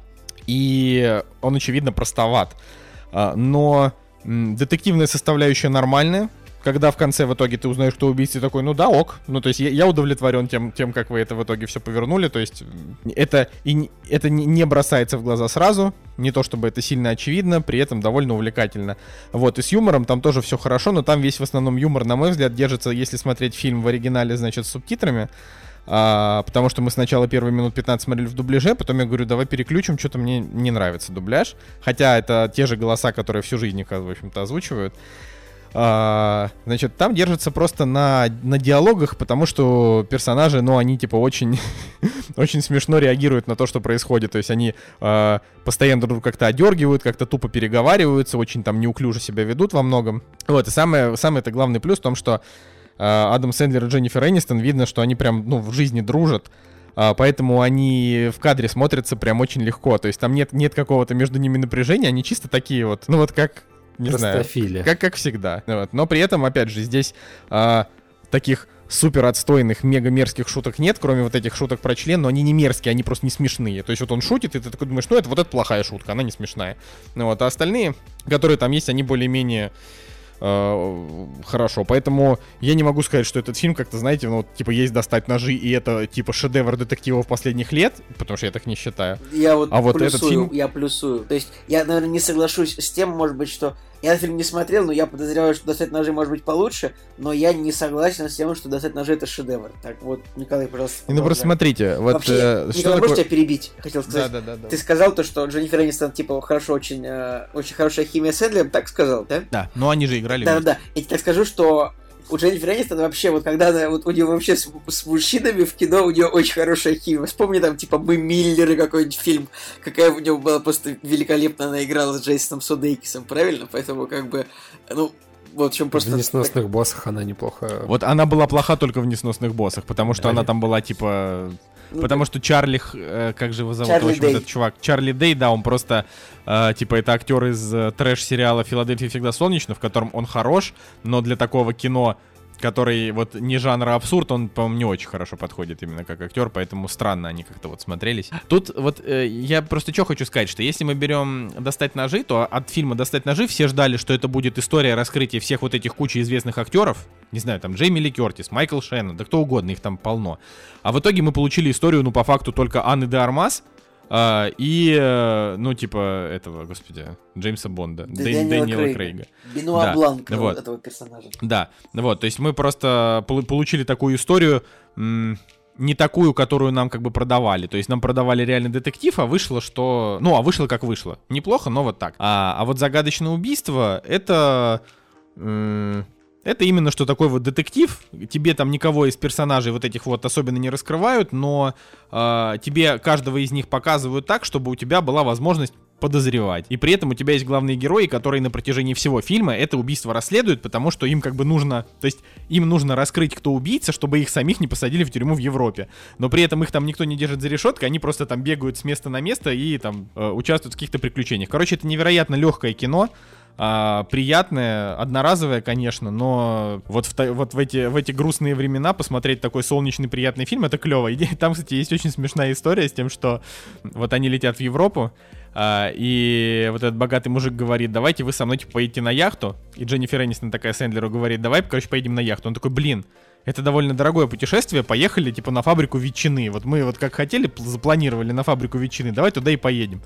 и он, очевидно, простоват, но детективная составляющая нормальная, когда в конце в итоге ты узнаешь, кто убийца, такой, ну да, ок. Ну, то есть я, я удовлетворен тем, тем, как вы это в итоге все повернули. То есть это, и, это не бросается в глаза сразу. Не то чтобы это сильно очевидно, при этом довольно увлекательно. Вот, и с юмором там тоже все хорошо, но там весь в основном юмор, на мой взгляд, держится, если смотреть фильм в оригинале, значит, с субтитрами. А, потому что мы сначала первые минут 15 смотрели в дубляже, потом я говорю, давай переключим, что-то мне не нравится дубляж. Хотя это те же голоса, которые всю жизнь, в общем-то, озвучивают. А, значит, там держится просто на, на диалогах, потому что персонажи, ну, они типа очень, очень смешно реагируют на то, что происходит. То есть они а, постоянно друг как-то одергивают, как-то тупо переговариваются, очень там неуклюже себя ведут во многом. Вот, и самое, самый это главный плюс в том, что Адам Сэндлер и Дженнифер Энистон, видно, что они прям, ну, в жизни дружат. Uh, поэтому они в кадре смотрятся прям очень легко. То есть там нет, нет какого-то между ними напряжения, они чисто такие вот, ну вот как, не знаю, как, как всегда. Вот. Но при этом, опять же, здесь uh, таких супер отстойных, мега мерзких шуток нет, кроме вот этих шуток про член, но они не мерзкие, они просто не смешные. То есть вот он шутит, и ты такой думаешь, ну это вот это плохая шутка, она не смешная. Ну вот, а остальные, которые там есть, они более-менее хорошо. Поэтому я не могу сказать, что этот фильм как-то, знаете, ну, типа, есть достать ножи, и это, типа, шедевр детективов последних лет, потому что я так не считаю. Я вот а плюсую, вот этот фильм... я плюсую. То есть, я, наверное, не соглашусь с тем, может быть, что я фильм не смотрел, но я подозреваю, что «Достать ножи» может быть получше, но я не согласен с тем, что «Достать ножи» — это шедевр. Так вот, Николай, пожалуйста. Ну просто смотрите, вот... Вообще, э, Николай, что такое... тебя перебить? Хотел сказать. Да, да, да, да. Ты сказал то, что Дженнифер Энистон, типа, хорошо, очень, э, очень хорошая химия с Эндлером, так сказал, да? Да, но они же играли Да, да, да. Я тебе так скажу, что у Дженнифер Энистон вообще, вот когда она, вот у нее вообще с, с мужчинами в кино, у нее очень хорошая химия. Вспомни там, типа, мы Миллеры какой-нибудь фильм, какая у нее была просто великолепно она играла с Джейсоном Судейкисом, правильно? Поэтому, как бы, ну, в общем, просто... В «Несносных так... боссах» она неплохо... Вот она была плоха только в «Несносных боссах», потому что да, она там была, типа, ну, Потому что Чарли, э, как же его зовут, Чарли общем, этот чувак, Чарли Дей, да, он просто, э, типа, это актер из э, трэш-сериала «Филадельфия всегда солнечно», в котором он хорош, но для такого кино который вот не жанра абсурд, он, по-моему, не очень хорошо подходит именно как актер, поэтому странно они как-то вот смотрелись. Тут вот э, я просто что хочу сказать, что если мы берем «Достать ножи», то от фильма «Достать ножи» все ждали, что это будет история раскрытия всех вот этих кучи известных актеров, не знаю, там Джейми Ли Кертис, Майкл Шеннон, да кто угодно, их там полно. А в итоге мы получили историю, ну, по факту, только Анны де Армас, а, и, э, ну, типа, этого, господи, Джеймса Бонда, да, Дэн, Дэниела Крейга. Крейга. Бенуа да. Бланк вот. этого персонажа. Да, вот, то есть мы просто получили такую историю, не такую, которую нам как бы продавали. То есть нам продавали реальный детектив, а вышло, что... Ну, а вышло как вышло. Неплохо, но вот так. А, а вот загадочное убийство, это... Это именно что такой вот детектив. Тебе там никого из персонажей вот этих вот особенно не раскрывают, но э, тебе каждого из них показывают так, чтобы у тебя была возможность подозревать. И при этом у тебя есть главные герои, которые на протяжении всего фильма это убийство расследуют, потому что им как бы нужно, то есть им нужно раскрыть, кто убийца, чтобы их самих не посадили в тюрьму в Европе. Но при этом их там никто не держит за решеткой, они просто там бегают с места на место и там э, участвуют в каких-то приключениях. Короче, это невероятно легкое кино а, приятное, одноразовое, конечно, но вот в, вот в, эти, в эти грустные времена посмотреть такой солнечный приятный фильм, это клево. И там, кстати, есть очень смешная история с тем, что вот они летят в Европу, А, и вот этот богатый мужик говорит, давайте вы со мной типа поедете на яхту. И Дженнифер Энистон такая Сэндлеру говорит, давай, короче, поедем на яхту. Он такой, блин, это довольно дорогое путешествие, поехали, типа, на фабрику ветчины. Вот мы вот как хотели, пл- запланировали на фабрику ветчины, давай туда и поедем.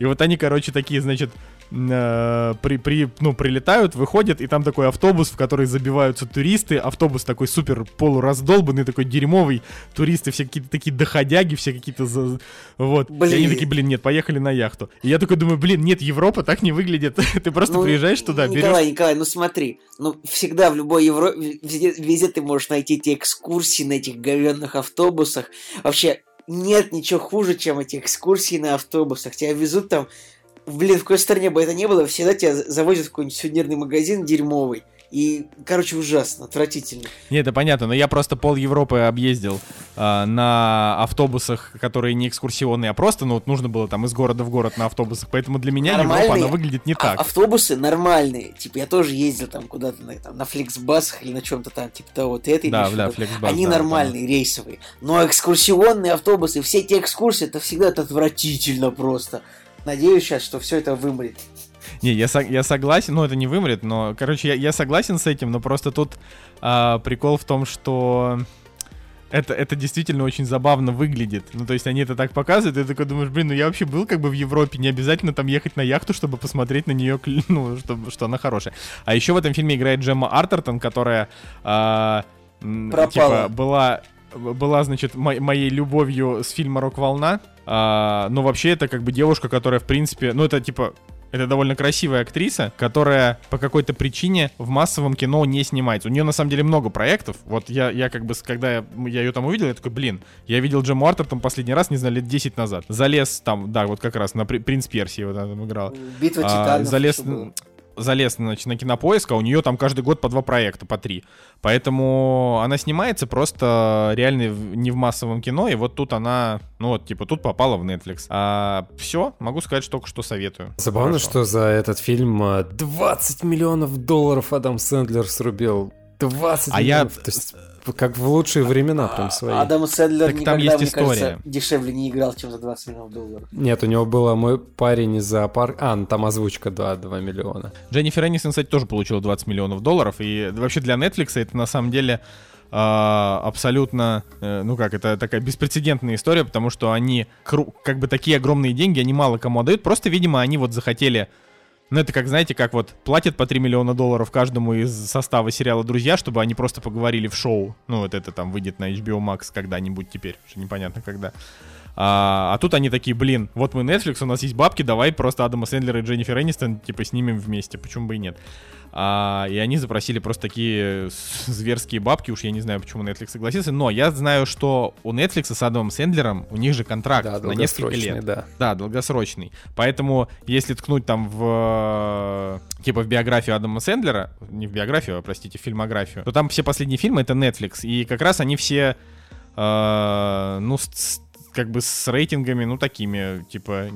И вот они, короче, такие, значит, э, при, при, ну, прилетают, выходят, и там такой автобус, в который забиваются туристы. Автобус такой супер полураздолбанный, такой дерьмовый. Туристы все какие-то такие доходяги, все какие-то... За... Вот. И они Блин. такие, блин, нет, поехали на яхту. И я такой думаю, блин, нет, Европа так не выглядит. Ты просто Ну, приезжаешь туда, берешь... Николай, Николай, ну смотри, ну всегда в любой Европе, везде, везде ты можешь найти эти экскурсии на этих говенных автобусах. Вообще, нет ничего хуже, чем эти экскурсии на автобусах. Тебя везут там, блин, в какой стране бы это ни было, всегда тебя завозят в какой-нибудь сувенирный магазин дерьмовый. И, короче, ужасно, отвратительно. Не, это понятно, но я просто пол Европы объездил а, на автобусах, которые не экскурсионные, а просто, ну, вот нужно было там из города в город на автобусах, поэтому для меня Европа, Нормальные она выглядит не А- так. автобусы нормальные. Типа, я тоже ездил там куда-то на, там, на фликсбасах или на чем-то там, типа того. Ты это Да, да, виду? флексбас. Они да, нормальные, рейсовые. Но экскурсионные автобусы, все эти экскурсии, это всегда это отвратительно просто. Надеюсь сейчас, что все это вымрет. Не, я, сог- я согласен, ну это не вымрет, но, короче, я, я согласен с этим, но просто тут а, прикол в том, что это, это действительно очень забавно выглядит. Ну, то есть они это так показывают, и ты такой думаешь, блин, ну я вообще был как бы в Европе, не обязательно там ехать на яхту, чтобы посмотреть на нее, ну, чтобы, что она хорошая. А еще в этом фильме играет Джемма Артертон, которая м, Пропала. типа была была, значит, мо- моей любовью с фильма «Рок-волна». А, но вообще это как бы девушка, которая, в принципе, ну это типа это довольно красивая актриса, которая по какой-то причине в массовом кино не снимается. У нее на самом деле много проектов. Вот я, я как бы, когда я, я ее там увидел, я такой, блин, я видел Джему Артер там последний раз, не знаю, лет 10 назад. Залез там, да, вот как раз на При- Принц Персии вот она там играла. Битва А, титанов. залез. Залез значит, на кинопоиск, а у нее там каждый год по два проекта, по три. Поэтому она снимается просто реально не в массовом кино, и вот тут она, ну вот, типа, тут попала в Netflix. А все, могу сказать, что только что советую. Забавно, Хорошо. что за этот фильм а, 20 миллионов долларов Адам Сэндлер срубил. 20 А я- миллионов. То есть, как в лучшие времена прям свои. Адам Сэндлер Так там никогда, есть мне история. кажется, дешевле не играл, чем за 20 миллионов долларов. Нет, у него было мой парень из зоопарка. А, ну там озвучка, да, 2 миллиона. Дженнифер Энистон, кстати, тоже получила 20 миллионов долларов, и вообще для Netflix это на самом деле а, абсолютно, э, ну как, это такая беспрецедентная история, потому что они, как бы такие огромные деньги, они мало кому отдают, просто, видимо, они вот захотели ну, это как, знаете, как вот платят по 3 миллиона долларов каждому из состава сериала «Друзья», чтобы они просто поговорили в шоу. Ну, вот это там выйдет на HBO Max когда-нибудь теперь, уже непонятно когда. А, а тут они такие, блин, вот мы Netflix, у нас есть бабки, давай просто Адама Сэндлера и Дженнифер Энистон, типа, снимем вместе, почему бы и нет. А, и они запросили просто такие с- зверские бабки, уж я не знаю, почему Netflix согласился, но я знаю, что у Netflix с Адамом Сэндлером, у них же контракт Да, на несколько лет. да. Да, долгосрочный. Поэтому, если ткнуть там в э, типа в биографию Адама Сэндлера, не в биографию, а простите, в фильмографию, то там все последние фильмы это Netflix. И как раз они все, э, ну, с- как бы с рейтингами, ну, такими, типа,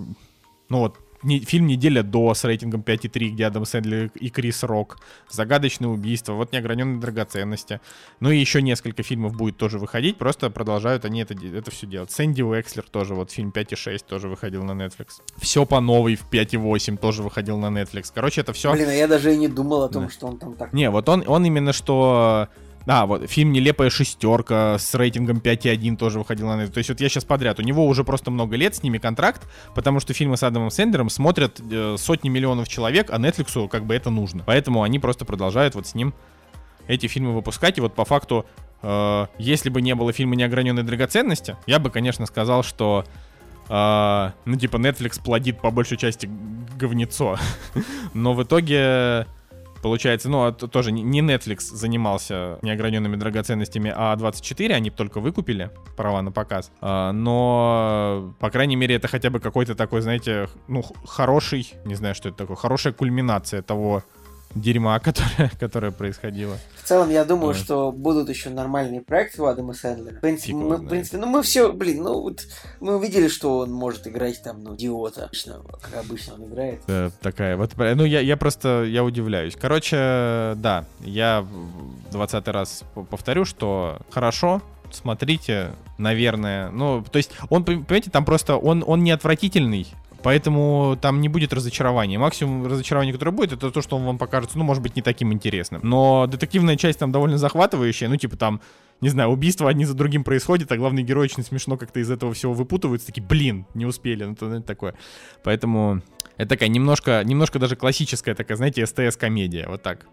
ну вот, не- фильм «Неделя до» с рейтингом 5,3, где Адам Сэндлер и Крис Рок, «Загадочное убийство», вот «Неограненные драгоценности». Ну и еще несколько фильмов будет тоже выходить, просто продолжают они это, это все делать. Сэнди Уэкслер тоже, вот фильм 5,6 тоже выходил на Netflix. Все по новой в 5,8 тоже выходил на Netflix. Короче, это все... Блин, а я даже и не думал о том, Да. что он там так... Не, вот он, он именно что... А, вот, фильм «Нелепая шестерка» с рейтингом 5,1 тоже выходил на Netflix. То есть вот я сейчас подряд. У него уже просто много лет с ними контракт, потому что фильмы с Адамом Сэндлером смотрят э, сотни миллионов человек, а Netflix как бы это нужно. Поэтому они просто продолжают вот с ним эти фильмы выпускать. И вот по факту, э, если бы не было фильма «Неограненной драгоценности», я бы, конечно, сказал, что э, ну, типа, Netflix плодит по большей части говнецо. Но в итоге Получается, ну, а т- тоже не- Netflix занимался неограненными драгоценностями, а 24 они только выкупили права на показ. А, Но, по крайней мере, это хотя бы какой-то такой, знаете, ну, хороший, не знаю, что это такое, хорошая кульминация того дерьма, которое, которое происходило. В целом, я думаю, Вот. что будут еще нормальные проекты у Адама Сэндлера. В принципе, Фиг его мы, в принципе, ну мы все, блин, ну вот мы увидели, что он может играть там, ну, идиота. Обычно, как обычно он играет. Э, такая вот, ну я, я просто, я удивляюсь. Короче, да, я в 20 раз повторю, что хорошо, смотрите, наверное, ну, то есть он, пон- понимаете, там просто, он, он не отвратительный, Поэтому там не будет разочарования. Максимум разочарования, которое будет, это то, что он вам покажется, ну, может быть, не таким интересным. Но детективная часть там довольно захватывающая, ну, типа там не знаю, убийства одни за другим происходят, а главный герой очень смешно как-то из этого всего выпутывается, такие, блин, не успели, ну, то, ну, это такое. Поэтому это такая немножко, немножко даже классическая такая, знаете, СТС-комедия, вот так.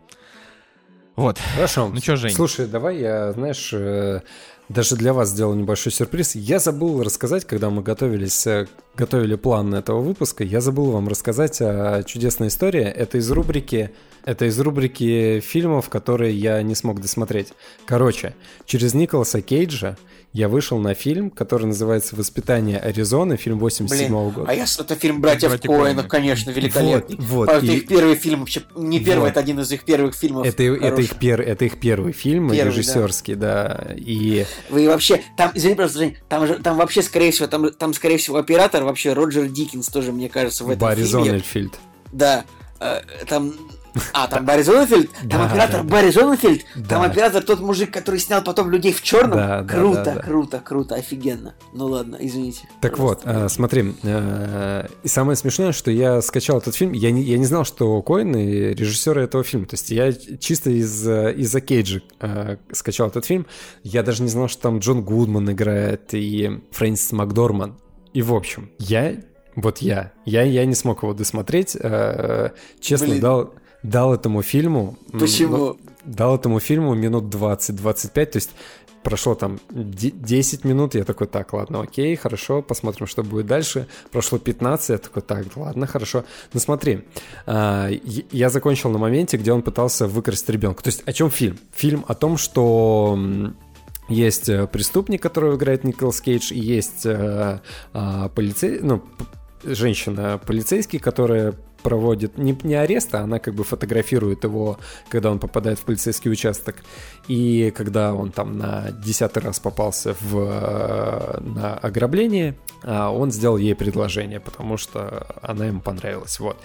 Вот. Хорошо. Ну что, Жень? Слушай, давай я, знаешь, э, даже для вас сделал небольшой сюрприз. Я забыл рассказать, когда мы готовились, э, готовили план этого выпуска, я забыл вам рассказать о чудесной истории. Это из рубрики это из рубрики фильмов, которые я не смог досмотреть. Короче, через Николаса Кейджа я вышел на фильм, который называется «Воспитание Аризоны», фильм 87 -го года. А я это фильм «Братьев Братья Коэна», конечно, великолепный. Вот, вот, это и- их первый фильм, вообще, не первый, Вот. это один из их первых фильмов. Это, это, их пер, это их первый фильм, Первый, режиссерский, да. И Вы вообще, там, извини, просто, там, же, там вообще, скорее всего, там, там, скорее всего, оператор вообще Роджер Диккенс тоже, мне кажется, в этом Барри фильме. Зонненфельд. Да, э, там... А, там Барри Зонненфельд? Там Да, оператор да. Барри Зонненфельд? Там оператор тот мужик, который снял потом «Людей в черном»? Да, круто, да, да. круто, круто, офигенно. Ну ладно, извините. Так вот, а, смотри, а, и самое смешное, что я скачал этот фильм, я не, я не знал, что Коэн и режиссеры этого фильма, то есть я чисто из, из-за Кейджа а, скачал этот фильм, я даже не знал, что там Джон Гудман играет и Фрэнсис Макдорман, и в общем, я, вот я, я, я не смог его досмотреть, а, честно, Блин. дал, дал этому фильму... Почему? ну, дал этому фильму минут 20-25, то есть прошло там де- 10 минут, я такой, так, ладно, окей, хорошо, посмотрим, что будет дальше. Прошло 15, я такой, так, ладно, хорошо. Ну смотри, а, я- закончил на моменте, где он пытался выкрасть ребенка. То есть о чем фильм? Фильм о том, что есть э, преступник, которого играет Николас Кейдж, и есть э, а, полицей, ну, п- женщина полицейский, которая проводит не, не арест, а она как бы фотографирует его, когда он попадает в полицейский участок. И когда он там на десятый раз попался в, э, на ограбление, а, он сделал ей предложение, потому что она ему понравилась. Вот.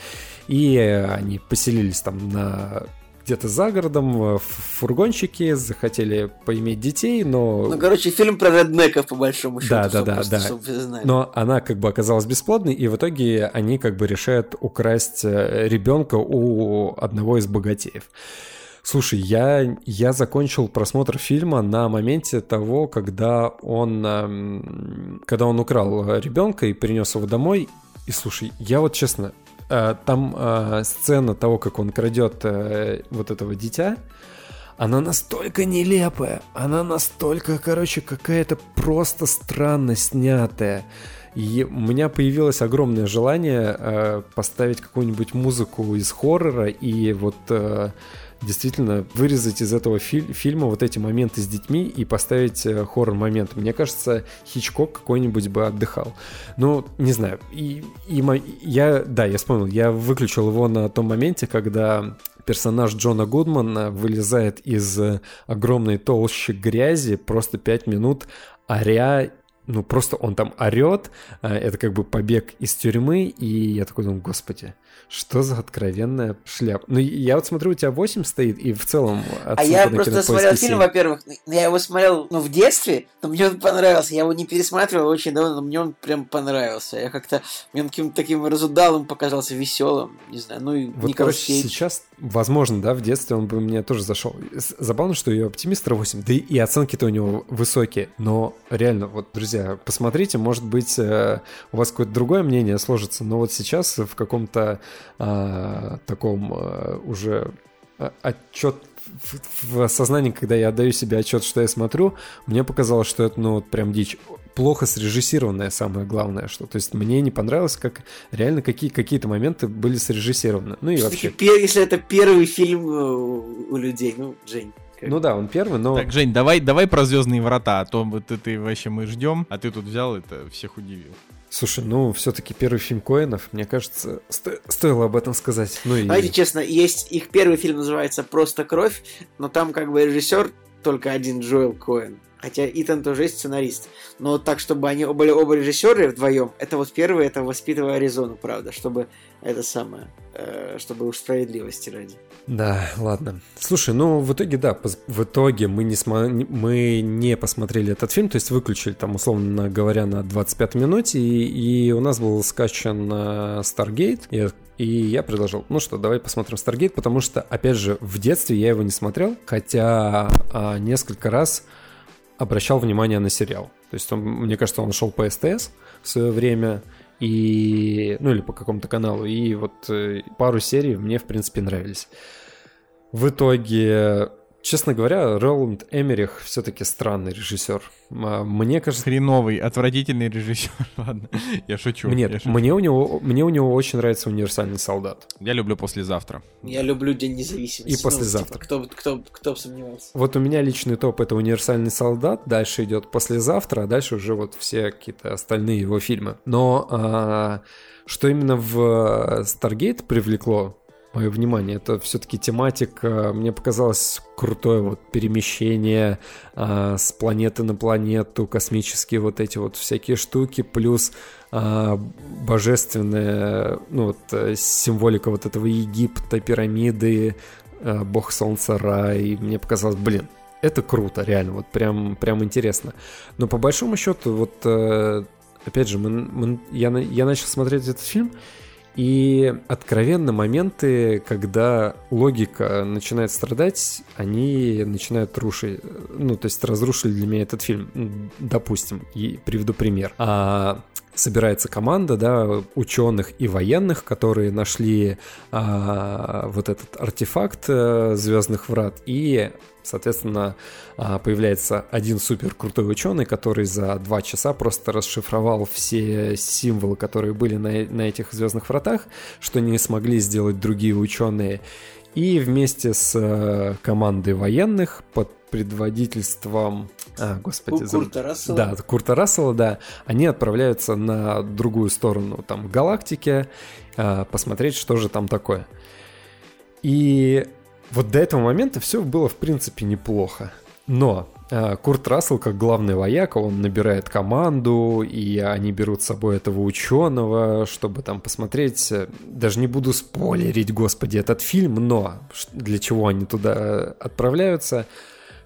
И э, они поселились там на где-то за городом э, в фургончике, захотели поиметь детей, но... Ну, короче, фильм про реднеков, по большому счету. Да, да, да, просто- да. Но она как бы оказалась бесплодной, и в итоге они как бы решают украсть э, ребенка у одного из богатеев. Слушай, я, я закончил просмотр фильма на моменте того, когда он, эм, когда он украл э, ребенка и принес его домой. И слушай, я вот честно, э, там э, сцена того, как он крадет э, вот этого дитя, она настолько нелепая, она настолько, короче, какая-то просто странно снятая. И у меня появилось огромное желание э, поставить какую-нибудь музыку из хоррора и вот э, действительно вырезать из этого фи- фильма вот эти моменты с детьми и поставить э, хоррор-момент. Мне кажется, Хичкок какой-нибудь бы отдыхал. Ну, не знаю. И, и мо- я, да, я вспомнил, я выключил его на том моменте, когда персонаж Джона Гудмана вылезает из э, огромной толщи грязи просто пять минут, оря ну, просто он там орет, а, это как бы побег из тюрьмы, и я такой думаю, господи, что за откровенная шляпа. Ну, я вот смотрю, у тебя 8 стоит, и в целом А я просто смотрел 7. фильм, во-первых, ну, я его смотрел, ну, в детстве, но мне он понравился. Я его не пересматривал очень давно, но мне он прям понравился. Я как-то, мне он каким-то таким разудалым показался, веселым, не знаю, ну и Вот, короче, Кейдж. сейчас, возможно, да, в детстве он бы мне тоже зашел. Забавно, что и оптимистра 8, да и- и оценки-то у него высокие. Но реально, вот, друзья, посмотрите, может быть, э, у вас какое-то другое мнение сложится, но вот сейчас в каком-то а, таком а, уже а, отчет в, в сознании, когда я отдаю себе отчет, что я смотрю, мне показалось, что это, ну, вот прям дичь. Плохо срежиссированное самое главное, что, то есть мне не понравилось, как реально какие, какие-то моменты были срежиссированы. Ну и Всё-таки вообще, пер- если это первый фильм э, у людей, ну, Жень. как- ну да, он первый, но... Так, Жень, давай, давай про Звездные врата, а то вот ты, ты вообще мы ждем, а ты тут взял это, всех удивил. Слушай, ну все-таки первый фильм Коэнов, мне кажется, сто- стоило об этом сказать. Ну и... Знаете, честно, есть их первый фильм называется «Просто кровь», но там как бы режиссер только один Джоэл Коэн. Хотя Итан тоже есть сценарист. Но так, чтобы они были оба режиссеры вдвоем, это вот первый, это воспитывая Аризону, правда, чтобы это самое, э, чтобы уж справедливости ради. Да, ладно. Слушай, ну в итоге, да, в итоге мы не, смо- мы не посмотрели этот фильм, то есть выключили там, условно говоря, на 25 минуте, и, и у нас был скачан э, Stargate, и, и я предложил, ну что, давай посмотрим Stargate, потому что, опять же, в детстве я его не смотрел, хотя а, несколько раз обращал внимание на сериал. То есть, он, мне кажется, он шел по СТС в свое время, и, ну или по какому-то каналу, и вот э, пару серий мне, в принципе, нравились. В итоге, честно говоря, Роланд Эмерих все-таки странный режиссер. Мне кажется, Хреновый, отвратительный режиссер. Ладно, я шучу. я нет, шучу. мне у него, мне у него очень нравится универсальный солдат. Я люблю послезавтра. Я люблю День независимости. И Ну, послезавтра. типа, кто, кто, кто бы сомневался. Вот у меня личный топ это универсальный солдат, дальше идет послезавтра, а дальше уже вот все какие-то остальные его фильмы. Но а, что именно в Stargate привлекло мое внимание, это все-таки тематика, мне показалось крутое вот перемещение а, с планеты на планету, космические вот эти вот всякие штуки, плюс а, божественная, ну вот э, символика вот этого Египта, пирамиды, э, бог солнца рай. Мне показалось, блин, это круто, реально, вот прям, прям интересно. Но по большому счету, вот э, опять же, мы, мы- я, я начал смотреть этот фильм, и откровенно моменты, когда логика начинает страдать, они начинают рушить. Ну, то есть разрушили для меня этот фильм. Допустим, и приведу пример. А, собирается команда, да, ученых и военных, которые нашли а, вот этот артефакт э, Звездных Врат, и, соответственно, а, появляется один супер крутой ученый, который за два часа просто расшифровал все символы, которые были на, на этих Звездных Вратах, что не смогли сделать другие ученые. И вместе с э, командой военных под предводительством... А, господи, забыл. Курта Рассела. Да, Курта Рассела, да. Они отправляются на другую сторону там галактики, а, посмотреть, что же там такое. И вот до этого момента все было, в принципе, неплохо. Но а, Курт Рассел, как главный вояка, он набирает команду, и они берут с собой этого ученого, чтобы там посмотреть. э, Даже не буду спойлерить, господи, этот фильм, но для чего они туда отправляются?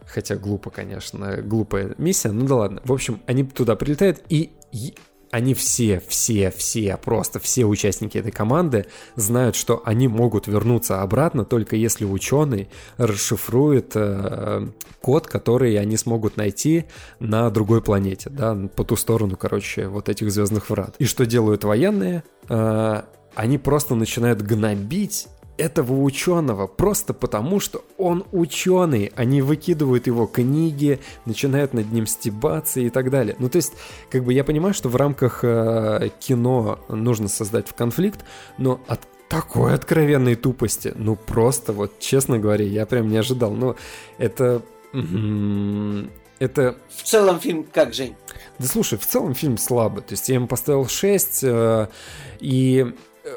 Хотя глупо, конечно, глупая миссия, ну да ладно. В общем, они туда прилетают, и они все, все, все, просто все участники этой команды знают, что они могут вернуться обратно, только если ученый расшифрует э, код, который они смогут найти на другой планете, да, по ту сторону, короче, вот этих звездных врат. И что делают военные? Э, они просто начинают гнобить этого ученого просто потому, что он ученый. Они выкидывают его книги, начинают над ним стебаться и так далее. Ну, то есть, как бы я понимаю, что в рамках э, кино нужно создать конфликт, но от такой откровенной тупости, ну просто вот, честно говоря, я прям не ожидал. Ну, это... Это В целом фильм как, Жень? да слушай, в целом фильм слабый. То есть я ему поставил 6. э, и э,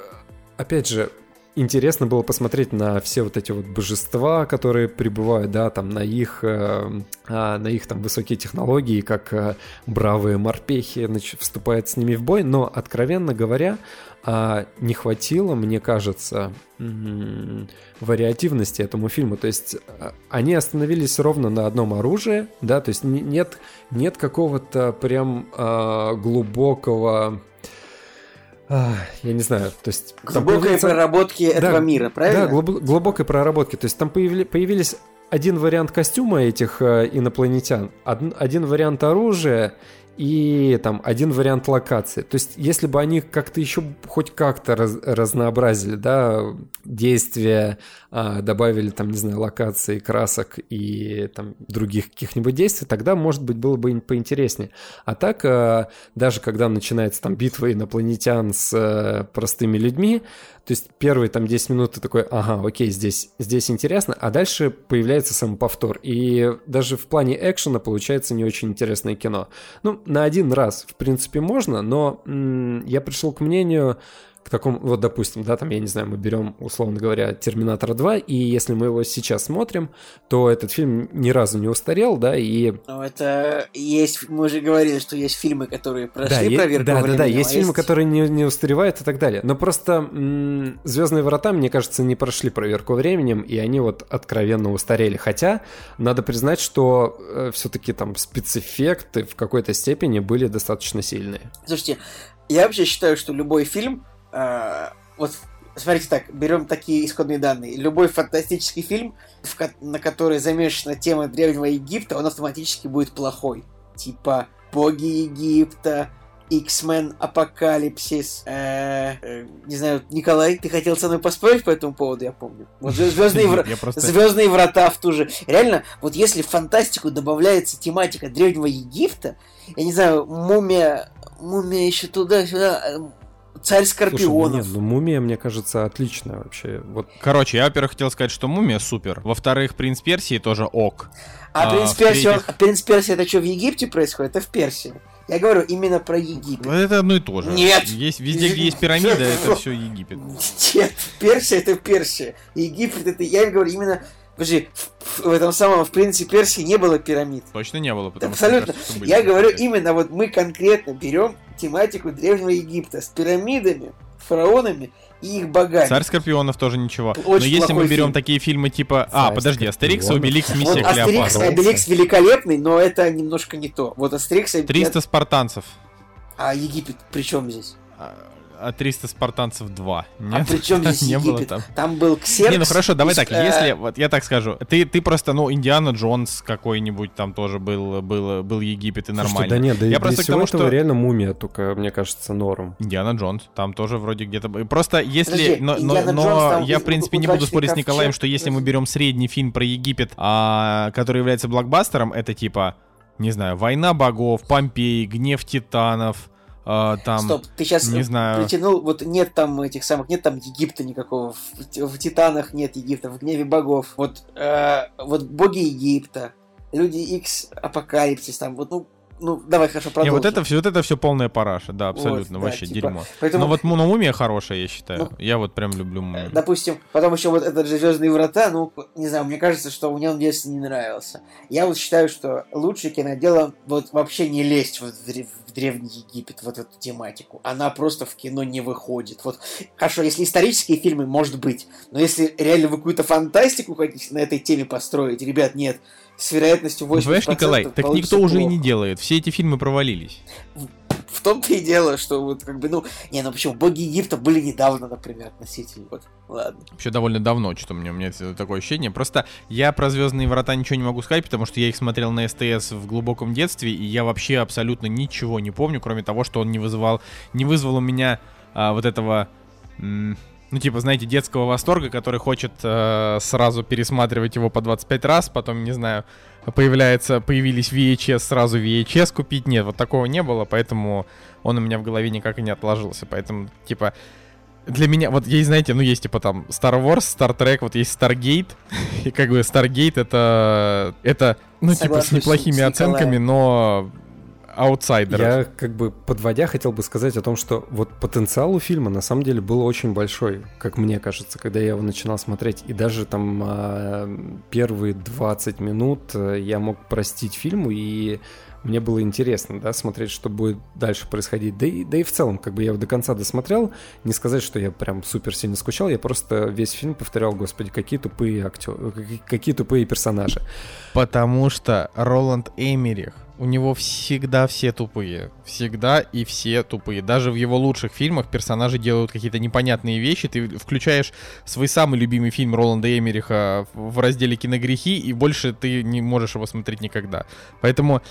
опять же, интересно было посмотреть на все вот эти вот божества, которые прибывают, да, там на их, э, а, на их там высокие технологии, как э, бравые морпехи нач- вступают с ними в бой. Но, откровенно говоря, а, не хватило, мне кажется, вариативности этому фильму. То есть а, они остановились ровно на одном оружии, да, то есть не- нет, нет какого-то прям глубокого, а, я не знаю, то есть... Глубокой появляется- проработки этого мира, правильно? да, глуб- глубокой проработки. То есть там появили- появились один вариант костюма этих э, инопланетян, од- один вариант оружия и там один вариант локации. То есть если бы они как-то еще хоть как-то раз- разнообразили, да, действия, а, добавили там, не знаю, локации, красок и там других каких-нибудь действий, тогда, может быть, было бы ин- поинтереснее. А так, э, даже когда начинается там битва инопланетян с э, простыми людьми, то есть первые там 10 минут ты такой, ага, окей, здесь, здесь интересно, а дальше появляется сам повтор. И даже в плане экшена получается не очень интересное кино. Ну, на один раз, в принципе, можно, но м, я пришел к мнению, к такому, вот допустим, да, там, я не знаю, мы берем, условно говоря, Терминатор 2, и если мы его сейчас смотрим, то этот фильм ни разу не устарел, да, и... Ну, это есть, мы уже говорили, что есть фильмы, которые прошли да, проверку Да, да, да, временем, есть а фильмы, которые не, не устаревают и так далее. Но просто Звездные врата, мне кажется, не прошли проверку временем, и они вот откровенно устарели. Хотя, надо признать, что э, все-таки там спецэффекты в какой-то степени были достаточно сильные. Слушайте, я вообще считаю, что любой фильм, э, вот смотрите так, берем такие исходные данные. Любой фантастический фильм, в на который замешана тема Древнего Египта, он автоматически будет плохой. Типа «Боги Египта», X-Men Апокалипсис. Э, э, не знаю, Николай, ты хотел со мной поспорить по этому поводу, я помню. Вот Звездные, вра... Просто... Звездные врата в ту же. Реально, вот если в фантастику добавляется тематика Древнего Египта, я не знаю, мумия, мумия еще туда-сюда, царь Слушай, ну скорпионов. нет, ну мумия, мне кажется, отличная вообще. Вот Короче, я, во-первых, хотел сказать, что Мумия супер. Во-вторых, Принц Персии тоже ок. а, а, принц Персия, а принц Персия это что, в Египте происходит? Это в Персии. Я говорю именно про Египет. Это одно и то же. Нет. Есть, везде, где есть пирамида, это все Египет. Нет, Персия это Персия. Египет это, я говорю именно, подожди, в, в этом самом, в принципе, Персии не было пирамид. Точно не было, потому Абсолютно. что... мне кажется, что были Я говорю именно, вот мы конкретно берем тематику Древнего Египта с пирамидами, фараонами и их богами. Царь Скорпионов тоже ничего. Очень Но если мы берем фильм. такие фильмы типа... А, Царь подожди, Астерикс и. Обеликс, Вот Миссия Астерикс и. Обеликс великолепный, но это немножко не то. Вот Астерикс и 300 спартанцев. А Египет при чем здесь? А а 300 спартанцев 2. А Нет? при чем здесь Не было Египет? там. Там был Ксеркс. Не, ну хорошо, давай из- так, э, если, вот я так скажу, ты, ты просто, ну, Индиана Джонс какой-нибудь там тоже был, был, был Египет и Слушайте, нормально. да нет, да и Я просто к тому, что- реально мумия, только, мне кажется, норм. Индиана Джонс, там тоже вроде где-то... Просто если... Подожди, но но, но Джонс, там я, в принципе, не буду спорить с Николаем, что если мы берем средний фильм про Египет, а, который является блокбастером, это типа, не знаю, «Война богов», «Помпей», «Гнев титанов», а, там... Стоп, ты сейчас не знаю. притянул, вот нет там этих самых, нет там Египта никакого, в, в Титанах нет Египта, в Гневе богов. Вот, э, вот боги Египта, люди X, Апокалипсис, там, вот, ну, ну, давай, хорошо, Не, продолжим. вот это все, вот это все полная параша, да, Вот, абсолютно, да, вообще типа, дерьмо. Поэтому, Но вот ну, но мумия хорошая, я считаю. Ну, я вот прям люблю мумию. допустим, потом еще вот этот же Звездные врата, ну, не знаю, мне кажется, что мне он в детстве не нравился. Я вот считаю, что лучше кинодело вот вообще не лезть вот в, древ- в Древний Египет, вот эту тематику. Она просто в кино не выходит. Вот, хорошо, если исторические фильмы, может быть, но если реально вы какую-то фантастику хотите на этой теме построить, ребят, нет. С вероятностью 80% Понимаешь, Николай, так никто уже и плохо. не делает. Все эти фильмы провалились. В том-то и дело, что вот как бы, ну, не, ну почему, боги Египта были недавно, например, относительно, вот, ладно. Вообще довольно давно, что у меня, у меня такое ощущение. Просто я про Звездные врата ничего не могу сказать, потому что я их смотрел на СТС в глубоком детстве, и я вообще абсолютно ничего не помню, кроме того, что он не вызывал, не вызвал у меня а, вот этого. м, ну, типа, знаете, детского восторга, который хочет э, сразу пересматривать его по 25 раз, потом, не знаю, появляется, появились VHS, сразу VHS купить. Нет, вот такого не было, поэтому он у меня в голове никак и не отложился. Поэтому, типа, для меня, вот есть, знаете, ну есть типа там Star Wars, Star Trek, вот есть Stargate, и как бы Stargate это, это, ну типа с неплохими с оценками, но аутсайдер. Я как бы подводя хотел бы сказать о том, что вот потенциал у фильма на самом деле был очень большой, как мне кажется, когда я его начинал смотреть. И даже там а, первые 20 минут э, я мог простить фильму, и мне было интересно, да, смотреть, что будет дальше происходить. Да и, да и в целом, как бы я его до конца досмотрел, не сказать, что я прям супер сильно скучал, я просто весь фильм повторял, господи, какие тупые актеры, какие тупые персонажи. Потому что Роланд Эмерих, у него всегда все тупые. Всегда и все тупые. Даже в его лучших фильмах персонажи делают какие-то непонятные вещи. Ты включаешь свой самый любимый фильм Роланда Эмериха в разделе киногрехи, и больше ты не можешь его смотреть никогда. Поэтому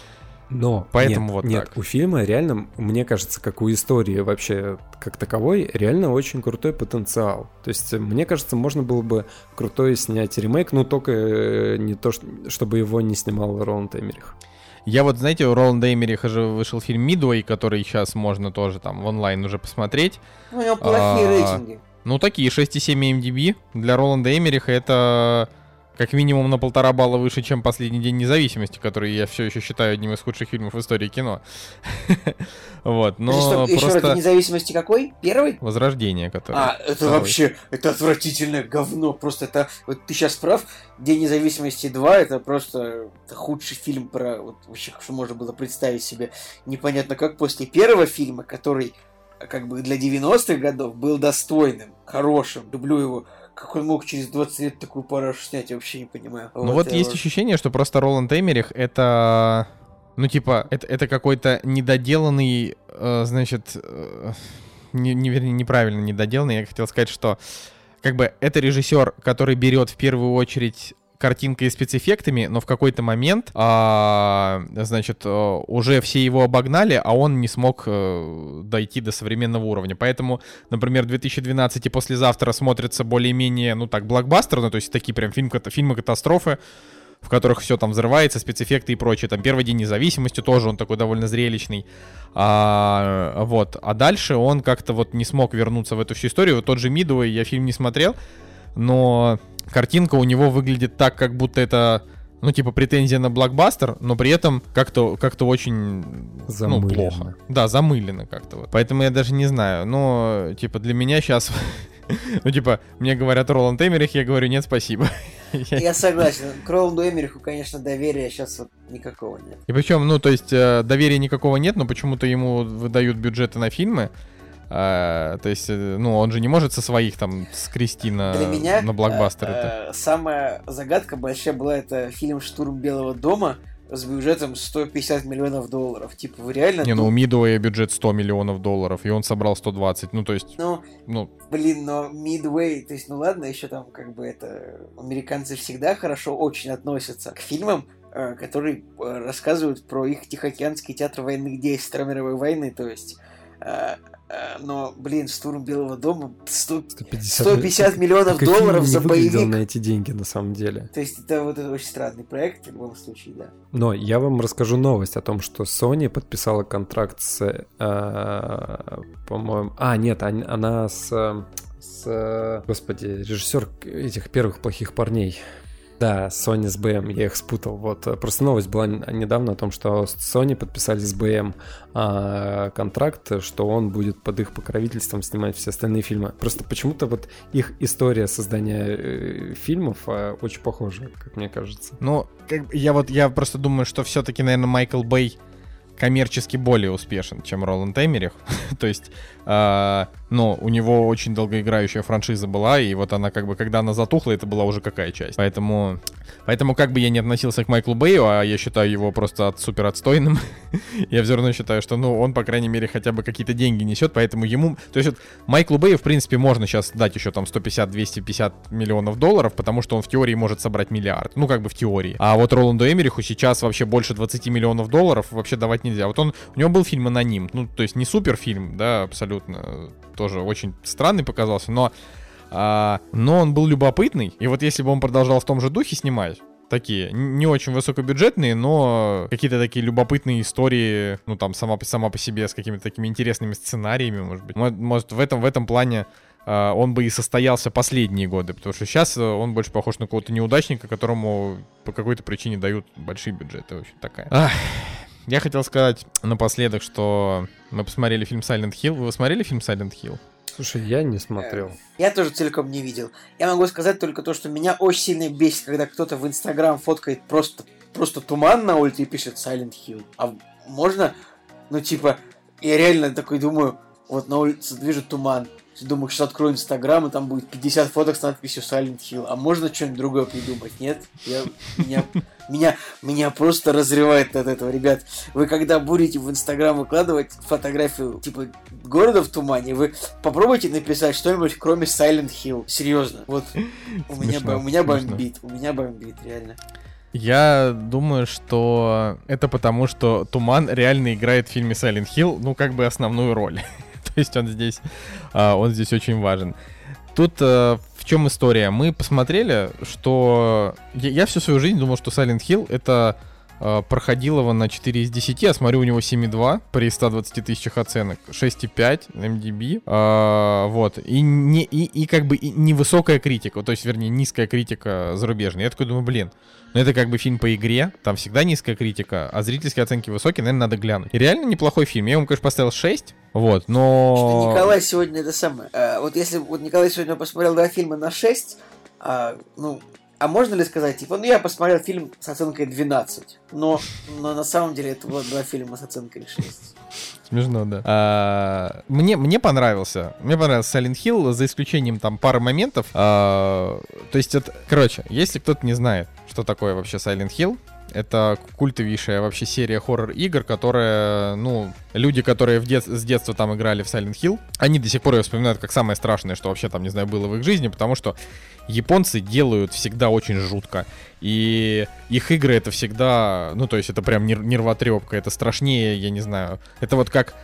Но Поэтому нет, вот нет, так. у фильма реально, мне кажется, как у истории вообще как таковой, реально очень крутой потенциал. То есть, мне кажется, можно было бы крутой снять ремейк, но только э, не то, что- чтобы его не снимал Роланд Эмерих. Я вот, знаете, у Роланда Эмериха же вышел фильм «Мидуэй», который сейчас можно тоже там в онлайн уже посмотреть. Ну, у него плохие А, рейтинги. Ну, такие 6,7 MDB. Для Роланда Эмериха это как минимум на полтора балла выше, чем «Последний день независимости», который я все еще считаю одним из худших фильмов в истории кино. Вот, но еще просто... независимости какой? Первый? Возрождение, которое... А, это вообще, это отвратительное говно. Просто это, вот ты сейчас прав, День независимости 2, это просто худший фильм про, вот вообще, что можно было представить себе. Непонятно как после первого фильма, который как бы для 90-х годов был достойным, хорошим, люблю его. Как он мог через 20 лет такую парашу снять, я вообще не понимаю. Ну вот я есть вот- ощущение, что просто Роланд Эмерих это... Ну, типа, это, это какой-то недоделанный, э, значит, э, не, не, вернее, неправильно недоделанный. Я хотел сказать, что как бы это режиссер, который берет в первую очередь картинкой и спецэффектами, но в какой-то момент, а, значит, э, уже все его обогнали, а он не смог э, дойти до современного уровня. Поэтому, например, 2012 и послезавтра смотрятся более-менее, ну так, блокбастерно, то есть такие прям фильм, фильмы катастрофы, в которых все там взрывается, спецэффекты и прочее. Там первый день независимости тоже он такой довольно зрелищный. А, вот. А дальше он как-то вот не смог вернуться в эту всю историю. Тот же Мидуэй, я фильм не смотрел, но картинка у него выглядит так, как будто это ну, типа, претензия на блокбастер, но при этом как-то как очень, ну, Замыленно. плохо. Да, замылено как-то вот. Поэтому я даже не знаю. Но, типа, для меня сейчас... Ну, типа, мне говорят Роланд Эмерих, я говорю, нет, спасибо. Я- Я согласен. К Роланду Эмериху, конечно, доверия сейчас вот никакого нет. И причем, ну, то есть, э, доверия никакого нет, но почему-то ему выдают бюджеты на фильмы. А, то есть, э, ну, он же не может со своих там скрести на, Для меня на блокбастер э, это. э, самая загадка большая была это фильм «Штурм Белого дома» с бюджетом 150 миллионов долларов. Типа, вы реально... Не, ну, у Мидуэя бюджет 100 миллионов долларов, и он собрал 120. Ну, то есть, Ну, ну, блин, но Midway, то есть, ну ладно, еще там как бы это... Американцы всегда хорошо очень относятся к фильмам, э, которые э, рассказывают про их Тихоокеанский театр военных действий Второй мировой войны, то есть... э, но, блин, «Штурм Белого дома» 100 150, 150 миллионов Как долларов за боевик. на эти деньги, на самом деле. То есть это вот это очень странный проект в любом случае, да. Но я вам расскажу новость о том, что Sony подписала контракт с, э, по-моему... А, нет, он- она с, с... Господи, режиссер этих первых плохих парней. Да, Sony с BM, я их спутал. Вот э, просто новость была недавно о том, что Sony подписали с BM а, контракт, что он будет под их покровительством снимать все остальные фильмы. Просто почему-то вот их история создания э, фильмов э, очень похожа, как мне кажется. ну, как я вот, я просто думаю, что все-таки, наверное, Майкл Бэй коммерчески более успешен, чем Роланд Эмерих. То есть, а, ну, у него очень долгоиграющая франшиза была, и вот она как бы, когда она затухла, это была уже какая часть. Поэтому, поэтому как бы я не относился к Майклу Бэю, а я считаю его просто от, супер отстойным, я все равно считаю, что, ну, он, по крайней мере, хотя бы какие-то деньги несет, поэтому ему... То есть вот Майклу Бэю, в принципе, можно сейчас дать еще там 150-250 миллионов долларов, потому что он в теории может собрать миллиард. Ну, как бы в теории. А вот Роланду Эмериху сейчас вообще больше 20 миллионов долларов вообще давать нельзя. Вот он, у него был фильм «Аноним», ну, то есть не супер фильм, да, абсолютно, тоже очень странный показался, но, а, но он был любопытный, и вот если бы он продолжал в том же духе снимать, такие, не очень высокобюджетные, но какие-то такие любопытные истории, ну, там, сама, сама по себе, с какими-то такими интересными сценариями, может быть. Мо- Может, в этом, в этом плане а, он бы и состоялся последние годы, потому что сейчас он больше похож на какого-то неудачника, которому по какой-то причине дают большие бюджеты. В общем, такая. Ах, я хотел сказать напоследок, что мы посмотрели фильм Silent Hill. Вы смотрели фильм Silent Hill? Слушай, я не смотрел. Я тоже целиком не видел. Я могу сказать только то, что меня очень сильно бесит, когда кто-то в Инстаграм фоткает просто, просто туман на улице и пишет Silent Hill. А можно, ну типа, я реально такой думаю, вот на улице вижу туман. Думаю, сейчас открою Инстаграм, и там будет 50 фоток с надписью Silent Hill. А можно что-нибудь другое придумать? Нет? Я, меня, меня, меня просто разрывает от этого, ребят. Вы когда будете в Инстаграм выкладывать фотографию, типа, города в тумане, вы попробуйте написать что-нибудь, кроме Silent Hill. Серьезно. Вот у меня, у меня бомбит. У меня бомбит, реально. Я думаю, что это потому, что Туман реально играет в фильме Silent Hill, ну, как бы основную роль. Есть он здесь, а, он здесь очень важен. Тут э, в чем история? Мы посмотрели, что я всю свою жизнь думал, что Silent Hill это э, проходил его на 4 из 10, я смотрю, у него 7,2 при 120 тысячах оценок, 6,5 на MDB, э, вот, и, не, и, и как бы и невысокая критика, то есть, вернее, низкая критика зарубежная. Я такой думаю, блин, ну это как бы фильм по игре, там всегда низкая критика, а зрительские оценки высокие, наверное, надо глянуть. И реально неплохой фильм, я ему, конечно, поставил 6, вот, но... Что Николай сегодня это самое. а, вот если вот Николай сегодня посмотрел два фильма на 6, а, ну, а можно ли сказать, типа, ну я посмотрел фильм с оценкой 12, но, но на самом деле это было два фильма с оценкой 6. Смешно, да. А, мне, мне понравился. Мне понравился Silent Hill, за исключением там пары моментов. А, то есть, это, короче, если кто-то не знает, что такое вообще Silent Hill, это культовейшая вообще серия хоррор-игр, которая, ну, люди, которые в дет- с детства там играли в Silent Hill, они до сих пор ее вспоминают как самое страшное, что вообще там, не знаю, было в их жизни, потому что японцы делают всегда очень жутко. И их игры это всегда, ну, то есть это прям нер- нервотрепка, это страшнее, я не знаю. Это вот как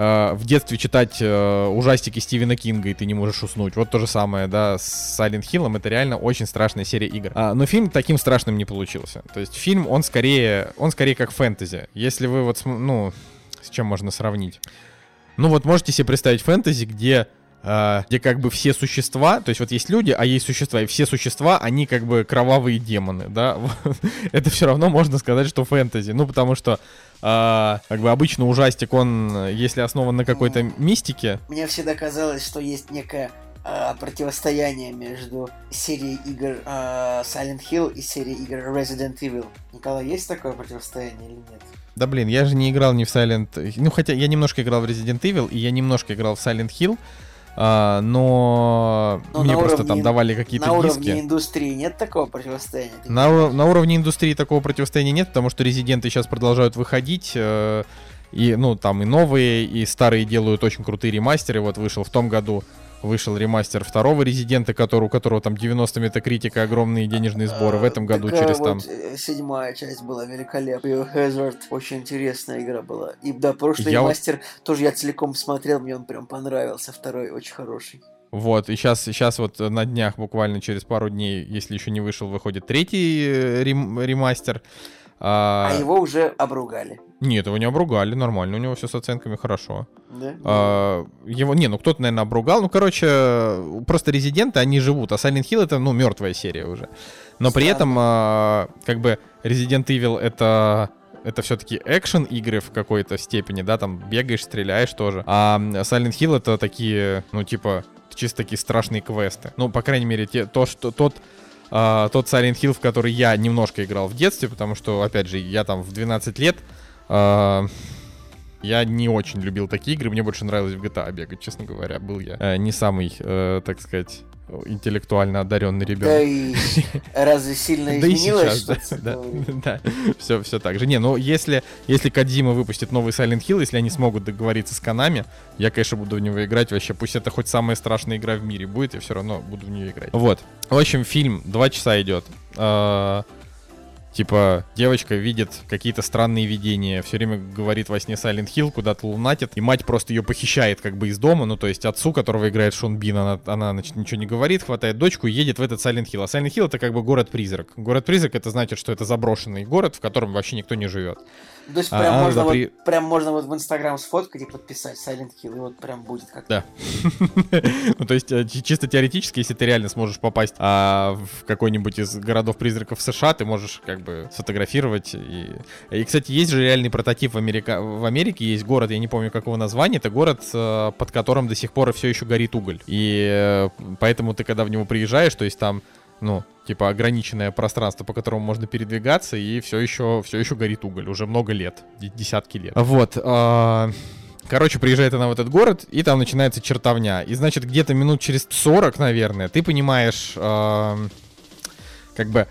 э, в детстве читать э, ужастики Стивена Кинга, и ты не можешь уснуть. Вот то же самое, да, с Silent Hill, это реально очень страшная серия игр. А, но фильм таким страшным не получился. То есть фильм, он скорее, он скорее как фэнтези. Если вы вот, ну, с чем можно сравнить? Ну вот можете себе представить фэнтези, где где как бы все существа, то есть вот есть люди, а есть существа, и все существа, они как бы кровавые демоны, да, это все равно можно сказать, что фэнтези, ну потому что а, как бы обычно ужастик, он, если основан на какой-то мистике, Мне всегда казалось, что есть некое а, противостояние между серией игр а, Silent Hill и серией игр Resident Evil. Николай, есть такое противостояние или нет? да блин, я же не играл ни в Silent, ну хотя я немножко играл в Resident Evil, и я немножко играл в Silent Hill, а, но, Но мне на просто уровне- там давали какие-то На диски. уровне индустрии нет такого противостояния? На, уро- на уровне индустрии такого противостояния нет, потому что резиденты сейчас продолжают выходить. э, и, ну, там и новые, и старые делают очень крутые ремастеры. Вот вышел в том году вышел ремастер второго резидента, который, у которого там 90 метакритика, огромные денежные сборы. В этом году Такая через вот, там... э, седьмая часть была великолепная. Biohazard очень интересная игра была. И да, прошлый Я вот- мастер тоже я целиком смотрел, мне он прям понравился. Второй очень хороший. Вот, и сейчас, сейчас вот на днях, буквально через пару дней, если еще не вышел, выходит третий э, рем- ремастер. А, А его уже обругали. Нет, его не обругали, нормально, у него все с оценками хорошо. Да? А, его, не, ну кто-то, наверное, обругал. Ну, короче, просто резиденты, они живут, а Silent Hill это, ну, мертвая серия уже. Но при Странно. этом, а, как бы, Resident Evil это это все-таки экшен игры в какой-то степени, да, там бегаешь, стреляешь тоже. А Silent Hill это такие, ну, типа, чисто такие страшные квесты. Ну, по крайней мере, те, то, что тот а, тот Silent Hill, в который я немножко играл в детстве, потому что, опять же, я там в 12 лет а, я не очень любил такие игры, мне больше нравилось в GTA бегать, честно говоря. Был я э, не самый, э, так сказать, интеллектуально одаренный Да ребенок. и разве сильно Да и изменилось сейчас, да, да, да, все, все так же. Не, ну если, если Кадзима выпустит новый Silent Hill, если они смогут договориться с Канами, я, конечно, буду в него играть вообще. Пусть это хоть самая страшная игра в мире будет, я все равно буду в нее играть. Вот. В общем, фильм два часа идет. Типа, девочка видит какие-то странные видения, все время говорит во сне Silent Hill, куда-то лунатит, и мать просто ее похищает как бы из дома, ну то есть отцу, которого играет Шон Бин, она, она значит, ничего не говорит, хватает дочку и едет в этот Silent Hill. А Silent Hill это как бы город-призрак. Город-призрак это значит, что это заброшенный город, в котором вообще никто не живет. То есть А, прям, а, можно да, вот, при- прям можно вот в Инстаграм сфоткать и подписать Silent Hill, и вот прям будет как Да. Ну, то есть, э, чи- чисто теоретически, если ты реально сможешь попасть а, в какой-нибудь из городов-призраков США, ты можешь как бы сфотографировать. И, и кстати, есть же реальный прототип в, Америка... в Америке, есть город, я не помню какого названия, это город, э, под которым до сих пор все еще горит уголь. И э, поэтому ты, когда в него приезжаешь, то есть там ну, типа ограниченное пространство, по которому можно передвигаться, и все еще, все еще горит уголь, уже много лет, де- десятки лет. Вот. а, Короче, приезжает она в этот город, и там начинается чертовня. И, значит, где-то минут через 40, наверное, ты понимаешь, ам, как бы,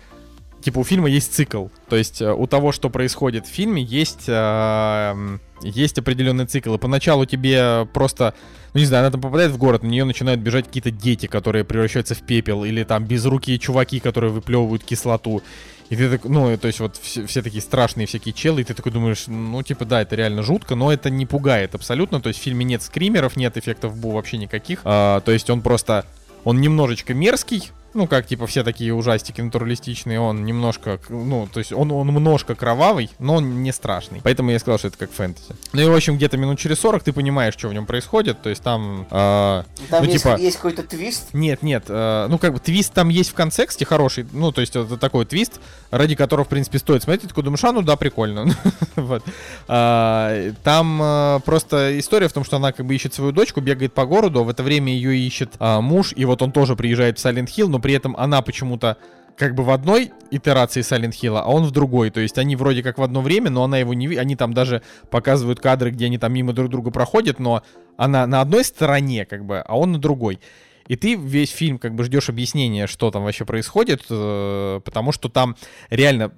типа, у фильма есть цикл. То есть э, у того, что происходит в фильме, есть, ам, есть определенный цикл. И поначалу тебе просто, ну не знаю, она там попадает в город, на нее начинают бежать какие-то дети, которые превращаются в пепел, или там безрукие чуваки, которые выплевывают кислоту. И ты так, ну, то есть вот все, все такие страшные всякие челы, и ты такой думаешь, ну, типа, да, это реально жутко, но это не пугает абсолютно. То есть в фильме нет скримеров, нет эффектов Бу вообще никаких. А, то есть он просто, он немножечко мерзкий, ну, как, типа, все такие ужастики натуралистичные, он немножко, ну, то есть он, он немножко кровавый, но он не страшный. Поэтому я сказал, что это как фэнтези. Ну и, в общем, где-то минут через 40 ты понимаешь, что в нем происходит, то есть там... э, Там ну, есть, типа- есть какой-то твист. Нет, нет, э, ну как бы твист там есть в контексте хороший, ну то есть это такой твист, ради которого, в принципе, стоит смотреть, ты такой думаешь, а ну да, прикольно. вот. А, там э, просто история в том, что она как бы ищет свою дочку, бегает по городу, а в это время ее ищет а, муж, и вот он тоже приезжает в Silent Hill, но при этом она почему-то как бы в одной итерации Silent Hill, а он в другой. То есть они вроде как в одно время, но она его не. Они там даже показывают кадры, где они там мимо друг друга проходят, но она на одной стороне, как бы, а он на другой. И ты весь фильм как бы ждешь объяснения, что там вообще происходит, э, потому что там реально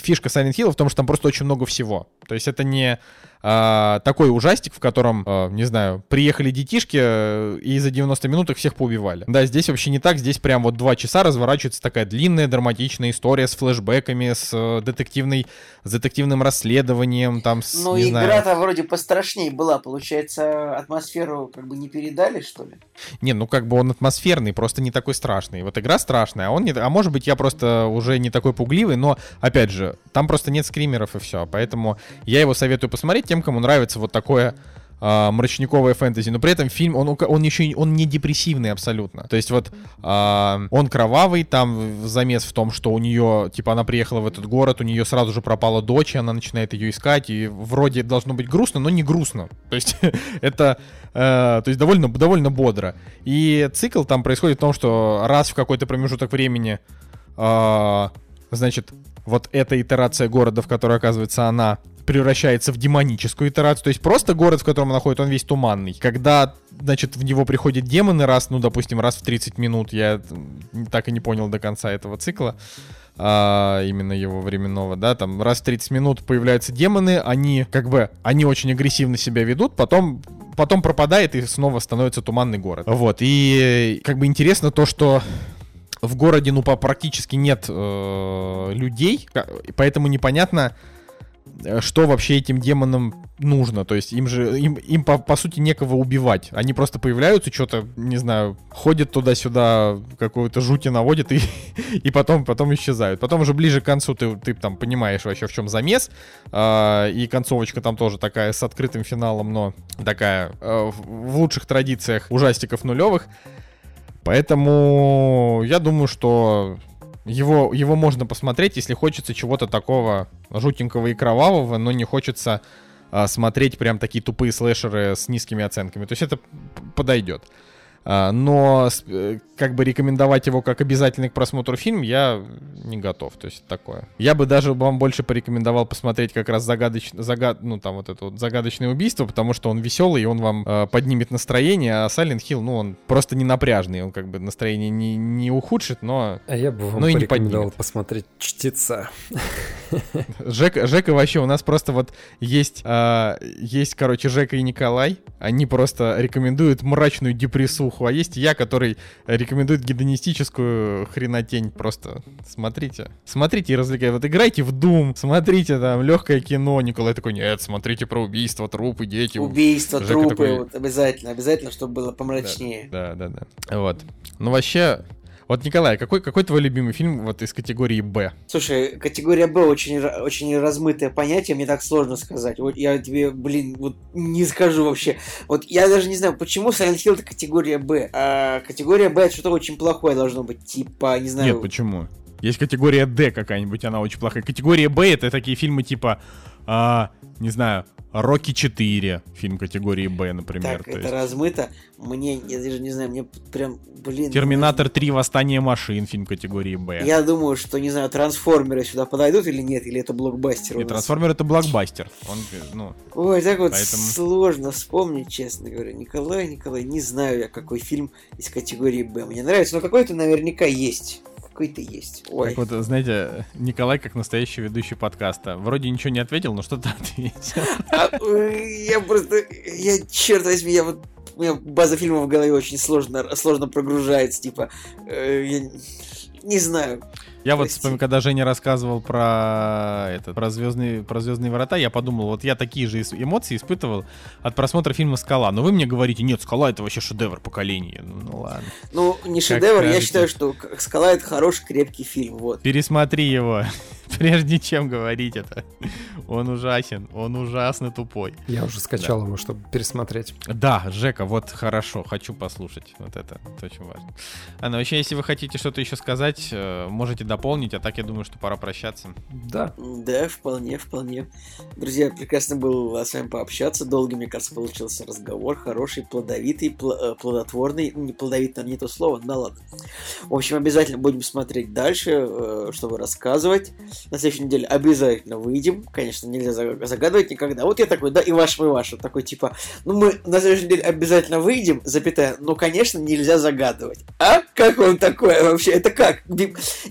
фишка Silent Hill в том, что там просто очень много всего. То есть это не а, такой ужастик, в котором, э, не знаю, приехали детишки э, и за 90 минут их всех поубивали. Да, здесь вообще не так, здесь прям вот два часа разворачивается такая длинная драматичная история с флешбэками, с э, детективной, с детективным расследованием, там с, Ну, игра-то вроде пострашнее была. Получается, атмосферу как бы не передали, что ли? Не, ну как бы он атмосферный, просто не такой страшный. Вот игра страшная, а он не... А может быть, я просто уже не такой пугливый, но, опять же, там просто нет скримеров и все. Поэтому я его советую посмотреть тем, кому нравится вот такое а, мрачниковое фэнтези, но при этом фильм, он, он еще он не депрессивный абсолютно. То есть вот а, он кровавый, там замес в том, что у нее, типа, она приехала в этот город, у нее сразу же пропала дочь, и она начинает ее искать, и вроде должно быть грустно, но не грустно. То есть это, э, то есть довольно, довольно бодро. И цикл там происходит в том, что раз в какой-то промежуток времени, а, значит, вот эта итерация города, в которой оказывается она, превращается в демоническую итерацию. То есть просто город, в котором она находит, он весь туманный. Когда, значит, в него приходят демоны раз, ну, допустим, раз в 30 минут, я так и не понял до конца этого цикла, а, именно его временного, да, там раз в 30 минут появляются демоны, они как бы, они очень агрессивно себя ведут, потом потом пропадает и снова становится туманный город. Вот, и как бы интересно то, что в городе, ну, практически нет э, людей, поэтому непонятно, что вообще этим демонам нужно. То есть им же, им, им по, по сути некого убивать. Они просто появляются, что-то, не знаю, ходят туда-сюда, какую-то жути наводят и, и потом, потом исчезают. Потом уже ближе к концу ты, ты там понимаешь вообще, в чем замес. А, и концовочка там тоже такая с открытым финалом, но такая э, в лучших традициях ужастиков нулевых. Поэтому я думаю, что его, его можно посмотреть, если хочется чего-то такого жутенького и кровавого, но не хочется а, смотреть прям такие тупые слэшеры с низкими оценками. То есть это подойдет. А, но э, как бы рекомендовать его как обязательный к просмотру фильм я не готов. То есть такое. Я бы даже вам больше порекомендовал посмотреть как раз загадоч... загад... ну, там вот это вот загадочное убийство, потому что он веселый, и он вам э, поднимет настроение, а Silent Hill, ну, он просто не напряжный, он как бы настроение не, не ухудшит, но А я бы вам Ну и не поднимет. посмотреть «Чтеца». Жека, Жека вообще, у нас просто вот есть, а, есть, короче, Жека и Николай. Они просто рекомендуют мрачную депрессуху, а есть я, который рекомендует гедонистическую хренотень. Просто смотрите. Смотрите и развлекайте. Вот играйте в Doom, смотрите там легкое кино. Николай такой, нет, смотрите про убийство, трупы, дети. Убийство, Жека трупы, такой- вот, обязательно, обязательно, чтобы было помрачнее. Да, да, да. Вот. Ну вообще... Вот, Николай, какой, какой твой любимый фильм вот из категории Б? Слушай, категория Б очень, очень размытое понятие, мне так сложно сказать. Вот я тебе, блин, вот не скажу вообще. Вот я даже не знаю, почему Silent Hill это категория Б. А категория Б это что-то очень плохое должно быть. Типа, не знаю. Нет, почему? Есть категория D какая-нибудь, она очень плохая. Категория B это такие фильмы типа, а, не знаю, Рокки 4, фильм категории Б, например. так, то это есть. размыто. Мне, я даже не знаю, мне прям, блин. Терминатор 3, Восстание машин, фильм категории Б. Я думаю, что, не знаю, трансформеры сюда подойдут или нет, или это блокбастер нас. Трансформер это блокбастер. Он, ну, Ой, так вот Поэтому- сложно вспомнить, честно говоря. Николай, Николай, не знаю я, какой фильм из категории Б мне нравится, но какой-то наверняка есть. Какой-то есть. Ой. так вот, знаете, Николай, как настоящий ведущий подкаста, вроде ничего не ответил, но что-то ответил. Я просто, я, черт возьми, я вот, у меня база фильмов в голове очень сложно, сложно прогружается, типа, э, я не знаю. Я вот Прости. вспомнил, когда Женя рассказывал про это, про звездные, про звездные врата, я подумал, вот я такие же эмоции испытывал от просмотра фильма Скала. Но вы мне говорите, нет, Скала это вообще шедевр поколения. Ну, ну ладно. Ну, не шедевр, я скажете. считаю, что «Скала» — это хороший, крепкий фильм, вот. Пересмотри его, прежде чем говорить это. Он ужасен, он ужасно тупой. Я уже скачал его, чтобы пересмотреть. Да, Жека, вот хорошо, хочу послушать. Вот это, это очень важно. А, ну вообще, если вы хотите что-то еще сказать, э, можете дополнить, а так я думаю, что пора прощаться. Да. Да, вполне, вполне. Друзья, прекрасно было с вами пообщаться. Долгий, мне кажется, получился разговор. Хороший, плодовитый, пл- э, плодотворный. Ну, Не плодовитый, наверное, не то слово, да ладно. В общем, обязательно будем смотреть дальше, э, чтобы рассказывать. На следующей неделе обязательно выйдем. Конечно, нельзя за- загадывать никогда. Вот я такой, да, и ваш, и ваш. Вот такой, типа, ну мы на следующей неделе обязательно выйдем, запятая, ну, конечно, нельзя загадывать. А? Как вам такое вообще? Это как?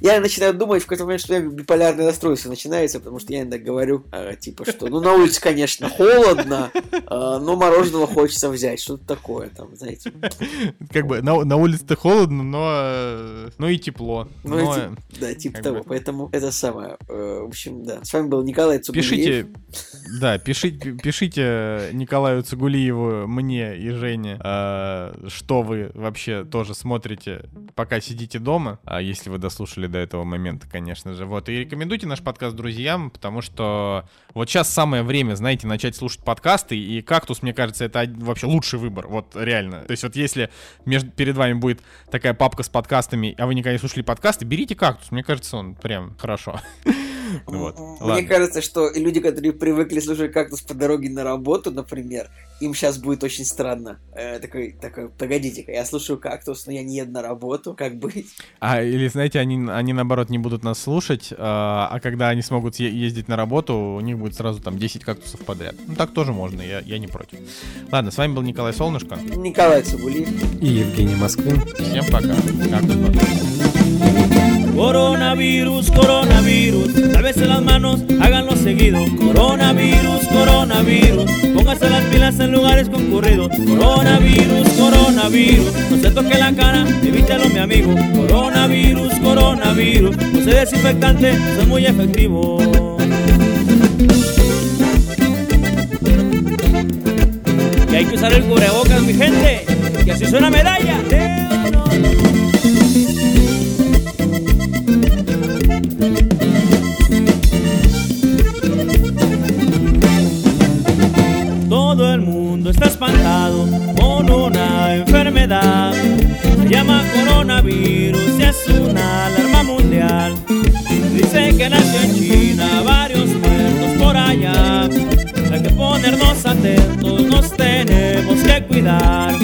Я начинаю думать в какой-то момент, что у меня биполярное расстройство начинается, потому что я иногда говорю, а, типа, что, ну, на улице, конечно, холодно, а, но мороженого хочется взять. Что-то такое там, знаете. Как бы на, на улице-то холодно, но, ну и тепло. Ну, Но, да, типа того. бы- Поэтому это самое. э, В общем, да. С вами был Николай Цугулиев. Пишите, да, пишите, пишите Николаю Цугулиеву, мне и Жене, э, что вы вообще тоже смотрите, пока сидите дома, а если вы дослушали до этого момента, конечно же. Вот, и рекомендуйте наш подкаст друзьям, потому что вот сейчас самое время, знаете, начать слушать подкасты, и «Кактус», мне кажется, это вообще лучший выбор, вот реально. То есть вот если между, перед вами будет такая папка с подкастами, а вы никогда не слушали подкасты, берите «Кактус», мне кажется, он прям хорошо. Вот, М- Мне ладно. кажется, что люди, которые привыкли слушать кактус по дороге на работу, например, им сейчас будет очень странно. Э, такой, такой, погодите-ка, я слушаю кактус, но я не еду на работу, как быть? А, или, знаете, они, они наоборот не будут нас слушать, а, а когда они смогут ездить на работу, у них будет сразу там 10 кактусов подряд. Ну, так тоже можно, я, я не против. Ладно, с вами был Николай Солнышко. Николай Цугулиев. И Евгений Москвин. Всем пока. Coronavirus, coronavirus, lávese las manos, háganlo seguido. Coronavirus, coronavirus, póngase las pilas en lugares concurridos. Coronavirus, coronavirus, no se toque la cara, evítalo mi amigo. Coronavirus, coronavirus, use desinfectante, son muy efectivos. Y hay que usar el cubrebocas, mi gente, y así suena medalla. Todo el mundo está espantado con una enfermedad. Llama coronavirus y es una alarma mundial. Dice que nació en China, varios muertos por allá. Hay que ponernos atentos, nos tenemos que cuidar.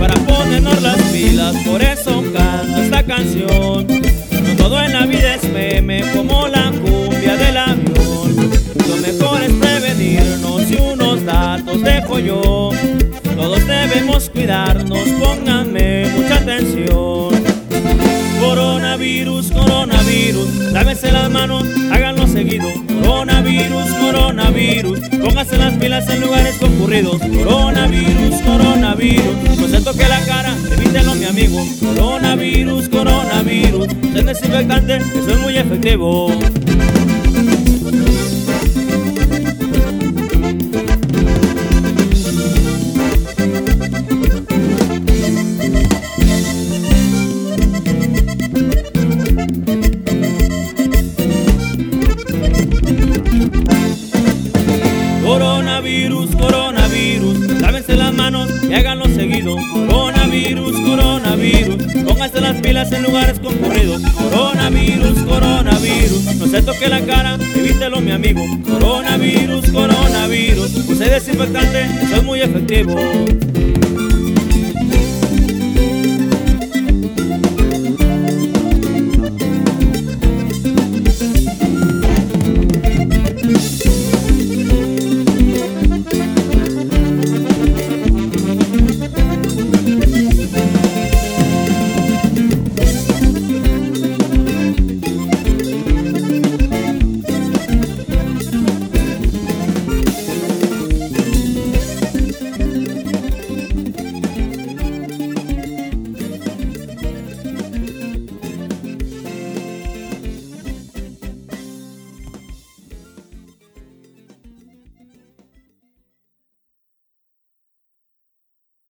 Para ponernos las pilas, por eso canto esta canción. No todo en la vida es meme como la cumbia del avión. Lo mejor es prevenirnos y unos datos dejo yo. Todos debemos cuidarnos, pónganme mucha atención. Coronavirus, coronavirus, lávense las manos, háganlo seguido. Coronavirus, coronavirus, pónganse las pilas en lugares concurridos. Coronavirus, coronavirus, no se toque la cara, evítelo mi amigo. Coronavirus, coronavirus, es desinfectante, eso es muy efectivo. En lugares concurridos. Coronavirus, coronavirus, no se toque la cara, evítelo mi amigo. Coronavirus, coronavirus, use desinfectante, eso es muy efectivo.